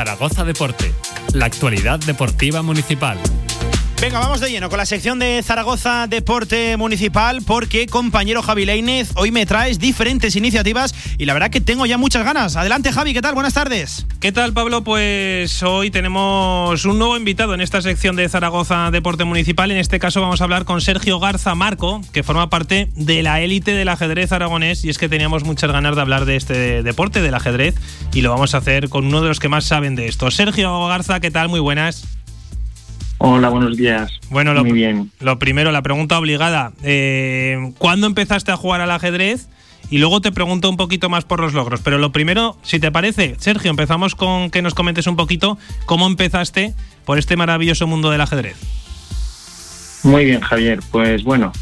Zaragoza Deporte, la actualidad deportiva municipal. Venga, vamos de lleno con la sección de Zaragoza Deporte Municipal porque, compañero Javi Leinez, hoy me traes diferentes iniciativas y la verdad que tengo ya muchas ganas. Adelante Javi, ¿qué tal? Buenas tardes. ¿Qué tal Pablo? Pues hoy tenemos un nuevo invitado en esta sección de Zaragoza Deporte Municipal. En este caso vamos a hablar con Sergio Garza Marco, que forma parte de la élite del ajedrez aragonés y es que teníamos muchas ganas de hablar de este deporte, del ajedrez, y lo vamos a hacer con uno de los que más saben de esto. Sergio Garza, ¿qué tal? Muy buenas. Hola, buenos días. Bueno, lo, Muy bien. lo primero, la pregunta obligada. Eh, ¿Cuándo empezaste a jugar al ajedrez? Y luego te pregunto un poquito más por los logros. Pero lo primero, si te parece, Sergio, empezamos con que nos comentes un poquito cómo empezaste por este maravilloso mundo del ajedrez. Muy bien, Javier. Pues bueno,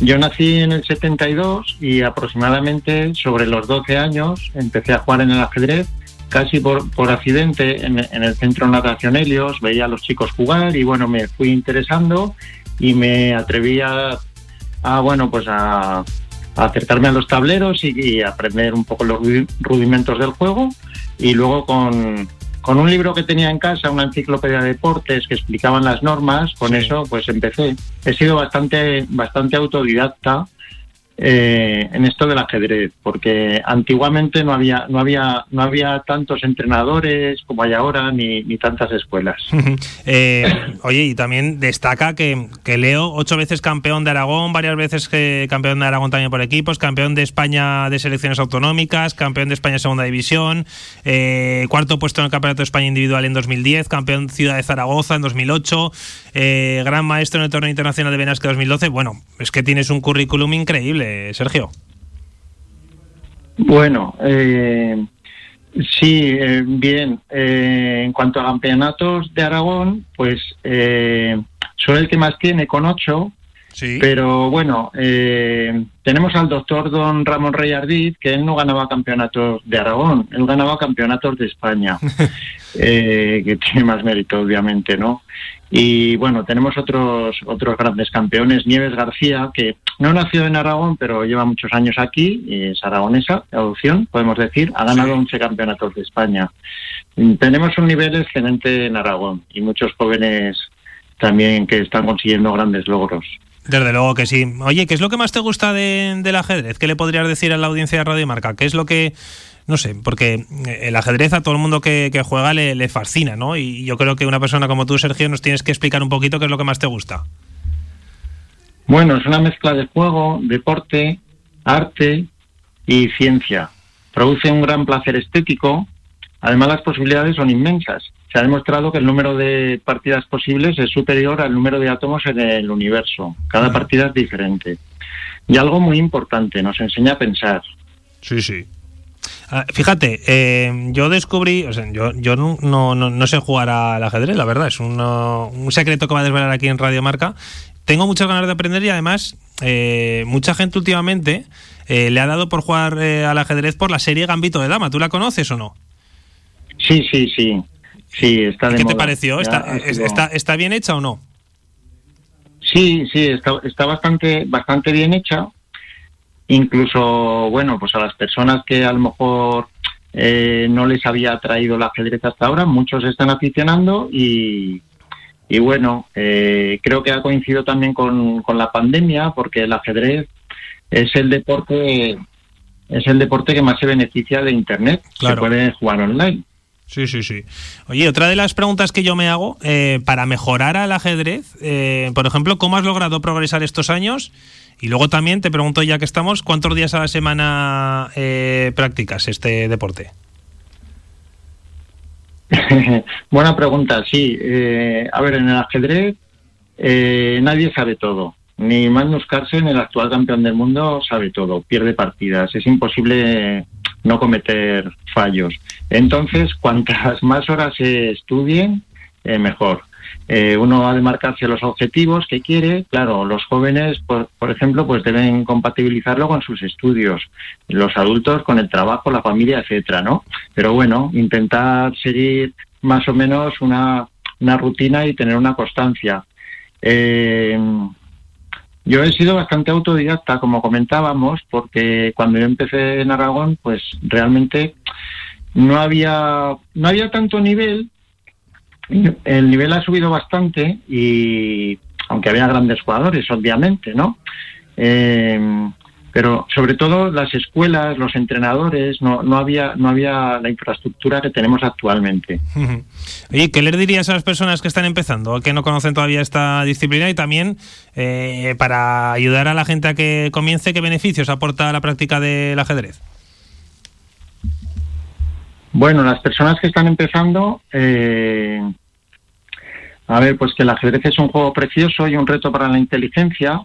yo nací en el 72 y aproximadamente sobre los 12 años empecé a jugar en el ajedrez casi por, por accidente en, en el centro Natación Helios, veía a los chicos jugar y bueno, me fui interesando y me atreví a, a, bueno, pues a, a acercarme a los tableros y, y aprender un poco los rudi- rudimentos del juego y luego con, con un libro que tenía en casa, una enciclopedia de deportes que explicaban las normas, con eso pues empecé. He sido bastante, bastante autodidacta eh, en esto del ajedrez, porque antiguamente no había, no había, no había tantos entrenadores como hay ahora, ni, ni tantas escuelas. [laughs] Eh, oye, y también destaca que, que Leo, ocho veces campeón de Aragón, varias veces que campeón de Aragón también por equipos, campeón de España de selecciones autonómicas, campeón de España segunda división, eh, cuarto puesto en el Campeonato de España individual en 2010, campeón Ciudad de Zaragoza en 2008, eh, gran maestro en el torneo internacional de Benasque 2012. Bueno, es que tienes un currículum increíble, Sergio. Bueno, eh, sí, eh, bien. Eh, en cuanto a campeonatos de Aragón, pues eh, soy el que más tiene con ocho. Pero bueno, eh, tenemos al doctor don Ramón Rey Ardiz, que él no ganaba campeonatos de Aragón, él ganaba campeonatos de España, [laughs] eh, que tiene más mérito, obviamente, ¿no? Y bueno, tenemos otros otros grandes campeones, Nieves García, que no nació en Aragón, pero lleva muchos años aquí, y es aragonesa, de adopción, podemos decir, ha ganado 11 campeonatos de España. Mm, Tenemos un nivel excelente en Aragón y muchos jóvenes también que están consiguiendo grandes logros. Desde luego que sí. Oye, ¿qué es lo que más te gusta de- del ajedrez? ¿Qué le podrías decir a la audiencia de Radio Marca? ¿Qué es lo que no sé, porque eh, el ajedrez a todo el mundo que, juega le, fascina, ¿no? Y yo creo que una persona como tú, Sergio, nos tienes que explicar un poquito qué es lo que más te gusta. Bueno, es una mezcla de juego, deporte, arte y ciencia. Produce un gran placer estético. Además, las posibilidades son inmensas. Se ha demostrado que el número de partidas posibles es superior al número de átomos en el universo. Cada partida es diferente. Y algo muy importante, nos enseña a pensar. Sí, sí. Ah, fíjate, eh, yo descubrí, o sea, yo, yo no, no, no, sé jugar al ajedrez, la verdad, es un, un secreto que va a desvelar aquí en Radio Marca. Tengo muchas ganas de aprender y además eh, mucha gente últimamente eh, le ha dado por jugar al ajedrez por la serie Gambito de Dama. ¿Tú la conoces o no? Sí, sí, sí. sí está ¿Qué te pareció? ¿Está, está, ¿Está bien hecha o no? Sí, sí, está, está bastante, bastante bien hecha incluso, bueno, pues a las personas que a lo mejor eh, no les había traído la ajedrez hasta ahora, muchos están aficionando y, y bueno, eh, creo que ha coincidido también con, con, la pandemia porque el ajedrez es el deporte es el deporte que más se beneficia de internet, se puede jugar online. Sí, sí, sí. Oye, otra de las preguntas que yo me hago, eh, para mejorar al ajedrez, por ejemplo, ¿cómo has logrado progresar estos años? Y luego también te pregunto, ya que estamos, ¿cuántos días a la semana eh, practicas este deporte? [laughs] Buena pregunta, sí. Eh, a ver, en el ajedrez eh, nadie sabe todo. Ni Magnus Carlsen, el actual campeón del mundo, sabe todo, pierde partidas. Es imposible no cometer fallos. Entonces, cuantas [laughs] más horas se estudien, mejor. Eh, uno ha de marcarse los objetivos que quiere. Claro, los jóvenes, por, por, ejemplo, pues deben compatibilizarlo con sus estudios, los adultos con el trabajo, la familia, etcétera, ¿no? Pero bueno, intentar seguir más o menos una, una rutina y tener una constancia. Eh, yo he sido bastante autodidacta, como comentábamos, porque cuando yo empecé en Aragón, pues realmente no había, no había tanto nivel el nivel ha subido bastante y aunque había grandes jugadores, obviamente, ¿no? Eh, pero sobre todo las escuelas, los entrenadores, no, no, había, no había la infraestructura que tenemos actualmente. [laughs] ¿Y ¿qué les dirías a las personas que están empezando, que no conocen todavía esta disciplina y también eh, para ayudar a la gente a que comience, qué beneficios aporta la práctica del ajedrez? Bueno, las personas que están empezando, eh, a ver, pues que el ajedrez es un juego precioso y un reto para la inteligencia.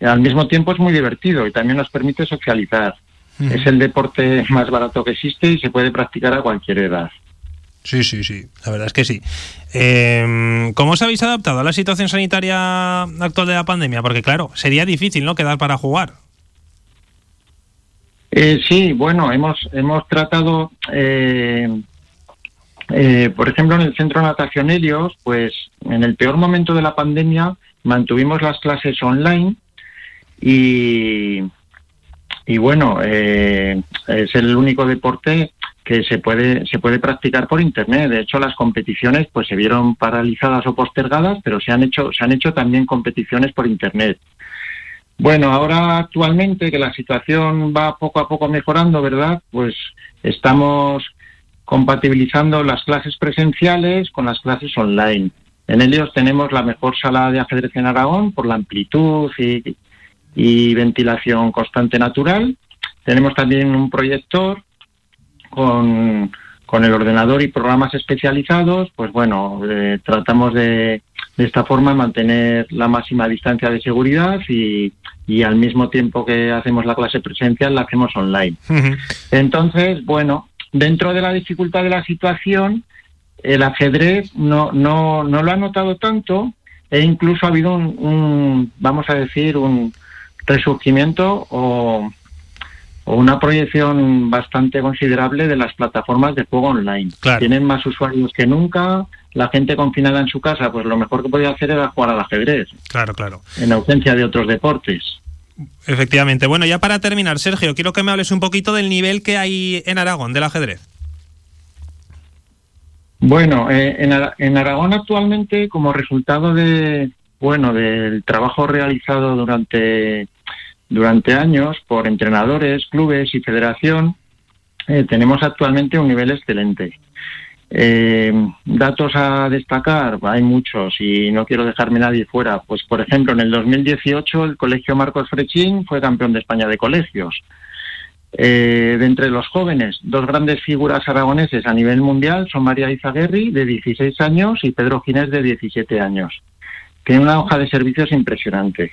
al mismo tiempo es muy divertido y también nos permite socializar. Es el deporte más barato que existe y se puede practicar a cualquier edad. Sí, sí, sí, la verdad es que sí. Eh, ¿Cómo os habéis adaptado a la situación sanitaria actual de la pandemia? Porque claro, sería difícil, ¿no? Quedar para jugar. Eh, sí, bueno, hemos, hemos tratado, eh, eh, por ejemplo, en el Centro Natación Helios, pues en el peor momento de la pandemia mantuvimos las clases online y, y bueno, es el único deporte que se puede se puede practicar por internet. De hecho, las competiciones pues se vieron paralizadas o postergadas, pero se han hecho se han hecho también competiciones por internet. Bueno, ahora actualmente que la situación va poco a poco mejorando, ¿verdad? Pues estamos compatibilizando las clases presenciales con las clases online. En Helios tenemos la mejor sala de ajedrez en Aragón por la amplitud y, y ventilación constante natural. Tenemos también un proyector con, con el ordenador y programas especializados. Pues bueno, eh, tratamos de, de esta forma mantener la máxima distancia de seguridad y, y al mismo tiempo que hacemos la clase presencial la hacemos online. Entonces, bueno, dentro de la dificultad de la situación, el ajedrez no, no, no lo ha notado tanto e incluso ha habido un, vamos a decir, un resurgimiento o, o, una proyección bastante considerable de las plataformas de juego online. Tienen más usuarios que nunca, la gente confinada en su casa, pues lo mejor que podía hacer era jugar al ajedrez. Claro, claro. En ausencia de otros deportes. Efectivamente. Bueno, ya para terminar, Sergio, quiero que me hables un poquito del nivel que hay en Aragón del ajedrez. Bueno, eh, en, Aragón actualmente, como resultado de bueno del trabajo realizado durante durante años por entrenadores, clubes y federación, eh, tenemos actualmente un nivel excelente. Eh, datos a destacar, hay muchos y no quiero dejarme nadie fuera. Pues, por ejemplo, en el 2018 el Colegio Marcos Frechín fue campeón de España de colegios. Eh, de entre los jóvenes, dos grandes figuras aragoneses a nivel mundial son María Izaguerri, de 16 años, y Pedro Ginés, de 17 años. Tiene una hoja de servicios impresionante.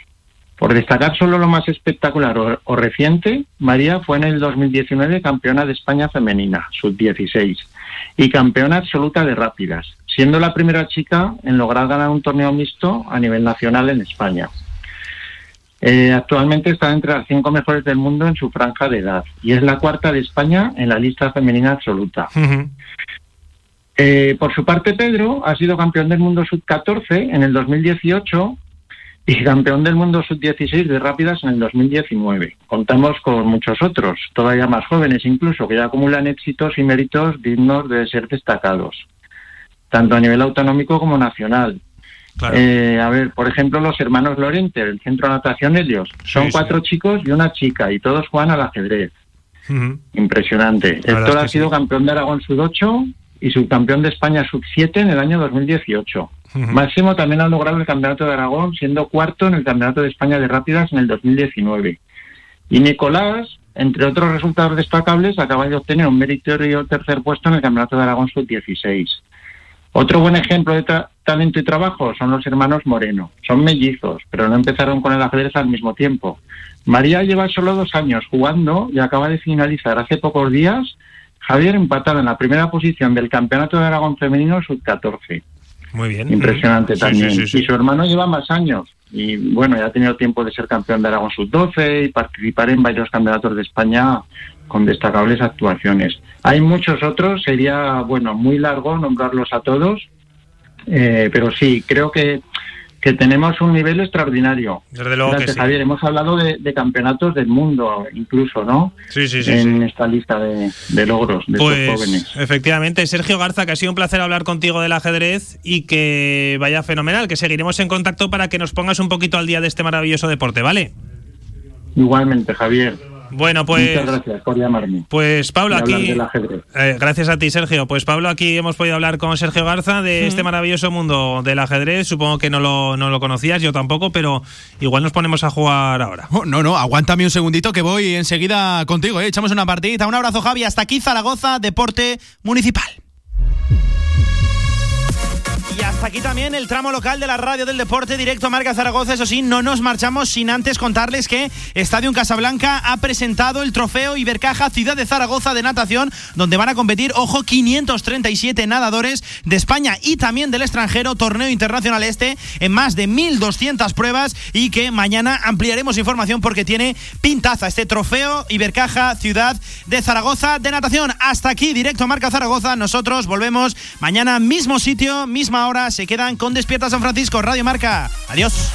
Por destacar solo lo más espectacular o, reciente, María fue en el 2019 campeona de España femenina, sub-16, y campeona absoluta de rápidas, siendo la primera chica en lograr ganar un torneo mixto a nivel nacional en España. Eh, actualmente está entre las cinco mejores del mundo en su franja de edad y es la cuarta de España en la lista femenina absoluta. Eh, por su parte, Pedro ha sido campeón del mundo sub-14 en el 2018 y campeón del mundo sub-16 de rápidas en el 2019. Contamos con muchos otros, todavía más jóvenes incluso, que ya acumulan éxitos y méritos dignos de ser destacados, tanto a nivel autonómico como nacional. Eh, a ver, por ejemplo, los hermanos Lorente, del Centro de Natación Helios. Son cuatro chicos y una chica, y todos juegan al ajedrez. Impresionante. Héctor ha sido campeón de Aragón Sud-8 y subcampeón de España Sub-7 en el año 2018. Máximo también ha logrado el Campeonato de Aragón, siendo cuarto en el Campeonato de España de Rápidas en el 2019. Y Nicolás, entre otros resultados destacables, acaba de obtener un meritorio tercer puesto en el Campeonato de Aragón Sub-16. Otro buen ejemplo de talento y trabajo son los hermanos Moreno. Son mellizos, pero no empezaron con el ajedrez al mismo tiempo. María lleva solo dos años jugando y acaba de finalizar hace pocos días Javier empatado en la primera posición del Campeonato de Aragón Femenino Sub-14. Muy bien. Impresionante también. Y su hermano lleva más años. Y bueno, ya ha tenido tiempo de ser campeón de Aragón Sub-12 y participar en varios campeonatos de España con destacables actuaciones. Hay muchos otros, sería, bueno, muy largo nombrarlos a todos, eh, pero sí, creo que, que tenemos un nivel extraordinario. Desde luego que sí. Javier, hemos hablado de, campeonatos del mundo, incluso, ¿no? Sí, sí, sí. En esta lista de, logros de pues, jóvenes. Efectivamente, Sergio Garza, que ha sido un placer hablar contigo del ajedrez y que vaya fenomenal, que seguiremos en contacto para que nos pongas un poquito al día de este maravilloso deporte, ¿vale? Igualmente, Javier. Bueno, pues. Muchas gracias por llamarme. Pues Pablo, aquí. Eh, gracias a ti, Sergio. Pues Pablo, aquí hemos podido hablar con Sergio Garza de este maravilloso mundo del ajedrez. Supongo que no lo, no lo conocías, yo tampoco, pero igual nos ponemos a jugar ahora. Oh, no, no, aguántame un segundito que voy enseguida contigo, ¿eh? Echamos una partidita. Un abrazo, Javi. Hasta aquí, Zaragoza, Deporte Municipal. Y hasta aquí también el tramo local de la radio del deporte directo a Marca Zaragoza. Eso sí, no nos marchamos sin antes contarles que Estadio Casablanca ha presentado el trofeo Ibercaja Ciudad de Zaragoza de natación, donde van a competir, ojo, 537 nadadores de España y también del extranjero, torneo internacional este, en más de 1.200 pruebas y que mañana ampliaremos información porque tiene pintaza este trofeo Ibercaja Ciudad de Zaragoza de natación. Hasta aquí, directo a Marca Zaragoza. Nosotros volvemos mañana, mismo sitio, misma se quedan con Despierta San Francisco, Radio Marca. Adiós.